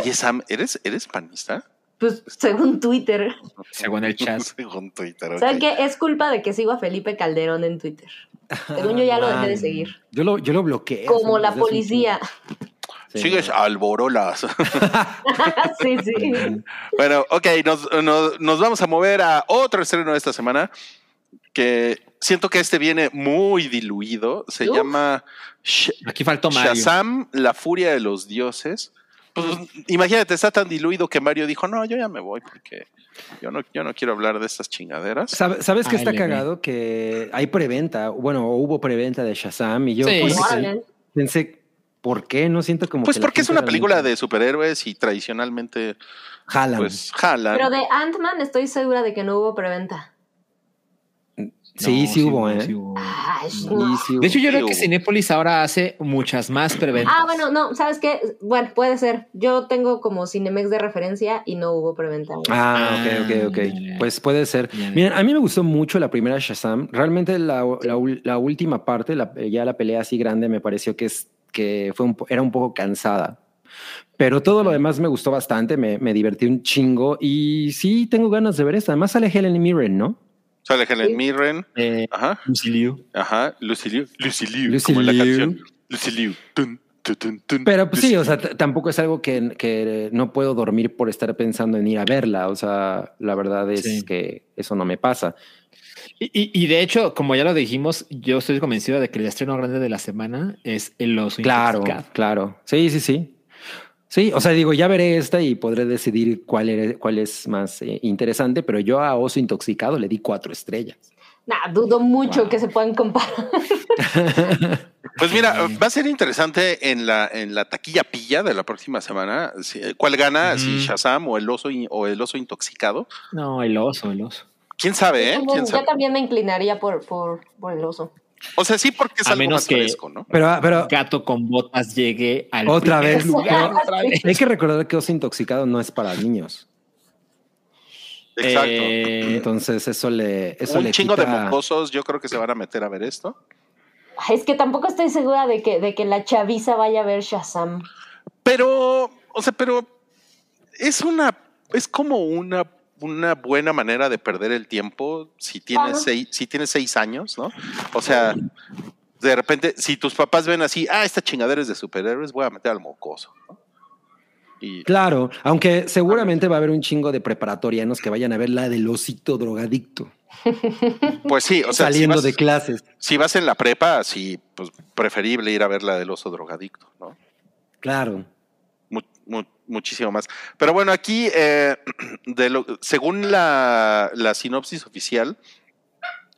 Oye, Sam, ¿eres, ¿eres panista? Pues según Twitter. Según el chat. Según Twitter. ok. ¿Saben qué? Es culpa de que sigo a Felipe Calderón en Twitter. Según yo ya lo dejé de seguir. Yo lo, yo lo bloqueé. Como la policía. Sí, Sigues no. alborolas. sí, sí. bueno, ok, nos, nos- nos vamos a mover a otro estreno de esta semana que siento que este viene muy diluido. Se Uf. llama Sh- Aquí faltó Mario. Shazam, la furia de los dioses. Pues, imagínate, está tan diluido que Mario dijo, no, yo ya me voy porque yo no, yo no quiero hablar de estas chingaderas. ¿Sabe- ¿Sabes qué está cagado? Que hay preventa, bueno, hubo preventa de Shazam y yo Sí. pues, Órale. pensé, ¿por qué? No siento como Pues que porque es una película realmente de superhéroes y tradicionalmente jalan. pues jalan. Pero de Ant-Man estoy segura de que no hubo preventa. Sí, No, sí, hubo, ¿eh? sí hubo. Ay, Sí, no. sí hubo. De hecho, yo creo que. Cinépolis ahora hace muchas más preventas. Ah, bueno, no, ¿sabes qué? Bueno, puede ser. Yo tengo como Cinemex de referencia y no hubo preventa. Ah, ok, ok, ok. Ah. Pues puede ser. Miren, a mí me gustó mucho la primera Shazam. Realmente la, la ul- la última parte, la- ya la pelea así grande, me pareció que, es, que fue un era un poco cansada. Pero todo lo demás me gustó bastante, me, me divertí un chingo y sí tengo ganas de ver esta. Además sale Helen Mirren, ¿no? Sale Helen. Mirren, Eh, ajá, Lucy Liu. ajá, Lucy Liu, Lucy Liu, Lucy como en la Liu. canción. Lucy Liu. Pero pues Lucy sí, o sea, tampoco es algo que, que no puedo dormir por estar pensando en ir a verla. O sea, la verdad es Sí. que eso no me pasa. Y, y- y de hecho, como ya lo dijimos, yo estoy convencido de que el estreno grande de la semana es El Oso Claro, Intoxicado. claro. Sí, sí, sí. Sí, o sea, digo, ya veré esta y podré decidir cuál, era- cuál es más eh, interesante, pero yo a Oso Intoxicado le di cuatro estrellas. Nah, dudo mucho que se puedan comparar. Pues mira, va a ser interesante en la, en la taquilla pilla de la próxima semana. si- ¿Cuál gana? Si Shazam o el oso in- o el oso intoxicado. No, el oso, el oso. ¿Quién sabe, eh? ¿Quién sabe? Yo también me inclinaría por, por, por el oso. O sea, sí, porque es A algo menos más que- fresco, ¿no? Pero, pero Gato con botas llegue al Otra vez. lugar, otra vez. hay que recordar que Oso Intoxicado no es para niños. Exacto. Eh, Entonces eso le... Eso Un le chingo de mocosos, yo creo que se van a meter a ver esto. Ay, Es que tampoco estoy segura de que, de que la chaviza vaya a ver Shazam. Pero, o sea, pero es una, es como una, una buena manera de perder el tiempo si tienes Ajá. seis, si tienes seis años, ¿no? O sea, de repente, si tus papás ven así, ah, esta chingadera es de superhéroes, voy a meter al mocoso, ¿no? Y Claro, aunque seguramente va a haber un chingo de preparatorianos que vayan a ver la del osito drogadicto pues sí, o sea, si saliendo vas, de clases. si vas en la prepa, sí, pues preferible ir a ver la del oso drogadicto, ¿no? Claro. Mu- mu- muchísimo más. Pero bueno, aquí, eh, de lo- según la, la sinopsis oficial,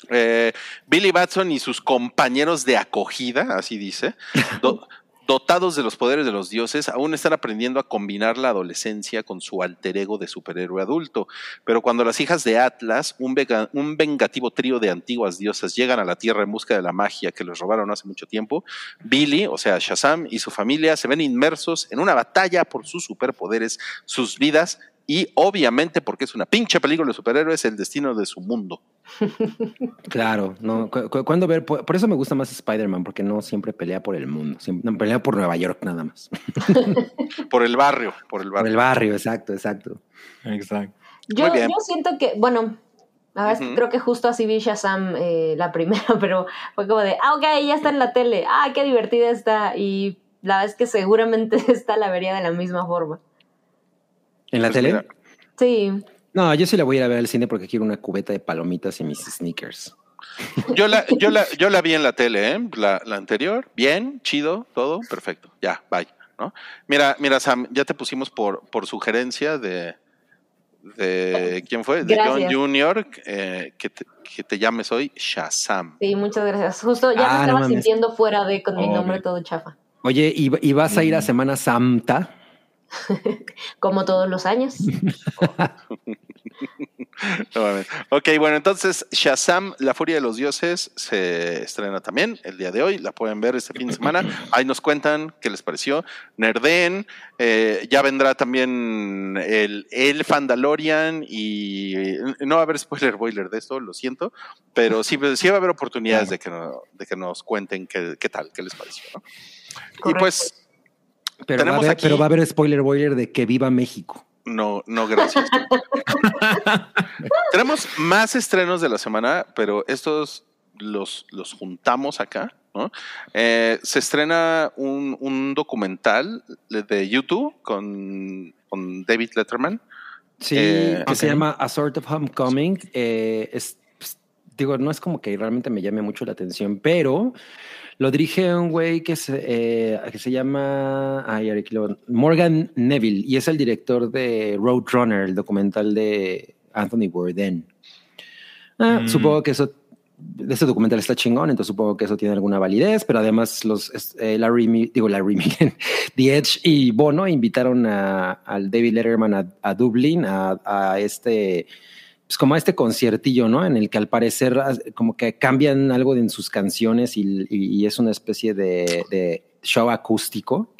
eh, Billy Batson y sus compañeros de acogida, así dice, dotados de los poderes de los dioses, aún están aprendiendo a combinar la adolescencia con su alter ego de superhéroe adulto. Pero cuando las hijas de Atlas, un, vengativo trío de antiguas diosas, llegan a la Tierra en busca de la magia que les robaron hace mucho tiempo, Billy, o sea, Shazam y su familia se ven inmersos en una batalla por sus superpoderes, sus vidas y obviamente, porque es una pinche película de superhéroes, el destino de su mundo. Claro, no. cu- cu- cuando ver, por, por eso me gusta más Spider-Man, porque no siempre pelea por el mundo, siempre no, pelea por Nueva York nada más. Por el barrio, por el Por el barrio. barrio, exacto, exacto. Exacto. Yo, yo siento que, bueno, a ver, Ujú. creo que justo así vi Shazam eh, la primera, pero fue como de, ah, ok, ya está en la tele, ah, qué divertida está, y la verdad es que seguramente esta la vería de la misma forma. ¿En la Pues tele? mira, Sí, No, yo sí la voy a ir a ver al cine porque quiero una cubeta de palomitas y mis sneakers. yo, la, yo, la, yo la vi en la tele, ¿eh? la, la anterior, bien, chido, todo, perfecto, ya, bye. ¿no? Mira, mira, Sam, ya te pusimos por, por sugerencia de, de quién fue, de Gracias. John Jr., eh, que, te, que te llames hoy Shazam. Sí, muchas gracias. Justo ya Ah, me no estaba mames. sintiendo fuera de con mi Obvio. nombre todo chafa. Oye, ¿y, y vas a ir a Semana Santa? Como todos los años. No ok, bueno, entonces Shazam, La Furia de los Dioses, se estrena también el día de hoy. La pueden ver este fin de semana. Ahí nos cuentan qué les pareció. Nerden, eh, ya vendrá también el, el Fandalorian y no va a haber spoiler boiler de esto, lo siento, pero sí, sí va a haber oportunidades de, que no- de que nos cuenten qué, qué tal, qué les pareció. ¿no? Y pues Pero va, a haber, aquí- pero va a haber spoiler boiler de que viva México. No, no, gracias. Tenemos más estrenos de la semana, pero estos los, los juntamos acá. ¿no? Eh, se estrena un, un documental de YouTube con, con David Letterman. Sí, Eh, que se llama A Sort of Homecoming. Eh, es, digo, no es como que realmente me llame mucho la atención, pero lo dirige un güey que se, eh, que se llama ay, Morgan Neville y es el director de Roadrunner, el documental de Anthony Bourdain. Ah, Mm. Supongo que eso, ese documental está chingón, entonces supongo que eso tiene alguna validez, pero además los eh, Larry, digo Larry The Edge y Bono invitaron a, al David Letterman a, a Dublín a, a este, pues como a este conciertillo, ¿no? En el que al parecer como que cambian algo en sus canciones y, y- y es una especie de, de show acústico.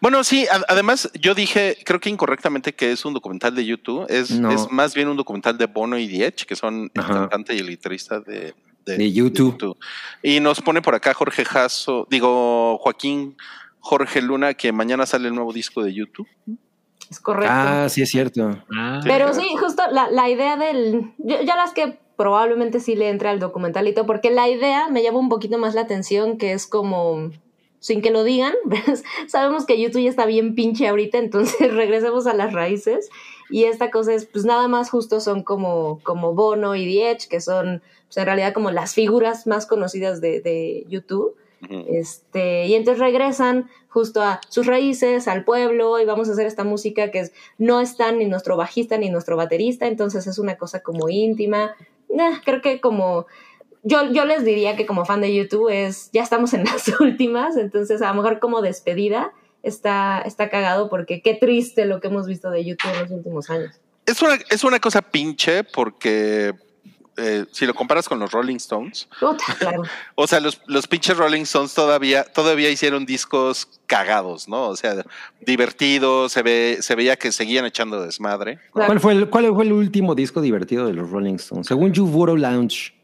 Bueno, sí, además yo dije, creo que incorrectamente que es un documental de YouTube, es, No. es más bien un documental de Bono y Edge, que son el cantante y el guitarrista de, De YouTube. Y nos pone por acá Jorge Jasso, digo Joaquín Jorge Luna, que mañana sale el nuevo disco de YouTube. Es correcto. Ah, sí es cierto. Ah, Pero sí, justo la, la idea del. Yo, ya las que probablemente sí le entre al documentalito, porque la idea me llama un poquito más la atención, que es como. Sin que lo digan, ¿ves? sabemos que YouTube ya está bien pinche ahorita, entonces regresemos a las raíces. Y esta cosa es, pues nada más justo son como, como Bono y Edge, que son pues, en realidad como las figuras más conocidas de, de YouTube. Este, y entonces regresan justo a sus raíces, al pueblo, y vamos a hacer esta música que es, no están ni nuestro bajista ni nuestro baterista, entonces es una cosa como íntima. Nah, creo que como yo, yo les diría que como fan de YouTube es, ya estamos en las últimas, entonces a lo mejor como despedida está, está cagado porque qué triste lo que hemos visto de YouTube en los últimos años. Es una, es una cosa pinche porque eh, si lo comparas con los Rolling Stones, o sea, los, los pinches Rolling Stones todavía, todavía hicieron discos cagados, ¿no? O sea, divertidos, se ve, se veía que seguían echando desmadre. ¿Cuál fue, el, ¿Cuál fue el último disco divertido de los Rolling Stones? Según You Voro Lounge.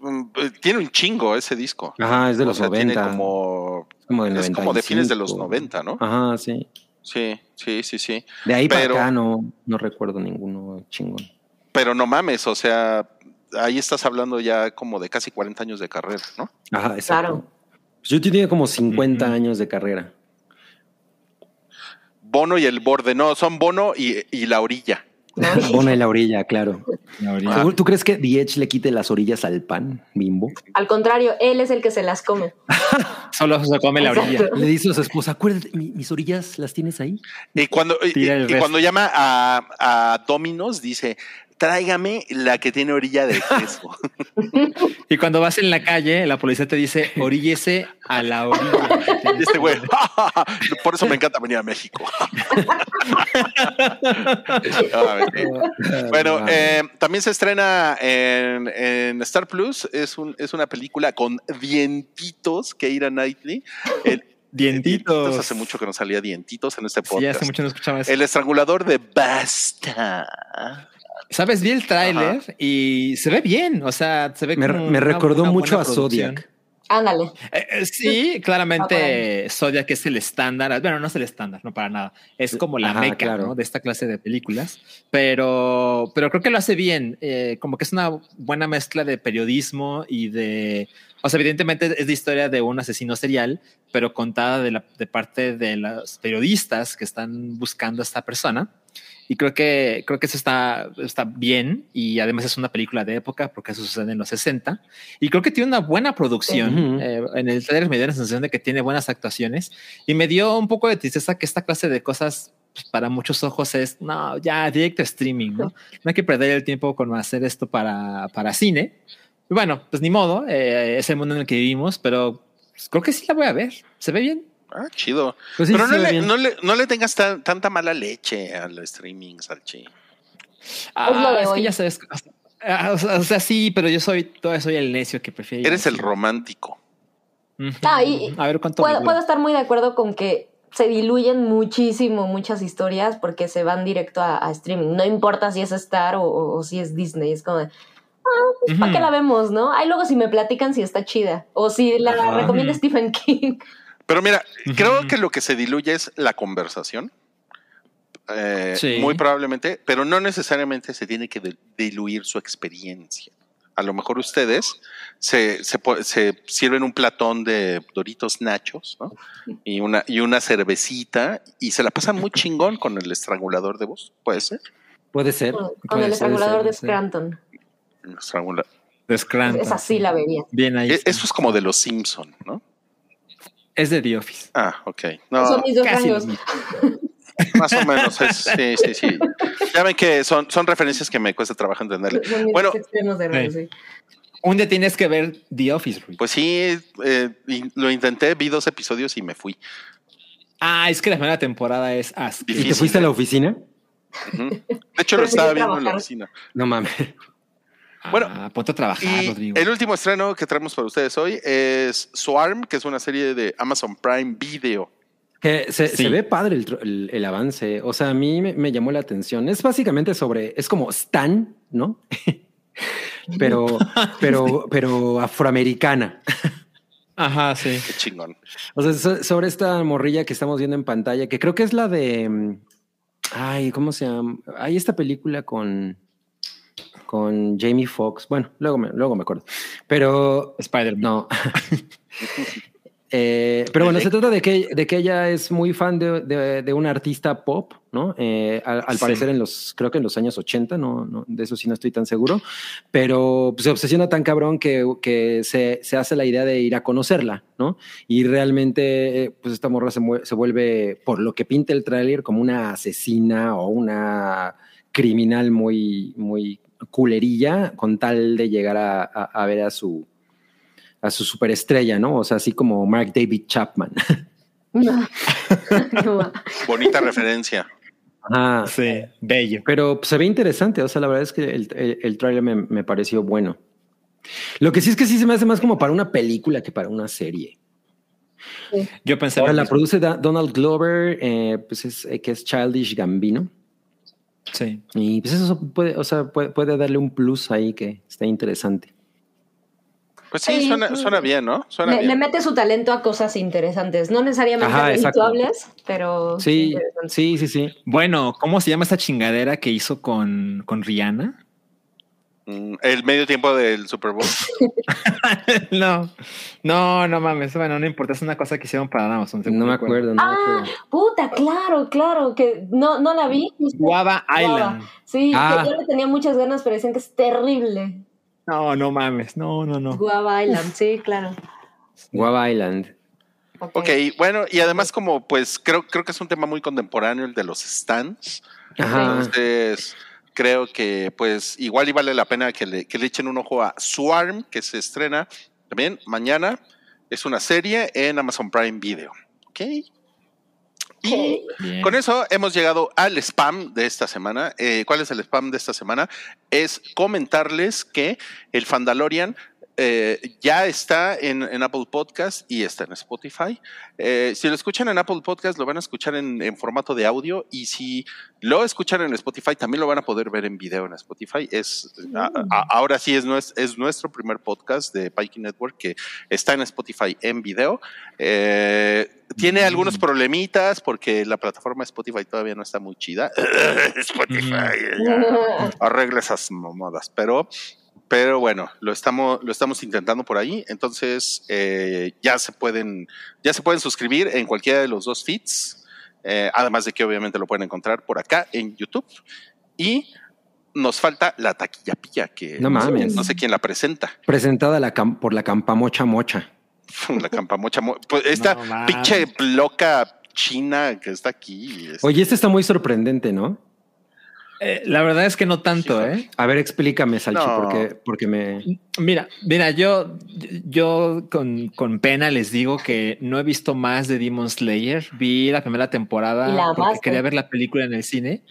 Mm, eh, Tiene un chingo ese disco. Ajá, es de O los sea, 90. Tiene como, como del es como de fines de los 95. 90, ¿no? Ajá, sí. Sí, sí, sí, sí. De ahí Pero- para acá no, no recuerdo ninguno chingón. Pero no mames, o sea, ahí estás hablando ya como de casi 40 años de carrera, ¿no? Ajá, exacto. Claro. Pues yo tenía como 50 Ujú. años de carrera. Bono y el borde, no, son Bono y, y la orilla. ¿no? Pone la orilla, claro. ahorita. Ah. ¿Seguro- ¿Tú crees que Edge le quite las orillas al pan, bimbo? Al contrario, él es el que se las come. Solo se come la orilla. Exacto. Le dice a su esposa, acuérdate, mi- mis orillas las tienes ahí. Y cuando, y, y cuando llama a, a Dominos, dice, tráigame la que tiene orilla de queso. Y cuando vas en la calle, la policía te dice, oríllese a la orilla. y este güey, por eso me encanta venir a México. Bueno, eh, también se estrena en, en Star Plus. Es, un, es una película con dientitos, Keira Knightley. El- Dientitos. Hace mucho que no salía dientitos en este Sí, podcast. hace mucho no escuchaba eso. El estrangulador de Basta. Sabes, vi el tráiler y se ve bien. O sea, se ve Me, como me una- recordó una mucho a producción. Zodiac. Ándale. Eh, eh, sí, claramente Zodiac es el estándar. Bueno, no es el estándar, no para nada. Es como la Ajá, meca claro. ¿no? de esta clase de películas. Pero, pero creo que lo hace bien. Eh, como que es una buena mezcla de periodismo y de. O sea, evidentemente es de historia de un asesino serial, pero contada de, la, de parte de los periodistas que están buscando a esta persona. Y creo que, creo que eso está, está bien. Y además es una película de época porque eso sucede en los 60. Y creo que tiene una buena producción. Ujú. Eh, en el trailer me dio la sensación de que tiene buenas actuaciones. Y me dio un poco de tristeza que esta clase de cosas pues, para muchos ojos es, no, ya directo streaming, ¿no? No hay que perder el tiempo con hacer esto para, para cine. Y bueno, pues ni modo, eh, es el mundo en el que vivimos, pero pues, creo que sí la voy a ver. Se ve bien. Ah, chido. Pues sí, Pero sí no, le, no, le, no le tengas tan- tanta mala leche al streaming, Salchi. lo de es hoy. que ya sabes. ah, O sea, o sea, sí, pero yo soy, todavía soy el necio que prefiere. ir Eres el romántico. Ah, y- a ver cuánto. Puedo, puedo estar muy de acuerdo con que se diluyen muchísimo muchas historias porque se van directo a, a streaming. No importa si es Star o, o- o si es Disney. Es como de, ah, pues, ¿para qué la vemos, no? Ahí luego si me platican si está chida o si la Ajá. recomienda Stephen King. Pero mira, creo que lo que se diluye es la conversación. Eh, Sí. Muy probablemente, pero no necesariamente se tiene que diluir su experiencia. A lo mejor ustedes se, se, sirven un platón de Doritos Nachos ¿no? y, una, y una cervecita y se la pasan muy chingón con el estrangulador de voz. Puede ser. Puede ser. Con puede el ser, estrangulador de. Scranton. El estrangula- De Scranton. Esa sí la vería. Bien ahí. E- está. Eso es como de los Simpson, ¿no? Es de The Office. Ah, ok. No, Son mis dos Casi mismo. más o menos. es- sí, sí, sí. Ya ven que son, son referencias que me cuesta trabajo entenderle. Son Bueno, de rango, Sí. sí. Un día tienes que ver The Office, Rui. Pues sí, eh, lo intenté, vi dos episodios y me fui. Ah, es que la primera temporada es así. ¿Y te fuiste a la oficina? De hecho, lo estaba viendo en la oficina. No mames. Bueno, ah, ponte a trabajar, Y Rodrigo. el último estreno que traemos para ustedes hoy es Swarm, que es una serie de Amazon Prime Video. Que se, Sí. se ve padre el, tro- el- el avance. O sea, a mí me, me llamó la atención. Es básicamente sobre, es como Stan, ¿no? pero, pero, pero afroamericana. Ajá, sí. Qué chingón. O sea, so- sobre esta morrilla que estamos viendo en pantalla, que creo que es la de. mm, Ay, ¿cómo se llama? Hay esta película con. Con Jamie Foxx. Bueno, luego me, luego me acuerdo. Pero Spider-Man. no. Eh, pero bueno, se trata de que, de que ella es muy fan de, de, de una artista pop, ¿no? Eh, al, al Sí. parecer en los, creo que en los años 80, no, no, de eso sí no estoy tan seguro, pero se obsesiona tan cabrón que, que se, se hace la idea de ir a conocerla, ¿no? Y realmente, eh, pues esta morra se, se vuelve, por lo que pinta el tráiler, como una asesina o una criminal muy, muy culerilla con tal de llegar a, a- a ver a su, a su superestrella, ¿no? O sea, así como Mark David Chapman. No. Bonita referencia. Ah, Sí, bello. pero pues, se ve interesante, o sea, la verdad es que el, el, el tráiler me, me pareció bueno. Lo que sí es que sí se me hace más como para una película que para una serie. Yo pensé. Ahora la mismo. produce Donald Glover, eh, pues es, eh, que es Childish Gambino. Sí. Y pues eso puede, o sea, puede, puede darle un plus ahí que está interesante. Pues sí, Sí. suena, suena bien, ¿no? Suena Le, bien. le mete su talento a cosas interesantes, no necesariamente Ajá, exacto. redituables, pero Sí, sí, sí, sí. Bueno, ¿cómo se llama esta chingadera que hizo con, con Rihanna? Mm, El medio tiempo del Super Bowl. no, no, no mames. Bueno, no importa, es una cosa que hicieron para Amazon. No me acuerdo. No me Ah, acuerdo. puta, claro, claro, que no, no la vi. Guava Island. Sí, Ah. que yo le tenía muchas ganas, pero decían que es terrible. No, no mames. No, no, no. Guava Island, sí, claro. Guava Island. Ok, bueno, y además como pues creo, creo que es un tema muy contemporáneo el de los stands. Ajá. Entonces creo que pues igual y vale la pena que le, que le echen un ojo a Swarm, que se estrena también mañana. Es una serie en Amazon Prime Video. Ok. Y Bien. con eso hemos llegado al spam de esta semana. Eh, ¿Cuál es el spam de esta semana? Es comentarles que el Fandalorian eh, ya está en, en Apple Podcast y está en Spotify. Eh, si lo escuchan en Apple Podcast, lo van a escuchar en, en formato de audio y si lo escuchan en Spotify, también lo van a poder ver en video en Spotify. Es, a- a- ahora sí es, es nuestro primer podcast de Pikey Network que está en Spotify en video. Eh, tiene Mm. algunos problemitas porque la plataforma Spotify todavía no está muy chida. Spotify, ya, arregla esas mamadas, pero pero bueno, lo estamos, lo estamos intentando por ahí. Entonces eh, ya se pueden, ya se pueden suscribir en cualquiera de los dos feeds. eh, además de que obviamente lo pueden encontrar por acá en YouTube. Y nos falta la taquilla pilla, que No mames. no sé quién la presenta. Presentada la por la campamocha mocha. La campamocha. mo- Pues esta No pinche loca china que está aquí. este, Oye, este está muy sorprendente, ¿no? Eh, la verdad es que no tanto, ¿eh? A ver, explícame, Salchi, No. porque, porque me. Mira, mira, yo, yo con, con pena les digo que no he visto más de Demon Slayer. Vi la primera temporada la porque quería ver la película en el cine.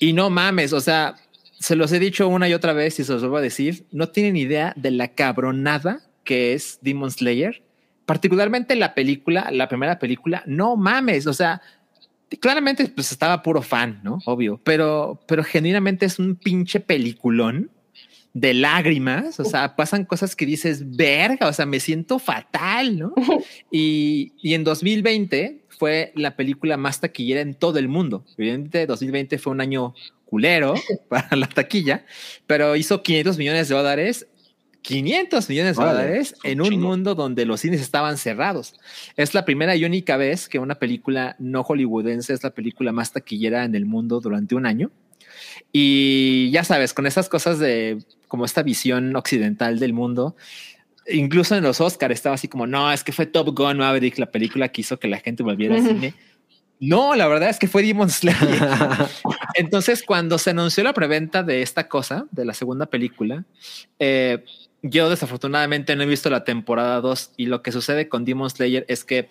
Y no mames, o sea, se los he dicho una y otra vez y se los vuelvo a decir. No tienen idea de la cabronada que es Demon Slayer. Particularmente la película, la primera película. No mames, o sea, claramente pues estaba puro fan, ¿no? Obvio, pero, pero genuinamente es un pinche peliculón de lágrimas, o sea, pasan cosas que dices, verga, o sea, me siento fatal, ¿no? Y, y en 2020 fue la película más taquillera en todo el mundo. Evidentemente, 2020 fue un año culero para la taquilla, pero hizo 500 millones de dólares. 500 millones de dólares en un mundo donde los cines estaban cerrados. Es la primera y única vez que una película no hollywoodense es la película más taquillera en el mundo durante un año. Y ya sabes, con esas cosas de como esta visión occidental del mundo, incluso en los Oscars estaba así como, no, es que fue Top Gun Maverick la película que hizo que la gente volviera al cine. No, la verdad es que fue Demon Slayer. Entonces, cuando se anunció la preventa de esta cosa, de la segunda película, eh, yo desafortunadamente no he visto la temporada 2 y lo que sucede con Demon Slayer es que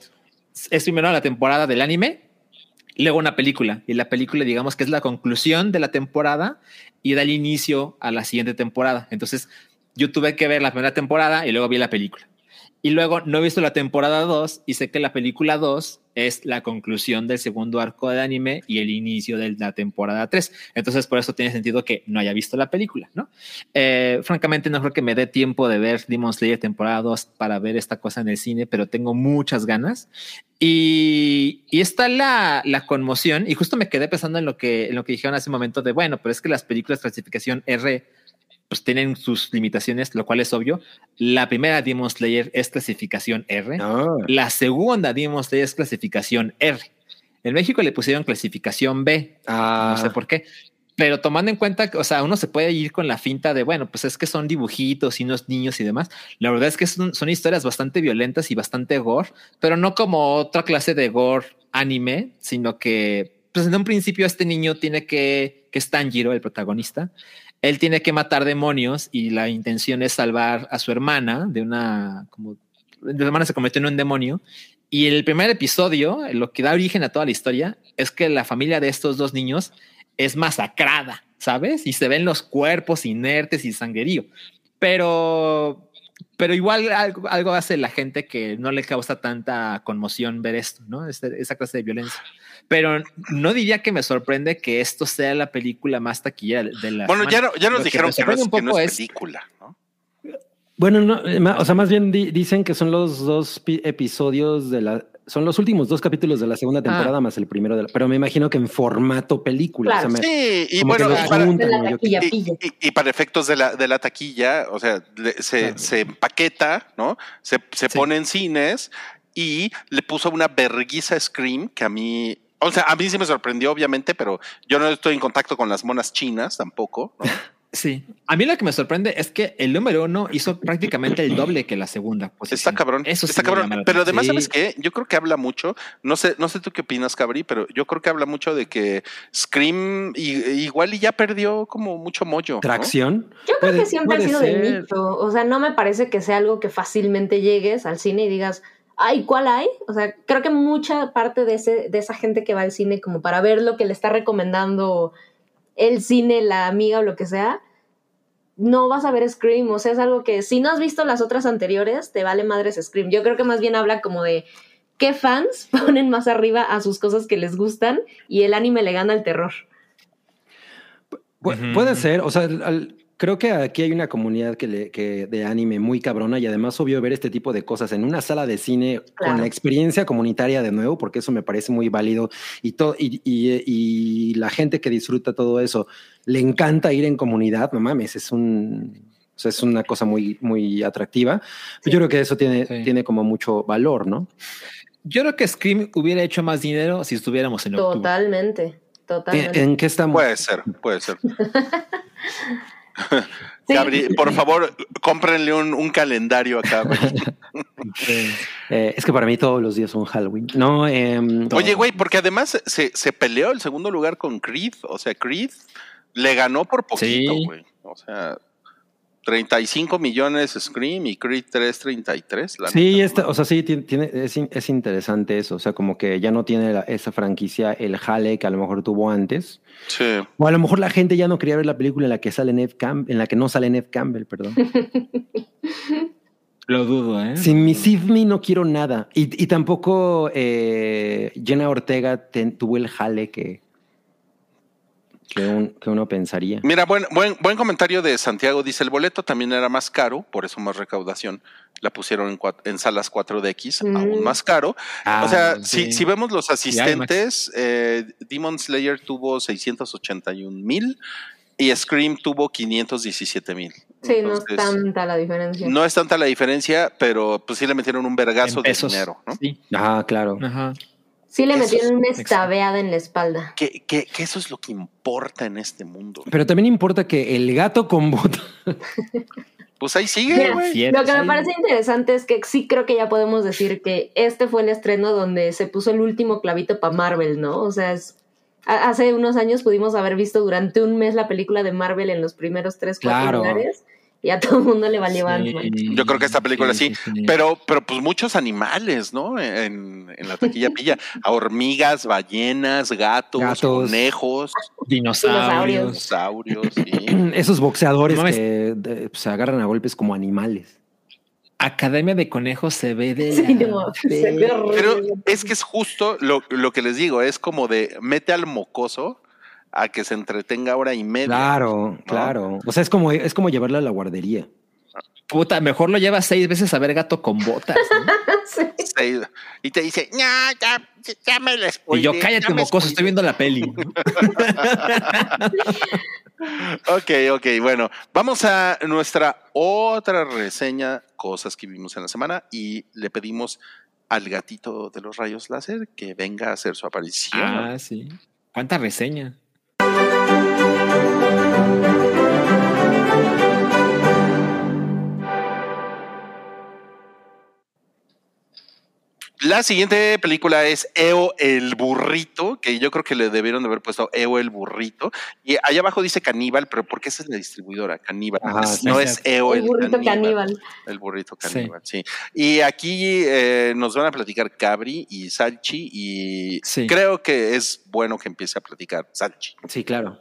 es primero la temporada del anime, luego una película y la película digamos que es la conclusión de la temporada y da el inicio a la siguiente temporada. Entonces, yo tuve que ver la primera temporada y luego vi la película. Y luego no he visto la temporada 2 y sé que la película 2 es la conclusión del segundo arco del anime y el inicio de la temporada 3. Entonces, por eso tiene sentido que no haya visto la película, ¿no? Eh, francamente, no creo que me dé tiempo de ver Demon Slayer temporada 2 para ver esta cosa en el cine, pero tengo muchas ganas. Y, y está la, la conmoción, y justo me quedé pensando en lo, que, en lo que dijeron hace un momento de, bueno, pero es que las películas clasificación R pues tienen sus limitaciones, lo cual es obvio. La primera Demon Slayer es clasificación R. No. La segunda Demon Slayer es clasificación R. En México le pusieron clasificación B. Ah, No sé por qué. Pero tomando en cuenta que, o sea, uno se puede ir con la finta de, bueno, pues es que son dibujitos y unos niños y demás. La verdad es que son, son historias bastante violentas y bastante gore, pero no como otra clase de gore anime, sino que, pues en un principio este niño tiene que, que es Tanjiro, el protagonista, él tiene que matar demonios y la intención es salvar a su hermana de una, como, su hermana se convirtió en un demonio. Y el primer episodio, lo que da origen a toda la historia, es que la familia de estos dos niños es masacrada, ¿sabes? Y se ven los cuerpos inertes y sanguerío. Pero, pero igual algo, algo hace la gente que no le causa tanta conmoción ver esto, ¿no? Este- esa clase de violencia. Pero no diría que me sorprende que esto sea la película más taquillera de la. Bueno, ya, semana. ya nos que dijeron me que no, es, sorprende un que no es película, ¿no? Bueno, no, eh, o sea, más bien di- dicen que son los dos pi- episodios de la. Son los últimos dos capítulos de la segunda temporada más el primero de la. Pero me imagino que en formato película. Claro. o sea, me- Sí, y que bueno, y para, taquilla y, pilla. y- y para efectos de la, de la taquilla, o sea, le- se, Claro. se empaqueta, ¿no? Se, se Sí. pone en cines y le puso una verguiza Scream que a mí, o sea, a mí sí me sorprendió, obviamente, pero yo no estoy en contacto con las monas chinas tampoco. ¿no? Sí. A mí lo que me sorprende es que el número uno hizo prácticamente el doble que la segunda. posición. Está cabrón. Eso sí está cabrón. Pero además. ¿sabes qué? Yo creo que habla mucho. No sé, no sé tú qué opinas, Cabri, pero yo creo que habla mucho de que Scream i- igual y ya perdió como mucho mollo. ¿no? Tracción. Yo creo que siempre ha sido de ser. nicho. O sea, no me parece que sea algo que fácilmente llegues al cine y digas, ay, ¿cuál hay? O sea, creo que mucha parte de, ese, de esa gente que va al cine como para ver lo que le está recomendando el cine, la amiga o lo que sea, no vas a ver Scream. O sea, es algo que si no has visto las otras anteriores, te vale madres Scream. Yo creo que más bien habla como de qué fans ponen más arriba a sus cosas que les gustan y el anime le gana al terror. Pu-. Puede ser, o sea, al- creo que aquí hay una comunidad que, le- que de anime muy cabrona y además obvio ver este tipo de cosas en una sala de cine Claro. con la experiencia comunitaria de nuevo, porque eso me parece muy válido y, to- y, y- y la gente que disfruta todo eso le encanta ir en comunidad, no mames, es un... o sea, es una cosa muy, muy atractiva. Yo creo que eso tiene, Sí. tiene como mucho valor, ¿no? Yo creo que Scream hubiera hecho más dinero si estuviéramos en octubre. Totalmente, ¿En, totalmente. en qué estamos? Puede ser, puede ser. Sí. Por favor, cómprenle un, un calendario acá. Eh, es que para mí todos los días son Halloween. No, em, Oye, güey, porque además se, se peleó el segundo lugar con Creed. O sea, Creed le ganó por poquito, Sí. güey. O sea, 35 millones Scream y Creed 3, 33. la Sí, neta, esta, ¿no? o sea, sí, tiene, tiene- es, in- es interesante eso. O sea, como que ya no tiene la- esa franquicia, el jale que a lo mejor tuvo antes. Sí. O a lo mejor la gente ya no quería ver la película en la que sale Neve Campbell, en la que no sale Neve Campbell, perdón. Lo dudo, ¿eh? Sin mi Sidney no quiero nada. Y, y tampoco eh, Jenna Ortega ten- tuvo el jale que, que, un- que uno pensaría. Mira, buen, buen, buen comentario de Santiago. Dice, el boleto también era más caro, por eso más recaudación. La pusieron en, en salas 4DX, Mm. aún más caro. Ah, o sea, sí. si, si vemos los asistentes, eh, Demon Slayer tuvo 681 mil y Scream tuvo 517 mil. Sí, no es tanta la diferencia. No es tanta la diferencia, pero pues sí le metieron un vergazo de dinero, ¿no? Sí. Ah, claro. Ajá. Sí le metieron es- una estabeada en la espalda. Que, que- que eso es lo que importa en este mundo. Pero también importa que el gato con bota. Pues ahí sigue, Mira, Lo que me parece interesante es que sí creo que ya podemos decir que este fue el estreno donde se puso el último clavito para Marvel, ¿no? O sea, es- a- hace unos años pudimos haber visto durante un mes la película de Marvel en los primeros tres, cuatro Claro. lugares y a todo el mundo le valió Ant-Man. Yo creo que esta película sí, sí. Pero, pero pues muchos animales, ¿no? En, en la taquilla pilla. A hormigas, ballenas, gatos, Gatos. conejos, Dinosaurios. dinosaurios. sí. Esos boxeadores No mames. que de- se agarran a golpes como animales. Academia de Conejos se ve de. Sí, no, se ve. Pero es que es justo lo, lo que les digo, es como de mete al mocoso a que se entretenga hora y media. Claro, claro. O sea, es como, es como llevarla a la guardería. Puta, mejor lo lleva seis veces a ver gato con botas. ¿no? Sí. Y te dice, no, ya, ya me la y yo, cállate, mocoso, estoy spoileé". viendo la peli. Ok, ok, bueno, vamos a nuestra otra reseña, cosas que vimos en la semana, y le pedimos al gatito de los rayos láser que venga a hacer su aparición. ah, sí. ¿Cuánta reseña? Thank you. La siguiente película es Eo el burrito, que yo creo que le debieron de haber puesto Eo el burrito. Y allá abajo dice caníbal, pero porque esa es la distribuidora, caníbal. Ajá, Es- sí, no sí. es Eo el, El burrito caníbal. El burrito Sí. caníbal, sí. Y aquí eh, nos van a platicar Cabri y Salchi, y Sí. creo que es bueno que empiece a platicar Salchi. Sí, claro.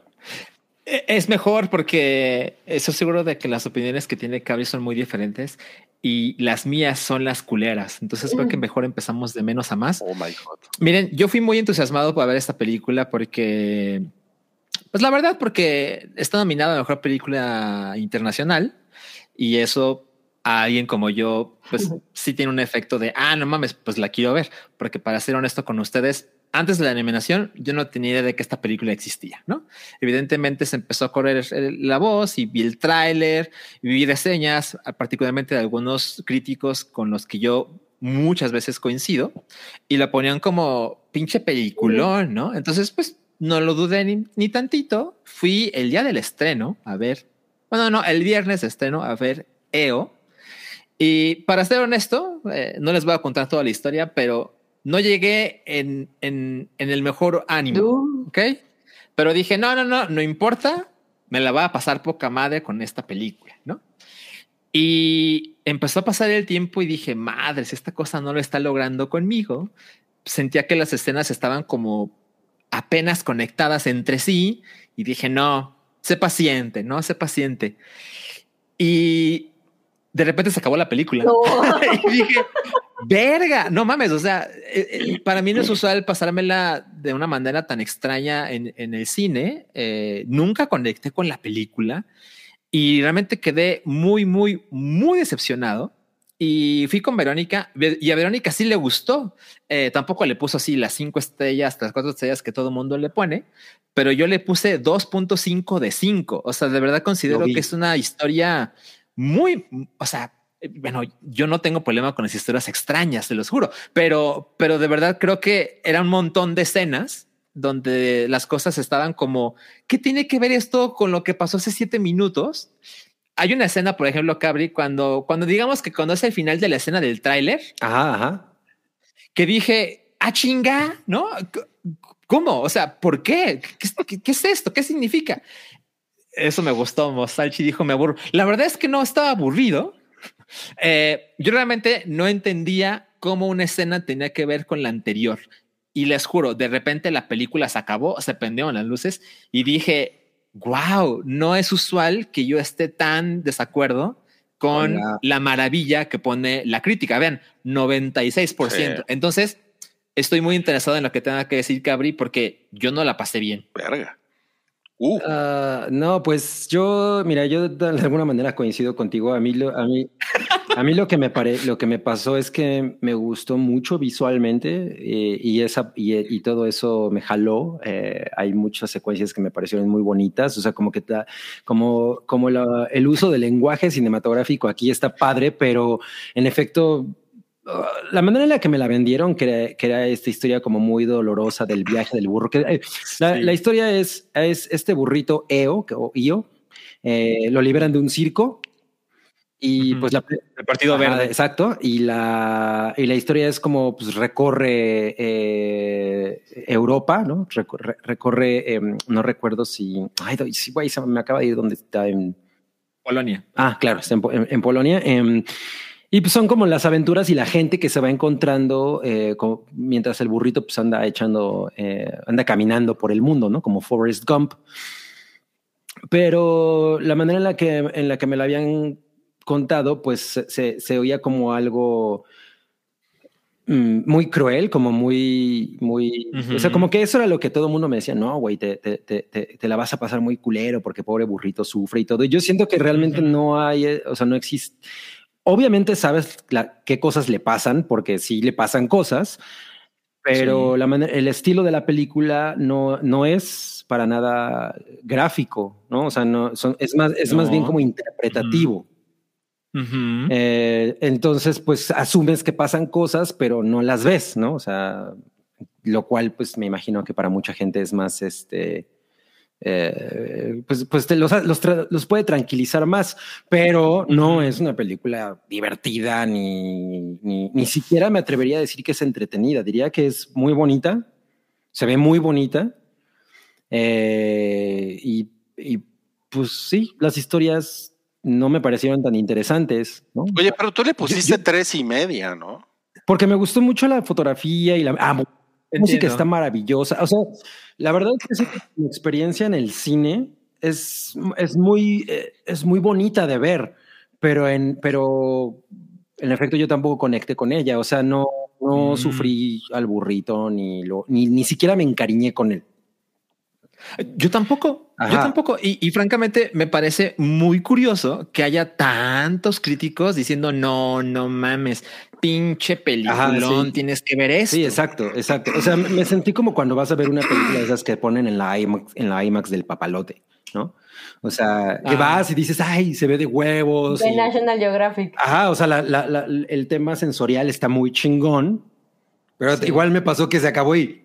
Es mejor porque estoy seguro de que las opiniones que tiene Cabri son muy diferentes y las mías son las culeras. Entonces creo que mejor empezamos de menos a más. Oh my God. Miren, yo fui muy entusiasmado por ver esta película porque, pues la verdad, porque está nominada a mejor película internacional y eso a alguien como yo, pues sí tiene un efecto de, ah, no mames, pues la quiero ver. Porque para ser honesto con ustedes, antes de la nominación, yo no tenía idea de que esta película existía, ¿no? Evidentemente se empezó a correr la voz y vi el tráiler, vi reseñas, particularmente de algunos críticos con los que yo muchas veces coincido y la ponían como pinche peliculón, ¿no? Entonces, pues no lo dudé ni, ni tantito. Fui el día del estreno a ver, bueno, no, el viernes estreno a ver EO. Y para ser honesto, eh, no les voy a contar toda la historia, pero no llegué en, en, en el mejor ánimo. Uh, ¿Ok? Pero dije, no, no, no, no importa, me la va a pasar poca madre con esta película, ¿no? Y empezó a pasar el tiempo y dije, madre, si esta cosa no lo está logrando conmigo, sentía que las escenas estaban como apenas conectadas entre sí y dije, no, sé paciente, no, sé paciente. Y de repente se acabó la película. no. y dije, verga, no mames, o sea, eh, eh, para mí no es usual pasármela de una manera tan extraña en, en el cine. Eh, nunca conecté con la película y realmente quedé muy, muy, muy decepcionado. Y fui con Verónica y a Verónica sí le gustó. Eh, tampoco le puso así las cinco estrellas, las cuatro estrellas que todo el mundo le pone, pero yo le puse 2.5 de 5. O sea, de verdad considero que es una historia muy, o sea, bueno, yo no tengo problema con las historias extrañas, se los juro, pero, pero de verdad creo que era un montón de escenas donde las cosas estaban como, ¿qué tiene que ver esto con lo que pasó hace siete minutos? hay una escena, por ejemplo, Cabri, cuando, cuando digamos que conoce el final de la escena del tráiler, Ajá, ajá. que dije, ah, chinga, ¿no? ¿Cómo? O sea, ¿por qué? ¿Qué, qué- qué es esto? ¿Qué significa? Eso me gustó. Mosalchi dijo, me aburro. La verdad es que no estaba aburrido. Eh, yo realmente no entendía cómo una escena tenía que ver con la anterior. Y les juro, de repente la película se acabó, se prendieron las luces y dije, wow, no es usual que yo esté tan desacuerdo con Hola. la maravilla que pone la crítica. Vean, 96%. Sí. Entonces, estoy muy interesado en lo que tenga que decir Cabri porque yo no la pasé bien. Verga. Uh, Ah, no, pues yo, mira, yo de alguna manera coincido contigo. A mí, lo, a mí, a mí lo que me pare, lo que me pasó es que me gustó mucho visualmente eh, y esa y, y todo eso me jaló. Eh, hay muchas secuencias que me parecieron muy bonitas, o sea, como que ta- como como el uso del lenguaje cinematográfico aquí está padre, pero en efecto Uh, la manera en la que me la vendieron, que era, que era esta historia como muy dolorosa del viaje del burro, que eh, la, Sí. la historia es, es este burrito Eo, o Io, eh, lo liberan de un circo y pues la... El Partido Ajá, Verde. Exacto, y la, y la historia es como pues recorre eh, Europa, ¿no? Recorre, recorre em, no recuerdo si... Ay, güey, se me acaba de ir donde está en... Polonia. Ah, claro, está en, Po- en- en Polonia. em, y pues son como las aventuras y la gente que se va encontrando eh, como- mientras el burrito pues anda echando, eh, anda caminando por el mundo, ¿no? Como Forrest Gump. Pero la manera en la que, en la que me la habían contado, pues se, se- oía como algo mm, muy cruel, como muy, muy, o sea, como que eso era lo que todo el mundo me decía, no, güey, te, te, te, te- la vas a pasar muy culero porque pobre burrito sufre y todo. Y yo siento que realmente no hay, eh, o sea, no existe. Obviamente sabes la- qué cosas le pasan, porque sí le pasan cosas, pero Sí. la manera, el estilo de la película no, no es para nada gráfico, ¿no? O sea, no, son, es más, es más bien como interpretativo. Eh, entonces, pues asumes que pasan cosas, pero no las ves, ¿no? O sea, lo cual, pues me imagino que para mucha gente es más, este, eh, pues, pues te los, los, los puede tranquilizar más, pero no es una película divertida ni, ni, ni siquiera me atrevería a decir que es entretenida. Diría que es muy bonita, se ve muy bonita. eh, y, y, pues sí, las historias no me parecieron tan interesantes, ¿no? oye, pero tú le pusiste yo- tres y media, ¿no? Porque me gustó mucho la fotografía y la ah, la música Entiendo. está maravillosa. O sea, la verdad es que sí, mi experiencia en el cine es, es muy eh, es muy bonita de ver, pero en pero en efecto yo tampoco conecté con ella. O sea, no no Mm. sufrí al burrito ni lo ni ni siquiera me encariñé con él. Yo tampoco, yo tampoco. Y, y francamente me parece muy curioso que haya tantos críticos diciendo no, no mames, pinche peliculón, sí. tienes que ver esto. Sí, exacto, exacto. O sea, me me sentí como cuando vas a ver una película de esas que ponen en la IMAX, en la IMAX del papalote, ¿no? O sea, que Ah. vas y dices, ay, se ve de huevos. De y- National Geographic. Ajá, o sea, la- la- la- el tema sensorial está muy chingón, pero Sí. igual me pasó que se acabó y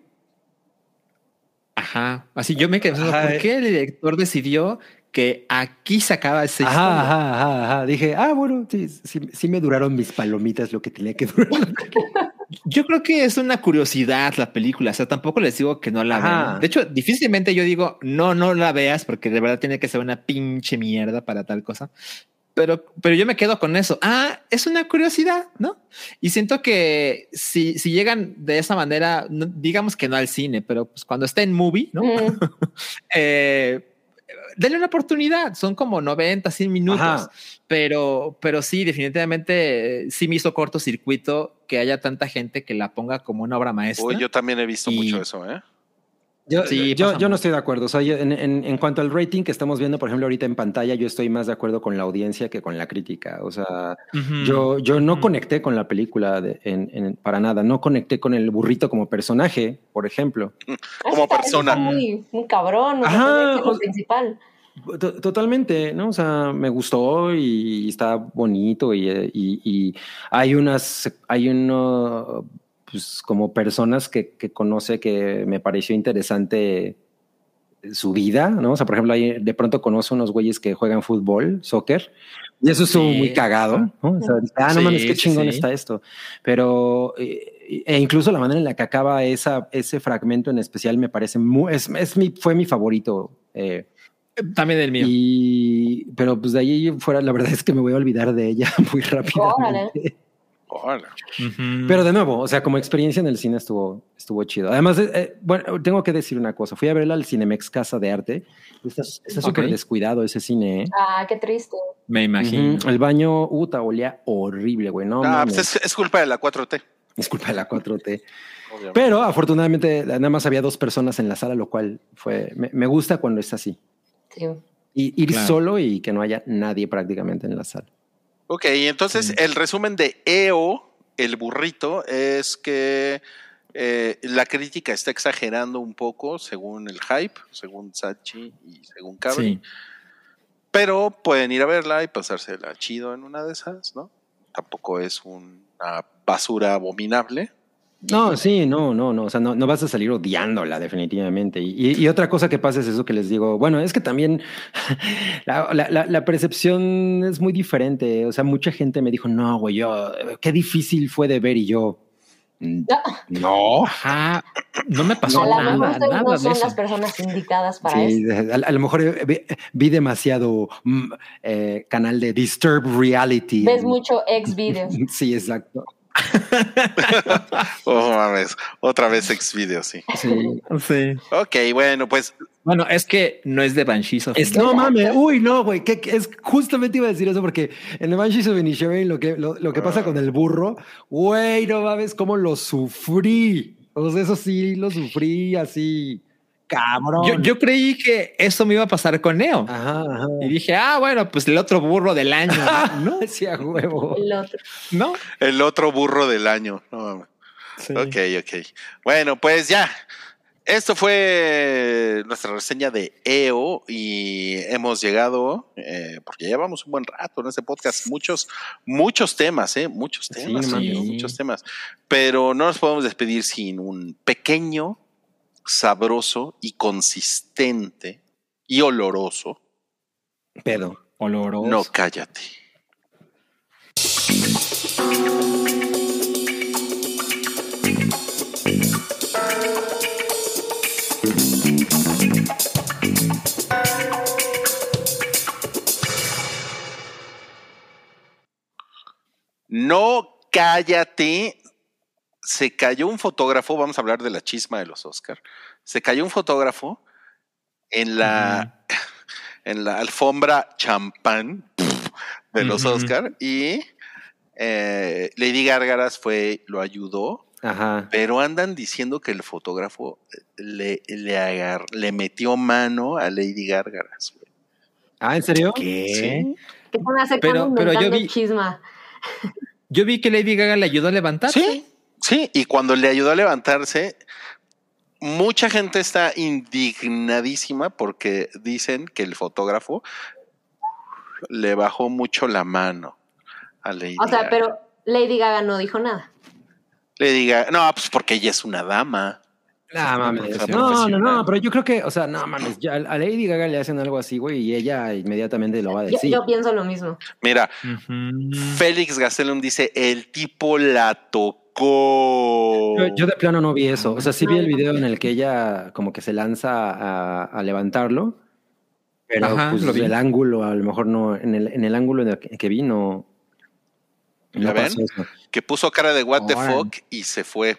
Ajá. Así yo me quedé pensando, ¿por eh. qué el director decidió que aquí se acaba esa ajá, ajá, ajá, ajá. Dije, ah, bueno, sí, sí, sí me duraron mis palomitas lo que tenía que durar. Yo creo que es una curiosidad la película. O sea, tampoco les digo que no la vean. De hecho, difícilmente yo digo no, no la veas porque de verdad tiene que ser una pinche mierda para tal cosa. Pero, pero yo me quedo con eso. Ah, es una curiosidad, ¿no? Y siento que si, si llegan de esa manera, no- digamos que no al cine, pero pues cuando está en movie, ¿no? Mm. eh, denle una oportunidad. Son como 90, 100 minutos. Ajá. Pero, pero sí, definitivamente eh, sí me hizo cortocircuito que haya tanta gente que la ponga como una obra maestra. Uy, yo también he visto Y- mucho eso, ¿eh? Yo, Sí, yo, yo no estoy de acuerdo. O sea, yo- en, en- en cuanto al rating que estamos viendo, por ejemplo, ahorita en pantalla, yo estoy más de acuerdo con la audiencia que con la crítica. O sea, yo, yo no conecté con la película de- en- en- para nada. No conecté con el burrito como personaje, por ejemplo. Como Está- persona. muy, muy cabrón. O sea, Ajá, o- principal. To- Totalmente, ¿no? O sea, me gustó y está bonito y, y- y hay unas, hay uno, pues como personas que, que conoce que me pareció interesante su vida, ¿no? O sea, por ejemplo, ahí de pronto conoce unos güeyes que juegan fútbol, soccer, y eso estuvo Sí. muy cagado, ¿no? O sea, ah, no Sí, mames, qué chingón sí. está esto. Pero, eh, e incluso la manera en la que acaba esa, ese fragmento en especial me parece muy, es, es mi, fue mi favorito. eh, También el mío. y, pero pues de ahí fuera, la verdad es que me voy a olvidar de ella muy rápidamente. Hola. Pero de nuevo, o sea, como experiencia en el cine estuvo, estuvo chido. Además, eh, eh, bueno, tengo que decir una cosa. Fui a verla al Cinemex Casa de Arte. Está súper Ok. descuidado ese cine. ¿eh? Ah, qué triste. me imagino. El baño, uta, olía horrible, güey. No, Ah, pues es, es culpa de la 4T. Disculpa la 4T. obviamente. Pero afortunadamente nada más había dos personas en la sala, lo cual fue, me, me gusta cuando es así. Sí. Y ir Claro. solo y que no haya nadie prácticamente en la sala. Ok, entonces el resumen de EO, el burrito, es que eh, la crítica está exagerando un poco según el hype, según Sachi y según Cabri. Sí. Pero pueden ir a verla y pasársela chido en una de esas, ¿no? Tampoco es una basura abominable. No, sí, no, no, no. O sea, no, no vas a salir odiándola definitivamente. Y, y- y otra cosa que pasa es eso que les digo. Bueno, es que también la, la- la- percepción es muy diferente. O sea, mucha gente me dijo, no, güey, yo, qué difícil fue de ver y yo. "Mm, No. Ajá. No me pasó a lo mejor nada, nada no de son eso. las personas indicadas para Sí, eso. a, a lo mejor eh, vi, vi demasiado mm, eh, canal de Disturb Reality. Ves mucho ex videos. Sí, exacto. Oh, mames. Otra vez Xvideo, sí. Sí. Sí. Ok, bueno, pues Bueno, es que no es de Banshees of Es- no mames, uy, no, güey, que, que es justamente iba a decir eso porque en The Banshees of Inisherin lo que, lo, lo que pasa con el burro, güey, no mames cómo lo sufrí. O sea, eso sí, lo sufrí así, cabrón. Yo, yo creí que eso me iba a pasar con Neo. Ajá, ajá. Y dije, ah, bueno, pues el otro burro del año. ¿No? Sí, a huevo. El otro. ¿No? el otro burro del año. No. Sí. Ok, ok. Bueno, pues ya. Esto fue nuestra reseña de EO y hemos llegado, eh, porque ya llevamos un buen rato en este podcast, muchos, muchos temas, ¿eh? Muchos Sí, temas, no amigo, mames. muchos temas. Pero no nos podemos despedir sin un pequeño, sabroso y consistente y oloroso. Pedo. Oloroso. No cállate. No cállate. Se cayó un fotógrafo, vamos a hablar de la chisma de los Oscar. Se cayó un fotógrafo en la, en la alfombra champán de los. Oscar y eh, Lady Gárgaras fue, lo ayudó, Ajá. pero andan diciendo que el fotógrafo le, le, agar- le metió mano a Lady Gárgaras. Ah, ¿en serio? ¿Qué? Sí. ¿Qué se me hace Pero- pero yo vi- chisma? Yo vi que Lady Gaga le ayudó a levantarse. Sí, sí, y cuando le ayudó a levantarse, mucha gente está indignadísima porque dicen que el fotógrafo le bajó mucho la mano a Lady O sea, Gaga. pero Lady Gaga no dijo nada. Le diga, no, pues porque ella es una dama. No, mames. No, no, no, pero yo creo que, o sea, no mames, ya a Lady Gaga le hacen algo así, güey, y ella inmediatamente lo va a decir. yo pienso lo mismo. Mira. Félix Gastelum dice, el tipo la tocó. Yo, yo de plano no vi eso. O sea, sí vi el video en el que ella como que se lanza a, a levantarlo, pero Ajá, pues lo vi. el ángulo, a lo mejor no, en el, en el ángulo en el que, que vi no, ¿Ya no ven? pasó eso. Que puso cara de what the fuck y se fue.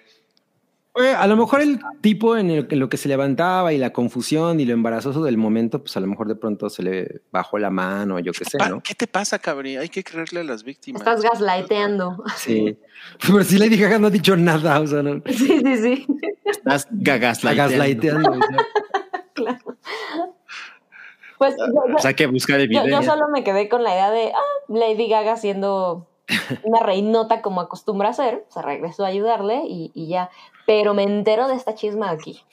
A lo mejor el tipo en, el, en lo que se levantaba y la confusión y lo embarazoso del momento, pues a lo mejor de pronto se le bajó la mano, yo qué sé. ¿Qué te pasa, cabrí? Hay que creerle a las víctimas. Estás gaslighteando. Sí. Pero si Lady Gaga no ha dicho nada, o sea, no. Sí, sí, sí. Estás gaslighteando. Claro. Pues yo, O sea, hay que buscar el yo- video. yo solo me quedé con la idea de ah, Lady Gaga siendo una reinota como acostumbra a ser. O sea, regresó a ayudarle y, y ya. Pero me entero de esta chisma aquí.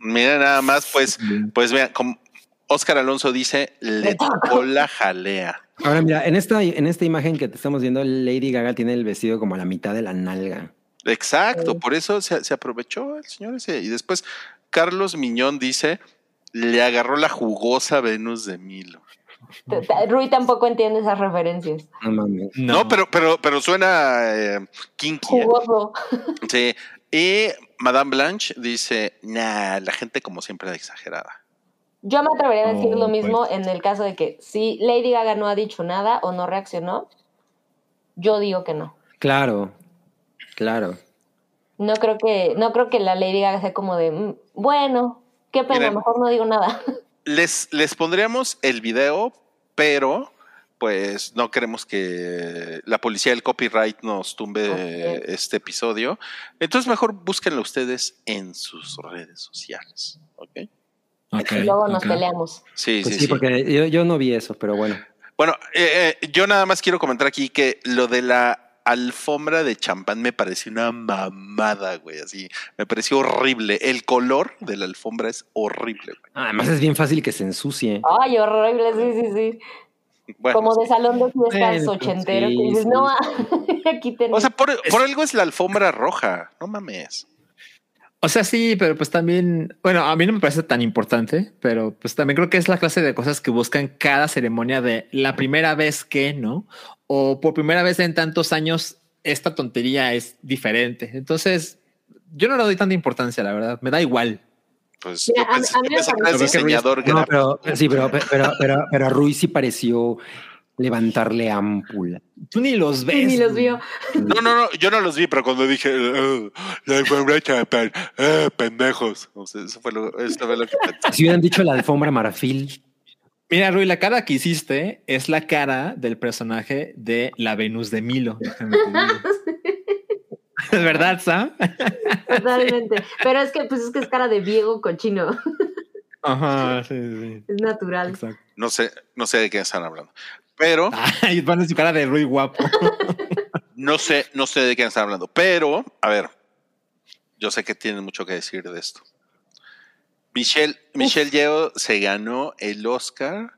Mira nada más, pues, pues vean, como Oscar Alonso dice, le tocó. la jalea. Ahora mira, en esta, en esta imagen que te estamos viendo, Lady Gaga tiene el vestido como a la mitad de la nalga. Exacto, por eso se, se aprovechó el señor ese. Y después Carlos Miñón dice, Le agarró la jugosa Venus de Milo. Rui tampoco entiende esas referencias. No mames. No, pero, pero, pero suena eh, kinky. ¿eh? Jugoso. Sí. Y Madame Blanche dice, nah, la gente como siempre es exagerada. Yo me atrevería a decir Oh, lo mismo pues. en el caso de que si Lady Gaga no ha dicho nada o no reaccionó, yo digo que no. Claro, claro. No creo que, no creo que la Lady Gaga sea como de, "Mm, bueno, qué pena, Miren. mejor no digo nada. Les, les pondríamos el video, pero pues no queremos que la policía del copyright nos tumbe este episodio. Entonces mejor búsquenlo ustedes en sus redes sociales. ¿ok? Ok, y luego nos peleamos. Sí, Pues sí, sí, sí. porque yo, yo no vi eso, pero bueno. Bueno, eh, eh, yo nada más quiero comentar aquí que lo de la alfombra de champán me pareció una mamada, güey, así. Me pareció horrible. El color de la alfombra es horrible, güey. Además es bien fácil que se ensucie. Ay, horrible, sí, sí, sí. Bueno, como de salón de fiestas Bueno, ochentero, sí, que dices, sí, no, aquí tenemos. o sea, por, por algo es la alfombra roja, no mames. O sea, sí, pero pues también, bueno, a mí no me parece tan importante, pero pues también creo que es la clase de cosas que buscan cada ceremonia de la primera vez que, ¿no? O por primera vez en tantos años esta tontería es diferente. Entonces, yo no le doy tanta importancia, la verdad. Me da igual. Pues Mira, yo pensé, a yo me pensé que diseñador No, pero sí, pero, pero, pero, pero a Rui sí pareció levantarle ámpula. Tú ni los ves. Ni los vio. No, no, no, yo no los vi, pero cuando dije "Eh, la alfombra de champán, eh, pendejos. O sea, eso fue lo, eso fue lo que pensé. Si hubieran dicho la alfombra marfil, Mira, Rui, la cara que hiciste es la cara del personaje de la Venus de Milo. déjame te digo. ¿Es verdad, Sam? Totalmente. Pero es que, pues es que es cara de viejo cochino. Ajá, sí, sí. Es natural. Exacto. No sé, no sé de qué están hablando. Pero Ay, van a su cara de Rui guapo. no sé, no sé de qué están hablando. Pero, a ver, yo sé que tienen mucho que decir de esto. Michelle, Michelle Yeoh se ganó el Oscar.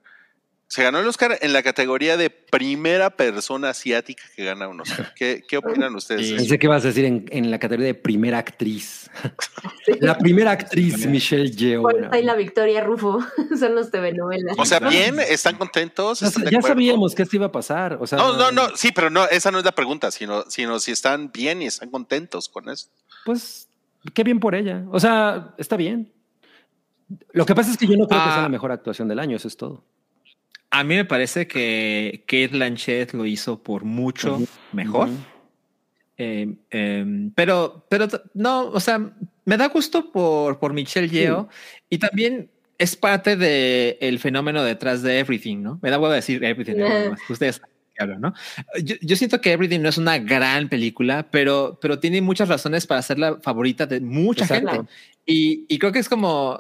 Se ganó el Oscar en la categoría de primera persona asiática que gana un Oscar. ¿Qué, qué opinan ustedes? Sí. pensé que ibas a decir en, en la categoría de primera actriz. La primera actriz, Michelle Yeoh. Y la Victoria Rufo son los TV novelas. O sea, bien, están contentos. Ya, sabíamos que esto iba a pasar. O sea, No, no, no, sí, pero no, esa no es la pregunta, sino, sino si están bien y están contentos con eso. Pues qué bien por ella. O sea, está bien. Lo que pasa es que yo no creo que sea Ah. la mejor actuación del año, eso es todo. A mí me parece que Kate Blanchett lo hizo por mucho mejor. Eh, em, pero, pero no, o sea, me da gusto por, por Michelle Yeoh y también es parte del el fenómeno detrás de Everything, ¿no? Me da huevo decir Everything, más. ustedes de hablo, ¿no? Yo, yo siento que Everything no es una gran película, pero, pero tiene muchas razones para ser la favorita de mucha Exacto. gente. Y, y creo que es como,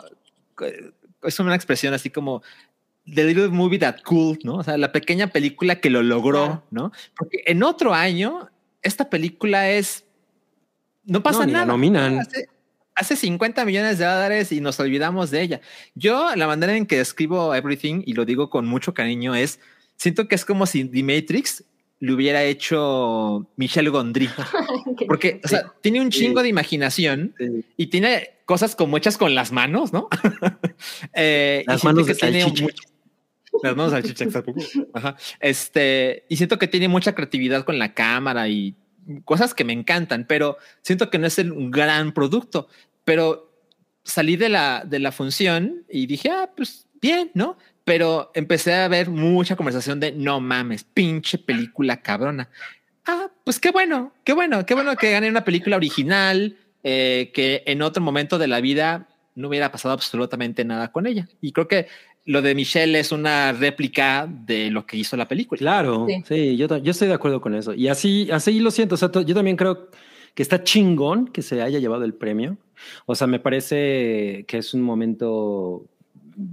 es una expresión así como The Little Movie That Cool, ¿no? O sea, la pequeña película que lo logró, Claro. ¿no? Porque en otro año, esta película es, no pasa No, ni la nada. nominan. Hace, hace 50 millones de dólares y nos olvidamos de ella. Yo, la manera en que describo Everything, y lo digo con mucho cariño, es, siento que es como si The Matrix le hubiera hecho Michelle Gondry. Porque, o sea, tiene un chingo de imaginación Sí. y tiene cosas como hechas con las manos, ¿no? Eh, Las manos que de tiene mucho- Las manos salchicha, exacto. Ajá. Este, y siento que tiene mucha creatividad con la cámara y cosas que me encantan, pero siento que no es el, un gran producto. Pero salí de la, de la función y dije, ah, pues bien, ¿no? Pero empecé a ver mucha conversación de no mames, pinche película cabrona. Ah, pues qué bueno, qué bueno, qué bueno que gane una película original, eh, que en otro momento de la vida no hubiera pasado absolutamente nada con ella. Y creo que lo de Michelle es una réplica de lo que hizo la película. Claro, Sí. sí, yo, yo estoy de acuerdo con eso. Y así, así lo siento. O sea, yo también creo que está chingón que se haya llevado el premio. O sea, me parece que es un momento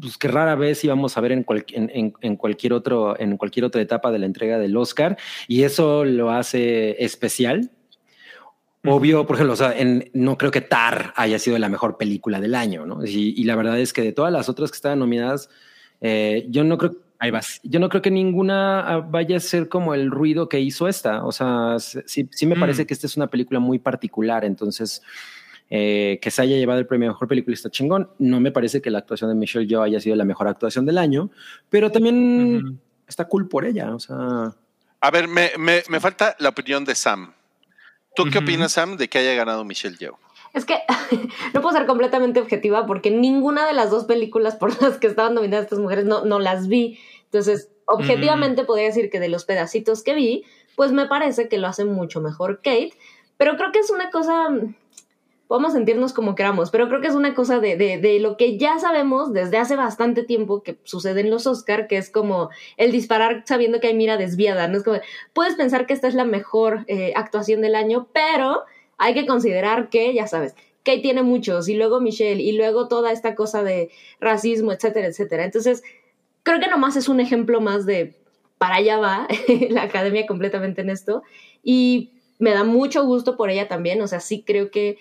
pues, que rara vez íbamos a ver en, cual- en, en- en cualquier otro, en cualquier otra etapa de la entrega del Oscar. Y eso lo hace especial. Obvio, por ejemplo, o sea, en- no creo que Tar haya sido la mejor película del año, ¿no? Y, y la verdad es que de todas las otras que estaban nominadas, eh, yo no creo Ahí vas. yo no creo que ninguna vaya a ser como el ruido que hizo esta. O sea, sí, sí me Mm. parece que esta es una película muy particular. Entonces, eh, que se haya llevado el premio a mejor película está chingón. No me parece que la actuación de Michelle Yeoh haya sido la mejor actuación del año, pero también está cool por ella. O sea, A ver, me, me- me falta la opinión de Sam. ¿Tú qué opinas, Sam, de que haya ganado Michelle Yeoh? Es que no puedo ser completamente objetiva porque ninguna de las dos películas por las que estaban nominadas estas mujeres no, no las vi. Entonces, objetivamente podría decir que de los pedacitos que vi, pues me parece que lo hace mucho mejor Kate. Pero creo que es una cosa, podemos sentirnos como queramos, pero creo que es una cosa de, de, lo que ya sabemos desde hace bastante tiempo que sucede en los Oscar, que es como el disparar sabiendo que hay mira desviada. ¿no? Es como, puedes pensar que esta es la mejor eh, actuación del año, pero hay que considerar que, ya sabes, Kate tiene muchos, y luego Michelle, y luego toda esta cosa de racismo, etcétera, etcétera. Entonces, creo que nomás es un ejemplo más de para allá va la academia completamente en esto. Y me da mucho gusto por ella también. O sea, sí creo que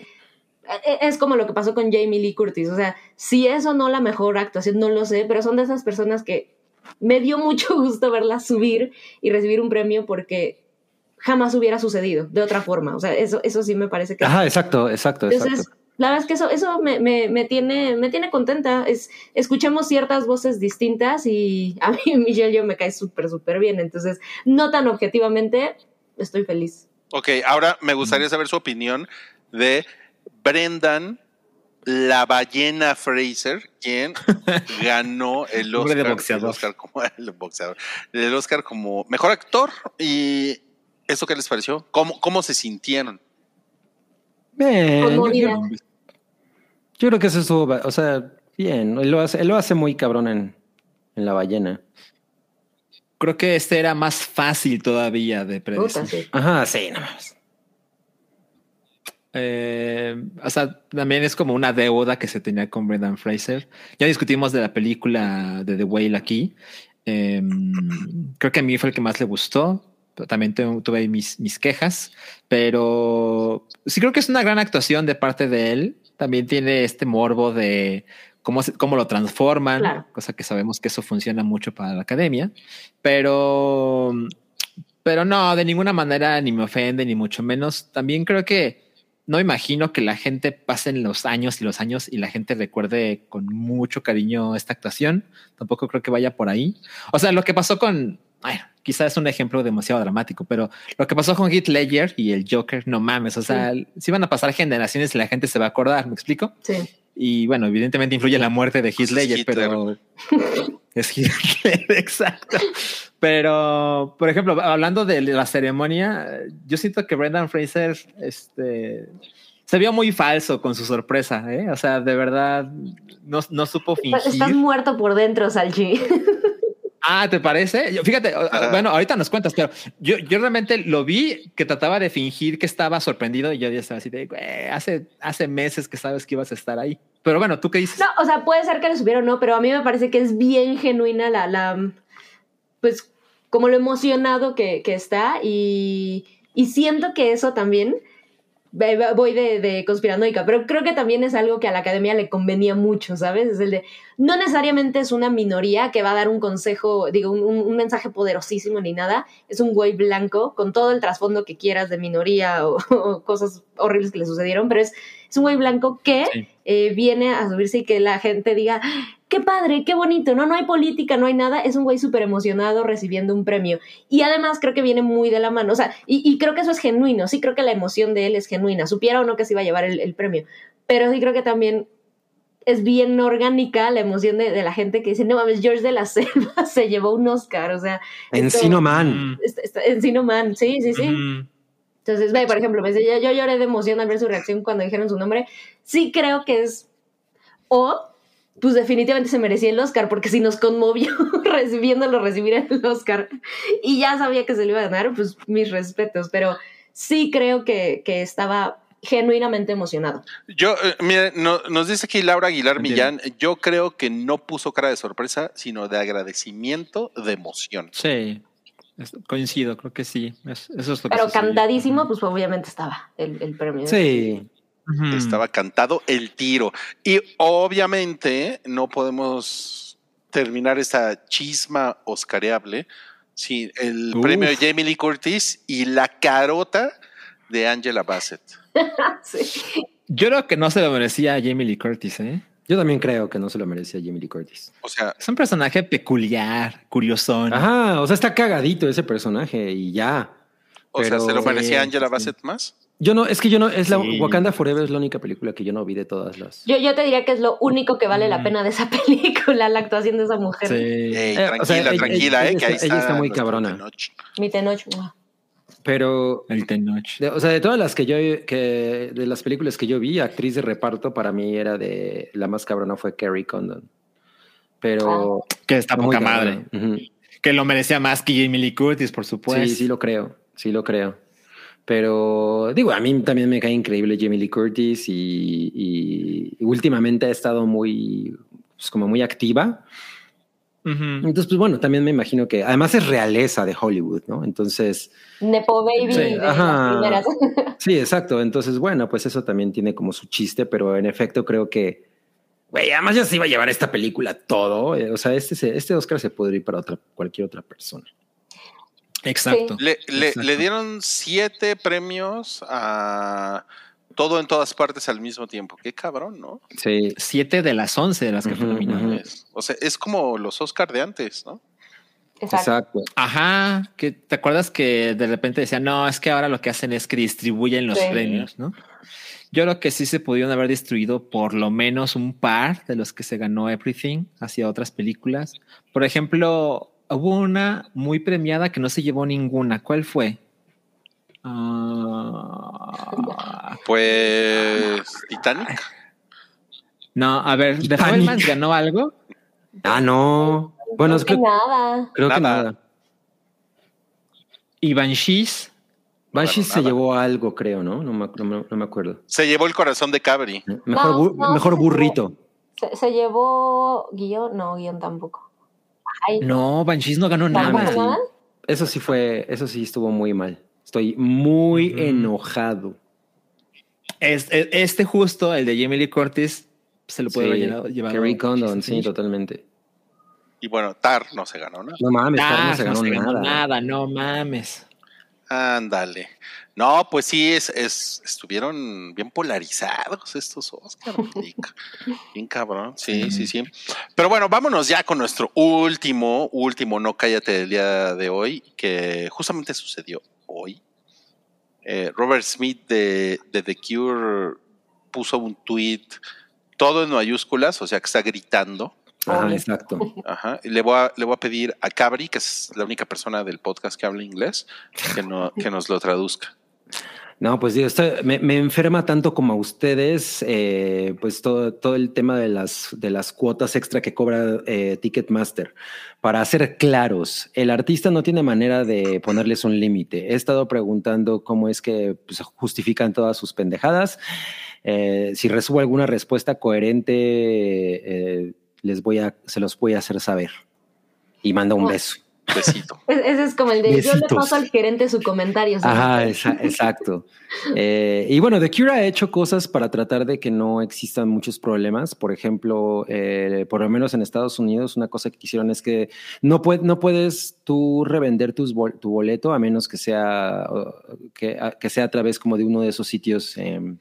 es como lo que pasó con Jamie Lee Curtis. O sea, si es o no la mejor actuación, no lo sé, pero son de esas personas que me dio mucho gusto verla subir y recibir un premio porque jamás hubiera sucedido de otra forma. O sea, eso, eso sí me parece que... ajá, exacto, exacto, exacto. Entonces, la verdad es que eso, eso me, me, me tiene, me tiene contenta. Es, escuchemos ciertas voces distintas y a mí Michelle yo me cae súper, súper bien. Entonces, no tan objetivamente, estoy feliz. Ok, ahora me gustaría saber su opinión de Brendan la ballena Fraser, quien ganó el Oscar, el Oscar como el boxeador, el Oscar como mejor actor. ¿Y eso qué les pareció? ¿Cómo, cómo se sintieron? Bien, yo, Conmovida. yo- yo creo que eso estuvo, o sea, bien. Él lo hace, él lo hace muy cabrón en, en la ballena. Creo que este era más fácil todavía de predecir. Ajá, sí, no más. Eh, o sea, también es como una deuda que se tenía con Brendan Fraser. Ya discutimos de la película de The Whale aquí. Eh, creo que a mí fue el que más le gustó. También tu- tuve mis, mis quejas, pero sí creo que es una gran actuación de parte de él. También tiene este morbo de cómo, se- cómo lo transforman, Claro. cosa que sabemos que eso funciona mucho para la academia, pero, pero no, de ninguna manera ni me ofende, ni mucho menos. También creo que no imagino que la gente pasen los años y los años y la gente recuerde con mucho cariño esta actuación. Tampoco creo que vaya por ahí. O sea, lo que pasó con, bueno, quizás es un ejemplo demasiado dramático, pero lo que pasó con Heath Ledger y el Joker, no mames. O sea, si van a pasar generaciones y la gente se va a acordar, ¿me explico? Sí. Y bueno, evidentemente influye la muerte de Heath Pues es Ledger, Hitler. pero es Hitler, exacto. Pero, por ejemplo, hablando de la ceremonia, yo siento que Brendan Fraser este, se vio muy falso con su sorpresa. ¿eh? O sea, de verdad, no, no supo fingir. Estás muerto por dentro, Salchi. Ah, ¿te parece? Yo- Fíjate, Ajá. bueno, ahorita nos cuentas, pero yo, yo realmente lo vi que trataba de fingir que estaba sorprendido y yo ya estaba así de, "Güey, hace, hace meses que sabes que ibas a estar ahí. Pero bueno, ¿tú qué dices? No, o sea, puede ser que lo supiera o no, pero a mí me parece que es bien genuina la, la pues, como lo emocionado que, que está y, y siento que eso también, voy de, de conspiranoica, pero creo que también es algo que a la academia le convenía mucho, ¿sabes? Es el de, no necesariamente es una minoría que va a dar un consejo, digo, un, un- un mensaje poderosísimo ni nada, es un güey blanco con todo el trasfondo que quieras de minoría o, o cosas horribles que le sucedieron, pero es, es un güey blanco que Sí. eh, viene a subirse y que la gente diga, qué padre, qué bonito, no, no hay política, no hay nada, es un güey súper emocionado recibiendo un premio. Y además creo que viene muy de la mano, o sea, y, y creo que eso es genuino, sí creo que la emoción de él es genuina, supiera o no que se iba a llevar el, el premio, pero sí creo que también es bien orgánica la emoción de, de la gente que dice, no mames, George de la Selva se llevó un Oscar, o sea, Encino Man. Mm, Encino Man, sí, sí, sí. mm. Entonces, ve, por ejemplo, me dice, yo, yo lloré de emoción al ver su reacción cuando dijeron su nombre. Sí creo que es... O, pues definitivamente se merecía el Oscar, porque si nos conmovió recibiéndolo recibir el Oscar y ya sabía que se lo iba a ganar, pues mis respetos. Pero sí creo que, que estaba genuinamente emocionado. Yo, eh, mire, no- nos dice aquí Laura Aguilar Entiendo. Millán, yo creo que no puso cara de sorpresa, sino de agradecimiento, de emoción. Sí, es- coincido, creo que sí. Es- eso es lo que Pero sucedió. cantadísimo, pues obviamente estaba el, el premio. Sí. Estaba cantado el tiro. Y obviamente no podemos terminar esta chisma oscareable sin el Uf. premio de Jamie Lee Curtis y la carota de Angela Bassett. Sí. Yo creo que no se lo merecía a Jamie Lee Curtis, ¿eh? Yo también creo que no se lo merecía Jamie Lee Curtis. O sea, Es un personaje peculiar, curiosón. Ajá, o sea, está cagadito ese personaje y ya. o sea, ¿se lo merecía Sí, Angela sí. Bassett más? Yo no, es que yo no, es la. Wakanda Forever es la única película que yo no vi de todas las. Yo, yo te diría que es lo único que vale la Mm. pena de esa película, la actuación de esa mujer. Sí. Eh, tranquila, o sea, ella- tranquila, ella eh, que ahí está- ella está muy cabrona. Tenoch. Mi Tenoch. Pero, El Tenoch. de- o sea, de todas las que yo, que de las películas que yo vi, actriz de reparto para mí era de la más cabrona fue Carrie Condon. Pero Que está muy poca madre. Que lo merecía más que Jamie Lee Curtis, por supuesto. Sí, sí lo creo, sí lo creo. Pero digo, a mí también me cae increíble Jamie Lee Curtis y, y- y últimamente ha estado muy, pues, como muy activa. Ujú. Entonces, pues bueno, también me imagino que además es realeza de Hollywood, ¿no? Entonces, Nepo Baby Sí, de ajá. las primeras. sí, exacto. Entonces, bueno, pues eso también tiene como su chiste, pero en efecto creo que, güey, además ya se iba a llevar esta película todo. eh, O sea, este, se- este Oscar se podría ir para otra, cualquier otra persona. Exacto. Le, le- Exacto. le dieron siete premios a todo en todas partes al mismo tiempo. Qué cabrón, ¿no? Sí, Siete de las once de las que fue Ujú, nominada. ujú. Es- o sea, es como los Oscar de antes, ¿no? Exacto. exacto. Ajá, que te acuerdas que de repente decían, no, es que ahora lo que hacen es que distribuyen los Sí. premios, ¿no? Yo creo que sí se pudieron haber distribuido por lo menos un par de los que se ganó Everything hacia otras películas. Por ejemplo, hubo una muy premiada que no se llevó ninguna. ¿Cuál fue? Ah, Pues Titanic. no, a ver, ¿The Titanic. Fabelmans ganó algo? Ah, no. Bueno, es Que que nada. creo que Nada. nada. ¿Y Banshees? Banshee Bueno, se nada. llevó algo, creo, ¿no? No me, no me- no me acuerdo. Se llevó el corazón de Cabri. Mejor, No, bu- no, mejor se burrito. Se, se llevó guion, no, guion tampoco. Ay, No, Banshees no ganó ¿tampoco nada. Eso sí fue, eso sí estuvo muy mal. Estoy muy enojado. Es- este justo, el de Jamie Lee Curtis, se lo puede Sí, haber llevado. Carrie Condon, sí, totalmente. Y bueno, Tar no se ganó nada. No mames, Tar no se ganó nada. nada, no mames. Ándale. No, pues sí, es, es- estuvieron bien polarizados estos Oscar. marica. bien cabrón. Sí, sí, sí. Pero bueno, vámonos ya con nuestro último, último No Cállate del día de hoy, que justamente sucedió hoy. Eh, Robert Smith de, de The Cure puso un tweet todo en mayúsculas, o sea que está gritando. Ajá, exacto. Ajá. Y le voy, a, le voy a pedir a Cabri, que es la única persona del podcast que habla inglés, que, no, que nos lo traduzca. No, pues me, me enferma tanto como a ustedes, eh, pues todo, todo el tema de las, de las cuotas extra que cobra eh, Ticketmaster. Para ser claros, el artista no tiene manera de ponerles un límite. He estado preguntando cómo es que pues, justifican todas sus pendejadas. Eh, si recibo alguna respuesta coherente, les voy a, se los voy a hacer saber. Y manda un Oh. beso. Besito. Ese es como el de yo le paso al gerente su comentario. Ajá, esa- exacto. Eh, y bueno, The Cure ha hecho cosas para tratar de que no existan muchos problemas. Por ejemplo, eh, por lo menos en Estados Unidos, una cosa que hicieron es que no, puede, no puedes tú revender tus bol- tu boleto a menos que sea, que, a- que sea a través como de uno de esos sitios em,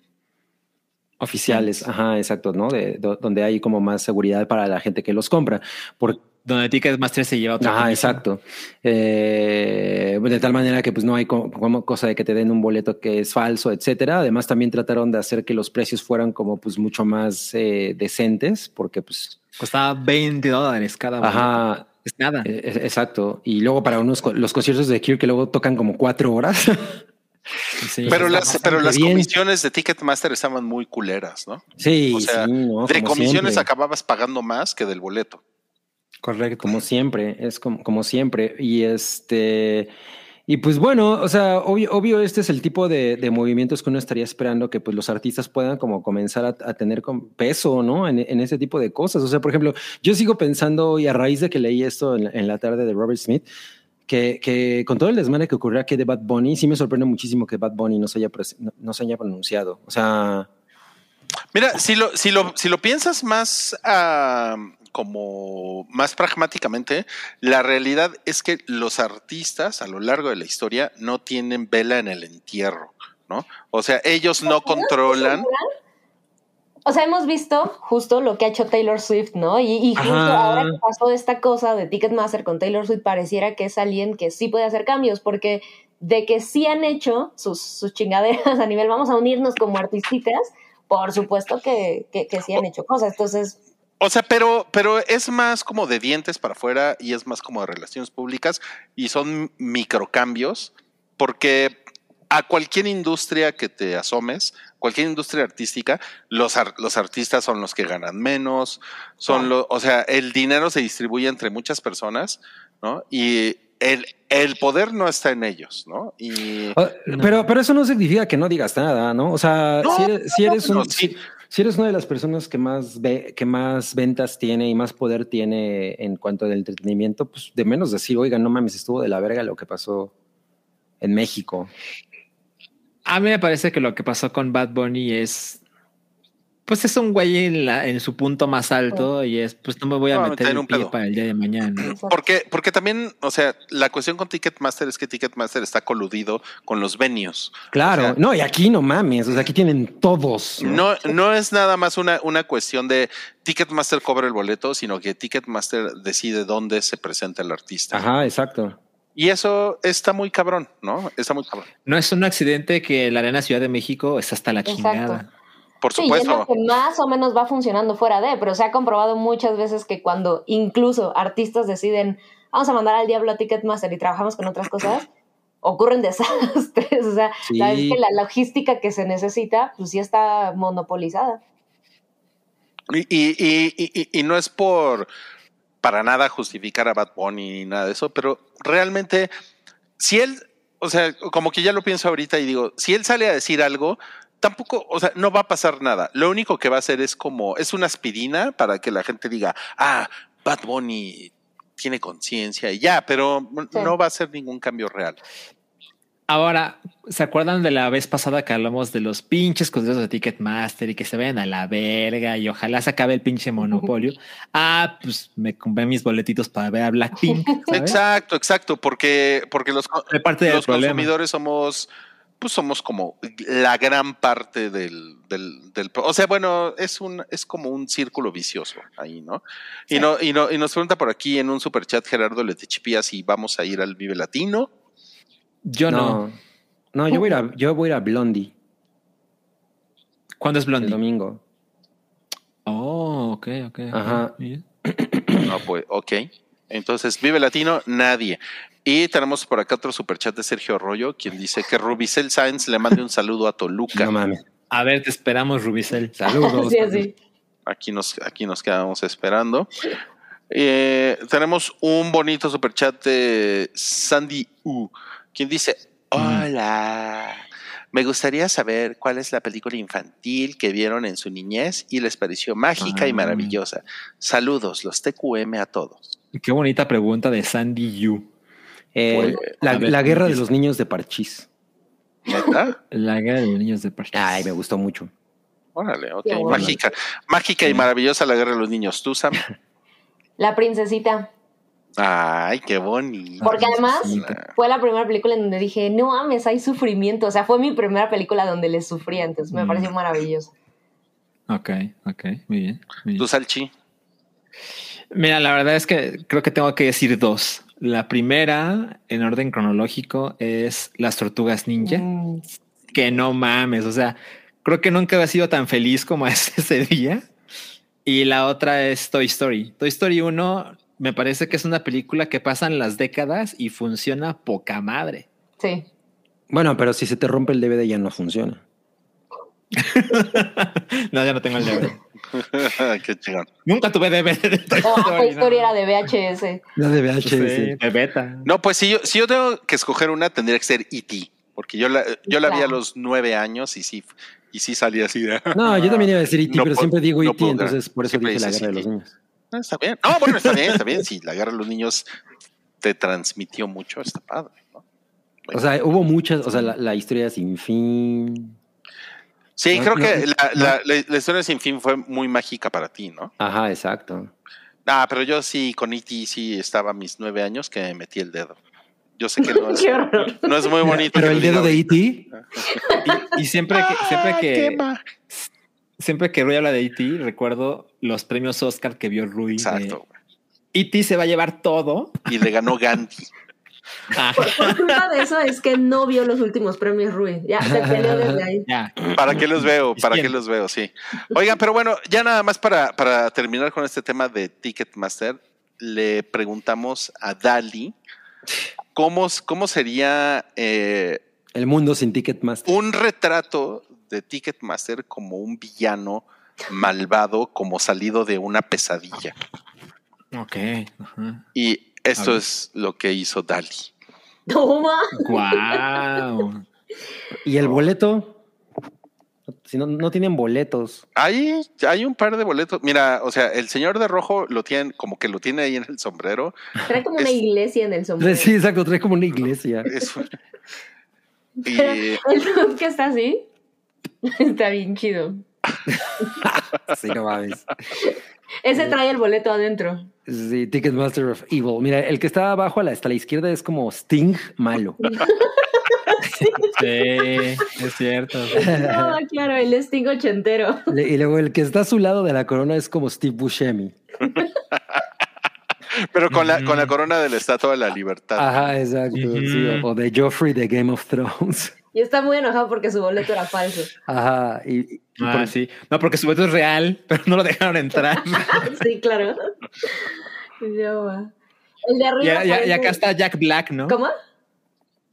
oficiales. Ajá, exacto, ¿no? De, do- donde hay como más seguridad para la gente que los compra. Donde Ticketmaster se lleva otra Ajá, comisión. exacto. Eh, de tal manera que pues no hay co- como cosa de que te den un boleto que es falso, etcétera. Además también trataron de hacer que los precios fueran como pues mucho más eh, decentes, porque pues Costaba 20 dólares cada boleto. ajá, Es nada. eh, eh, exacto. Y luego para unos los conciertos de Cure que luego tocan como cuatro horas. Sí. Pero las, pero las bien. comisiones de Ticketmaster estaban muy culeras, ¿no? sí, O sea, sí, no, de comisiones siempre. acababas pagando más que del boleto. Correcto. Como siempre, es como, como siempre. Y este, y pues bueno, o sea, obvio, obvio este es el tipo de, de movimientos que uno estaría esperando que pues los artistas puedan como comenzar a, tener peso, ¿no? En, en ese tipo de cosas. O sea, por ejemplo, yo sigo pensando, y a raíz de que leí esto en, la- tarde de Robert Smith, que, que con todo el desmadre que ocurrió aquí de Bad Bunny, sí me sorprende muchísimo que Bad Bunny no se haya, no se haya pronunciado. O sea, Mira, si lo, si lo, si lo piensas más ah, como más pragmáticamente, la realidad es que los artistas a lo largo de la historia no tienen vela en el entierro, ¿no? O sea, ellos no controlan. O sea, hemos visto justo lo que ha hecho Taylor Swift, ¿no? Y, y justo Ajá. ahora que pasó esta cosa de Ticketmaster con Taylor Swift, pareciera que es alguien que sí puede hacer cambios, porque de que sí han hecho sus, sus chingaderas a nivel, vamos a unirnos como artistitas, por supuesto que, que, que sí han hecho cosas. Entonces, O sea, pero, pero es más como de dientes para afuera y es más como de relaciones públicas y son microcambios porque a cualquier industria que te asomes, cualquier industria artística, los, ar- los artistas son los que ganan menos, son los, o sea, el dinero se distribuye entre muchas personas, ¿no? Y el, el poder no está en ellos, ¿no? Y O- Pero, pero eso no significa que no digas nada, ¿no? O sea, No, si eres, si eres no, un- sí. si- si eres una de las personas que más ve, que más ventas tiene y más poder tiene en cuanto al entretenimiento, pues de menos decir, oiga, no mames, estuvo de la verga lo que pasó en México. A mí me parece que lo que pasó con Bad Bunny es. Pues es un güey en, la- en su punto más alto y es, pues no me voy a No, meter meter el un pie pedo. para el día de mañana. porque, porque también, o sea, la cuestión con Ticketmaster es que Ticketmaster está coludido con los venues. Claro, O sea, no, y aquí no mames, o sea, aquí tienen todos. No, no es nada más una, una cuestión de Ticketmaster cobra el boleto, sino que Ticketmaster decide dónde se presenta el artista. Ajá, exacto. Y eso está muy cabrón, ¿no? Está muy cabrón. No es un accidente que la Arena Ciudad de México está hasta la Exacto. chingada. Por Sí, y es lo supuesto. que más o menos va funcionando fuera de, pero se ha comprobado muchas veces que cuando incluso artistas deciden, vamos a mandar al diablo a Ticketmaster y trabajamos con otras cosas, ocurren desastres. O sea, Sí. la, que la logística que se necesita, pues sí está monopolizada. Y, y, y, y- y no es por para nada justificar a Bad Bunny ni nada de eso, pero realmente, si él, o sea, como que ya lo pienso ahorita y digo, si él sale a decir algo, tampoco, o sea, no va a pasar nada. Lo único que va a hacer es como, es una aspirina para que la gente diga, ah, Bad Bunny tiene conciencia y ya, pero Sí. no va a ser ningún cambio real. Ahora, ¿se acuerdan de la vez pasada que hablamos de los pinches conciertos de Ticketmaster y que se vayan a la verga y ojalá se acabe el pinche monopolio? Ah, pues me compré mis boletitos para ver a Blackpink. ¿sabes? Exacto, exacto, porque, porque los, consumidores somos, pues somos como la gran parte del, del, del- o sea, bueno, es un, es como un círculo vicioso ahí, ¿no? Y no, y no, y nos pregunta por aquí en un superchat Gerardo Letechipía si vamos a ir al Vive Latino. Yo no. No, no, yo voy a ir a, yo voy a, ir a Blondie ¿Cuándo es el Blondie? domingo. Oh, ok, ok. Ajá. Bien. No, pues, ok. Entonces, Vive Latino, nadie. Y tenemos por acá otro superchat de Sergio Arroyo, quien dice que Rubicel Sáenz le mande un saludo a Toluca. No mames. A ver, te esperamos, Rubicel. Saludos. Sí, así. Aquí nos, aquí nos quedamos esperando. Eh, tenemos un bonito superchat de Sandy U, quien dice: Hola, me gustaría saber cuál es la película infantil que vieron en su niñez y les pareció mágica y Ah. maravillosa. Saludos, los TQM a todos. Qué bonita pregunta de Sandy Yu. Eh, la, ver, la guerra de los niños de Parchís. ¿Neta? La guerra de los niños de Parchís. Ay, me gustó mucho. Órale, ok. Qué bueno. Mágica, mágica y maravillosa la guerra de los niños. ¿Tú, Sam? La princesita. Ay, qué bonito. Porque además fue la primera película en donde dije, no mames, hay sufrimiento. O sea, fue mi primera película donde le sufría, entonces me Mm. pareció maravilloso. Ok, ok, muy bien. muy bien. ¿Tú, Salchi? Mira, la verdad es que creo que tengo que decir dos. La primera, en orden cronológico, es Las Tortugas Ninja. Mm, Que no mames, o sea, creo que nunca había sido tan feliz como es ese día. Y la otra es Toy Story. Toy Story 1 me parece que es una película que pasan las décadas y funciona poca madre. sí. Bueno, pero si se te rompe el DVD ya no funciona. no, ya no tengo el DVD. qué chingón. Nunca tuve DVD de Toy O Story. Toy Story no. era de VHS. La de Pues Sí, de beta. No, pues si yo, si yo tengo que escoger una, tendría que ser E.T. Porque yo la, yo la vi a los nueve años y sí, y sí salí así de. No, yo también iba a decir E.T., No pero siempre digo no E.T., entonces por eso Siempre dije la guerra de los niños. Ah, está bien. No, bueno, está bien, está bien. Si la guerra de los niños te transmitió mucho, está padre. ¿no? O sea, hubo muchas, o sea, la, la historia sin fin. Sí, No, creo no, que la, no. la- la- la historia sin fin fue muy mágica para ti, ¿no? Ajá, exacto. Ah, pero yo sí, con E.T. sí estaba a mis nueve años que me metí el dedo. Yo sé que no es, no es muy bonito. Pero el dedo de. E.T., Y, y siempre que, siempre Ah, que siempre que Rui habla de E.T., recuerdo los premios Oscar que vio Rui. Exacto. E.T. se va a llevar todo. Y le ganó Gandhi. Ah, Por, por culpa de eso es que no vio los últimos premios Rui. Ya se peleó desde ahí. ya. ¿Para qué los veo? ¿Y ¿Para qué los veo? Sí. Oigan, pero bueno, ya nada más para, para terminar con este tema de Ticketmaster, le preguntamos a Dali cómo, cómo sería eh, El mundo sin Ticketmaster. un retrato de Ticketmaster como un villano malvado, como salido de una pesadilla. Ok. ajá. Y esto es lo que hizo Dali. Toma. Guau. ¿Y el boleto? Si no, no tienen boletos. Hay, hay un par de boletos. Mira, o sea, el señor de rojo lo tiene, como que lo tiene ahí en el sombrero. Trae como una Es- iglesia en el sombrero. Sí, exacto, trae como una iglesia. Es- y Pero el dude que está así está bien chido. Sí, no mames. Ese trae el boleto adentro. Sí, Ticketmaster of Evil. Mira, el que está abajo a la, hasta la izquierda es como Sting malo. Sí, es cierto. No, claro, el Sting ochentero. Le- Y luego el que está a su lado de la corona es como Steve Buscemi. pero con la, con la corona de la Estatua de la Libertad. Ajá, exacto. Sí, o de Joffrey de Game of Thrones. Y está muy enojado porque su boleto era falso. Ajá. Y, y Ah, por- sí. No, porque su voto es real, pero no lo dejaron entrar. Sí, claro. Yo, va. el de arriba. Y, y- y parece- acá está Jack Black, ¿no? ¿Cómo?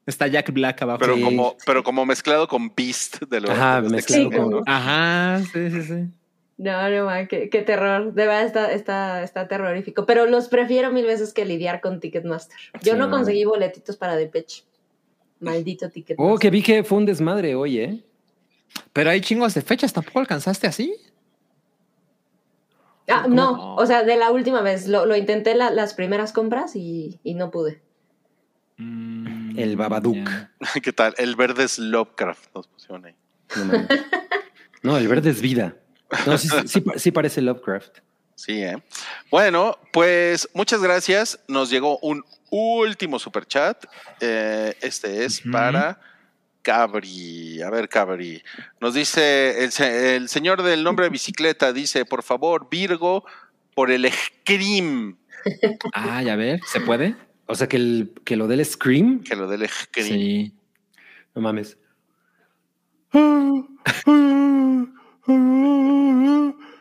Está Jack Black abajo. Pero Sí. como, pero como mezclado con Beast de los, Ajá, de mezclado con- ¿no? Ajá, sí, sí, sí. No, no, ma, qué, qué terror. De verdad está, está, está terrorífico. Pero los prefiero mil veces que lidiar con Ticketmaster. Yo Sí, no. conseguí boletitos para Depeche. Maldito Ticketmaster. Oh, que vi que fue un desmadre hoy, ¿eh? Pero hay chingos de fechas, ¿tampoco alcanzaste así? Ah, no, o sea, de la última vez. Lo, lo intenté la- las primeras compras y, y no pude. Mm, El Babadook. ¿Qué tal? El verde es Lovecraft, nos pusieron ahí. No, el verde es vida. No, sí, sí, sí, sí parece Lovecraft. Sí, ¿eh? Bueno, pues muchas gracias. Nos llegó un último super chat. este es para Cabri. A ver, Cabri. Nos dice el, se- el señor del nombre de bicicleta, dice, por favor, Virgo, por el Scream. Ay, a ver, ¿se puede? O sea, que, el, que lo del Scream, Que lo del Scream. Sí. no mames.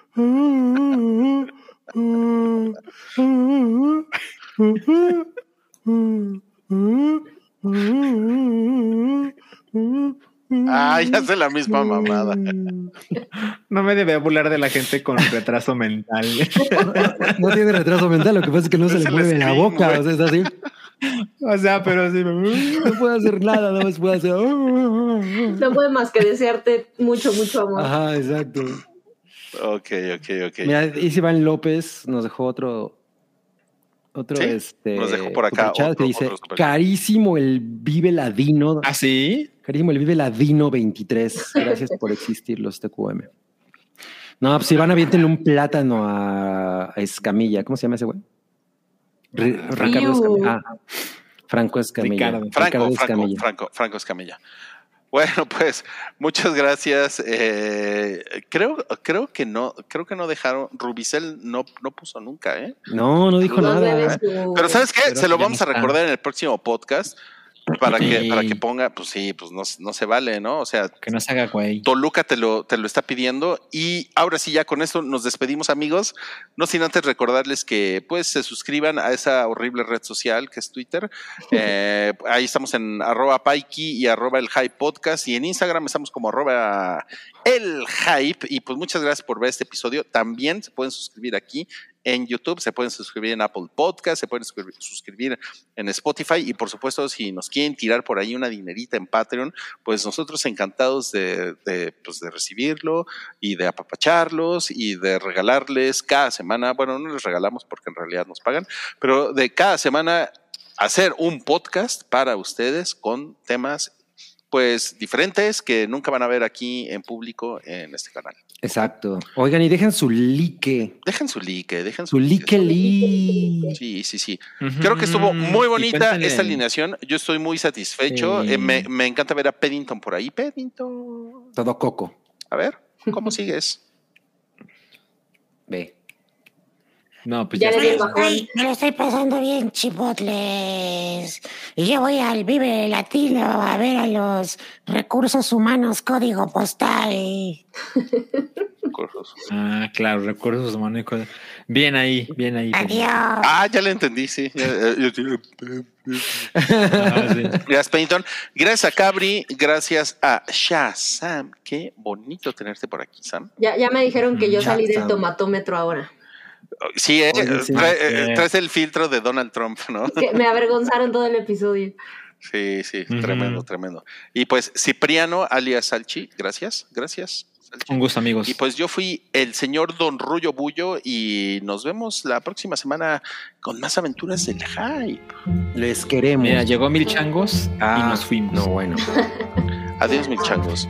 Ah, ya hace la misma mamada. No me debe burlar de la gente con retraso mental. No tiene retraso mental, lo que pasa es que no se Es le mueve la boca. O sea, está así. o sea, pero sí. No puede hacer nada, nada más puede hacer. No puede más que desearte mucho, mucho amor. Ajá, exacto. Ok, ok, ok. Mira, Iván López nos dejó otro. Otro Sí, este. nos dejó por acá otro- que dice: otro. Carísimo el Vive Ladino. ¿Ah, sí? Carísimo el Vive Ladino 23. Gracias por existir los TQM. No, pues Iván, aviéntenle un plátano a, a Escamilla. ¿Cómo se llama ese güey? Ri- Ricardo Escamilla. Ah, Franco Escamilla. Ricardo. Franco, Ricardo Franco, Escamilla. Franco, Franco Escamilla. Bueno, pues muchas gracias. Eh, creo, creo que no, creo que no dejaron. Rubicel no, no puso nunca, ¿eh? No, no dijo debe nada. su- Pero ¿sabes qué? Pero Se lo vamos no a recordar en el próximo podcast para que, para que ponga, pues sí, pues no, no se vale, ¿no? O sea, Que no se haga güey. Toluca te lo, te lo está pidiendo. Y ahora sí, ya con esto nos despedimos, amigos. No sin antes recordarles que pues se suscriban a esa horrible red social que es Twitter. Eh, ahí estamos en arroba Paiki y arroba el Hype Podcast. Y en Instagram estamos como arroba el Hype. Y pues muchas gracias por ver este episodio. También se pueden suscribir aquí en YouTube, se pueden suscribir en Apple Podcast, se pueden suscribir- en Spotify y por supuesto si nos quieren tirar por ahí una dinerita en Patreon, pues nosotros encantados de, de, pues de recibirlo y de apapacharlos y de regalarles cada semana, bueno, no les regalamos porque en realidad nos pagan, pero de cada semana hacer un podcast para ustedes con temas pues diferentes que nunca van a ver aquí en público en este canal. Exacto. Oigan, y dejen su like. Dejen su like, dejen su Su like li. Sí, sí, sí. Creo que estuvo muy bonita esta alineación. Yo estoy muy satisfecho. Sí. Eh, me, me encanta ver a Paddington por ahí. Paddington. Todo coco. A ver, ¿cómo sigues? Ve. No, pues Ya ya, le di el está. bajón. Ay, me lo estoy pasando bien, chipotles. Y yo voy al Vive Latino a ver a los recursos humanos código postal. Corros. Ah, claro, recursos humanos y. Bien ahí, bien ahí. Adiós. Ah, ya le entendí, sí. Ah. Gracias, Pennington. Gracias a Cabri. Gracias a Shazam. Qué bonito tenerte por aquí, Sam. Ya, ya me dijeron que yo salí del tomatómetro ahora. Sí, eh, Oye, sí. trae- eh, traes el filtro de Donald Trump, ¿no? Que me avergonzaron todo el episodio. Sí, sí, tremendo, tremendo. Y pues Cipriano, alias Salchi, gracias, gracias. Salchi. Un gusto, amigos. Y pues yo fui el señor Don Rullo Bullo y nos vemos la próxima semana con más aventuras del hype. Les queremos. Mira, llegó Mil Changos Ah, y nos fuimos. No, bueno. Adiós, mis changos.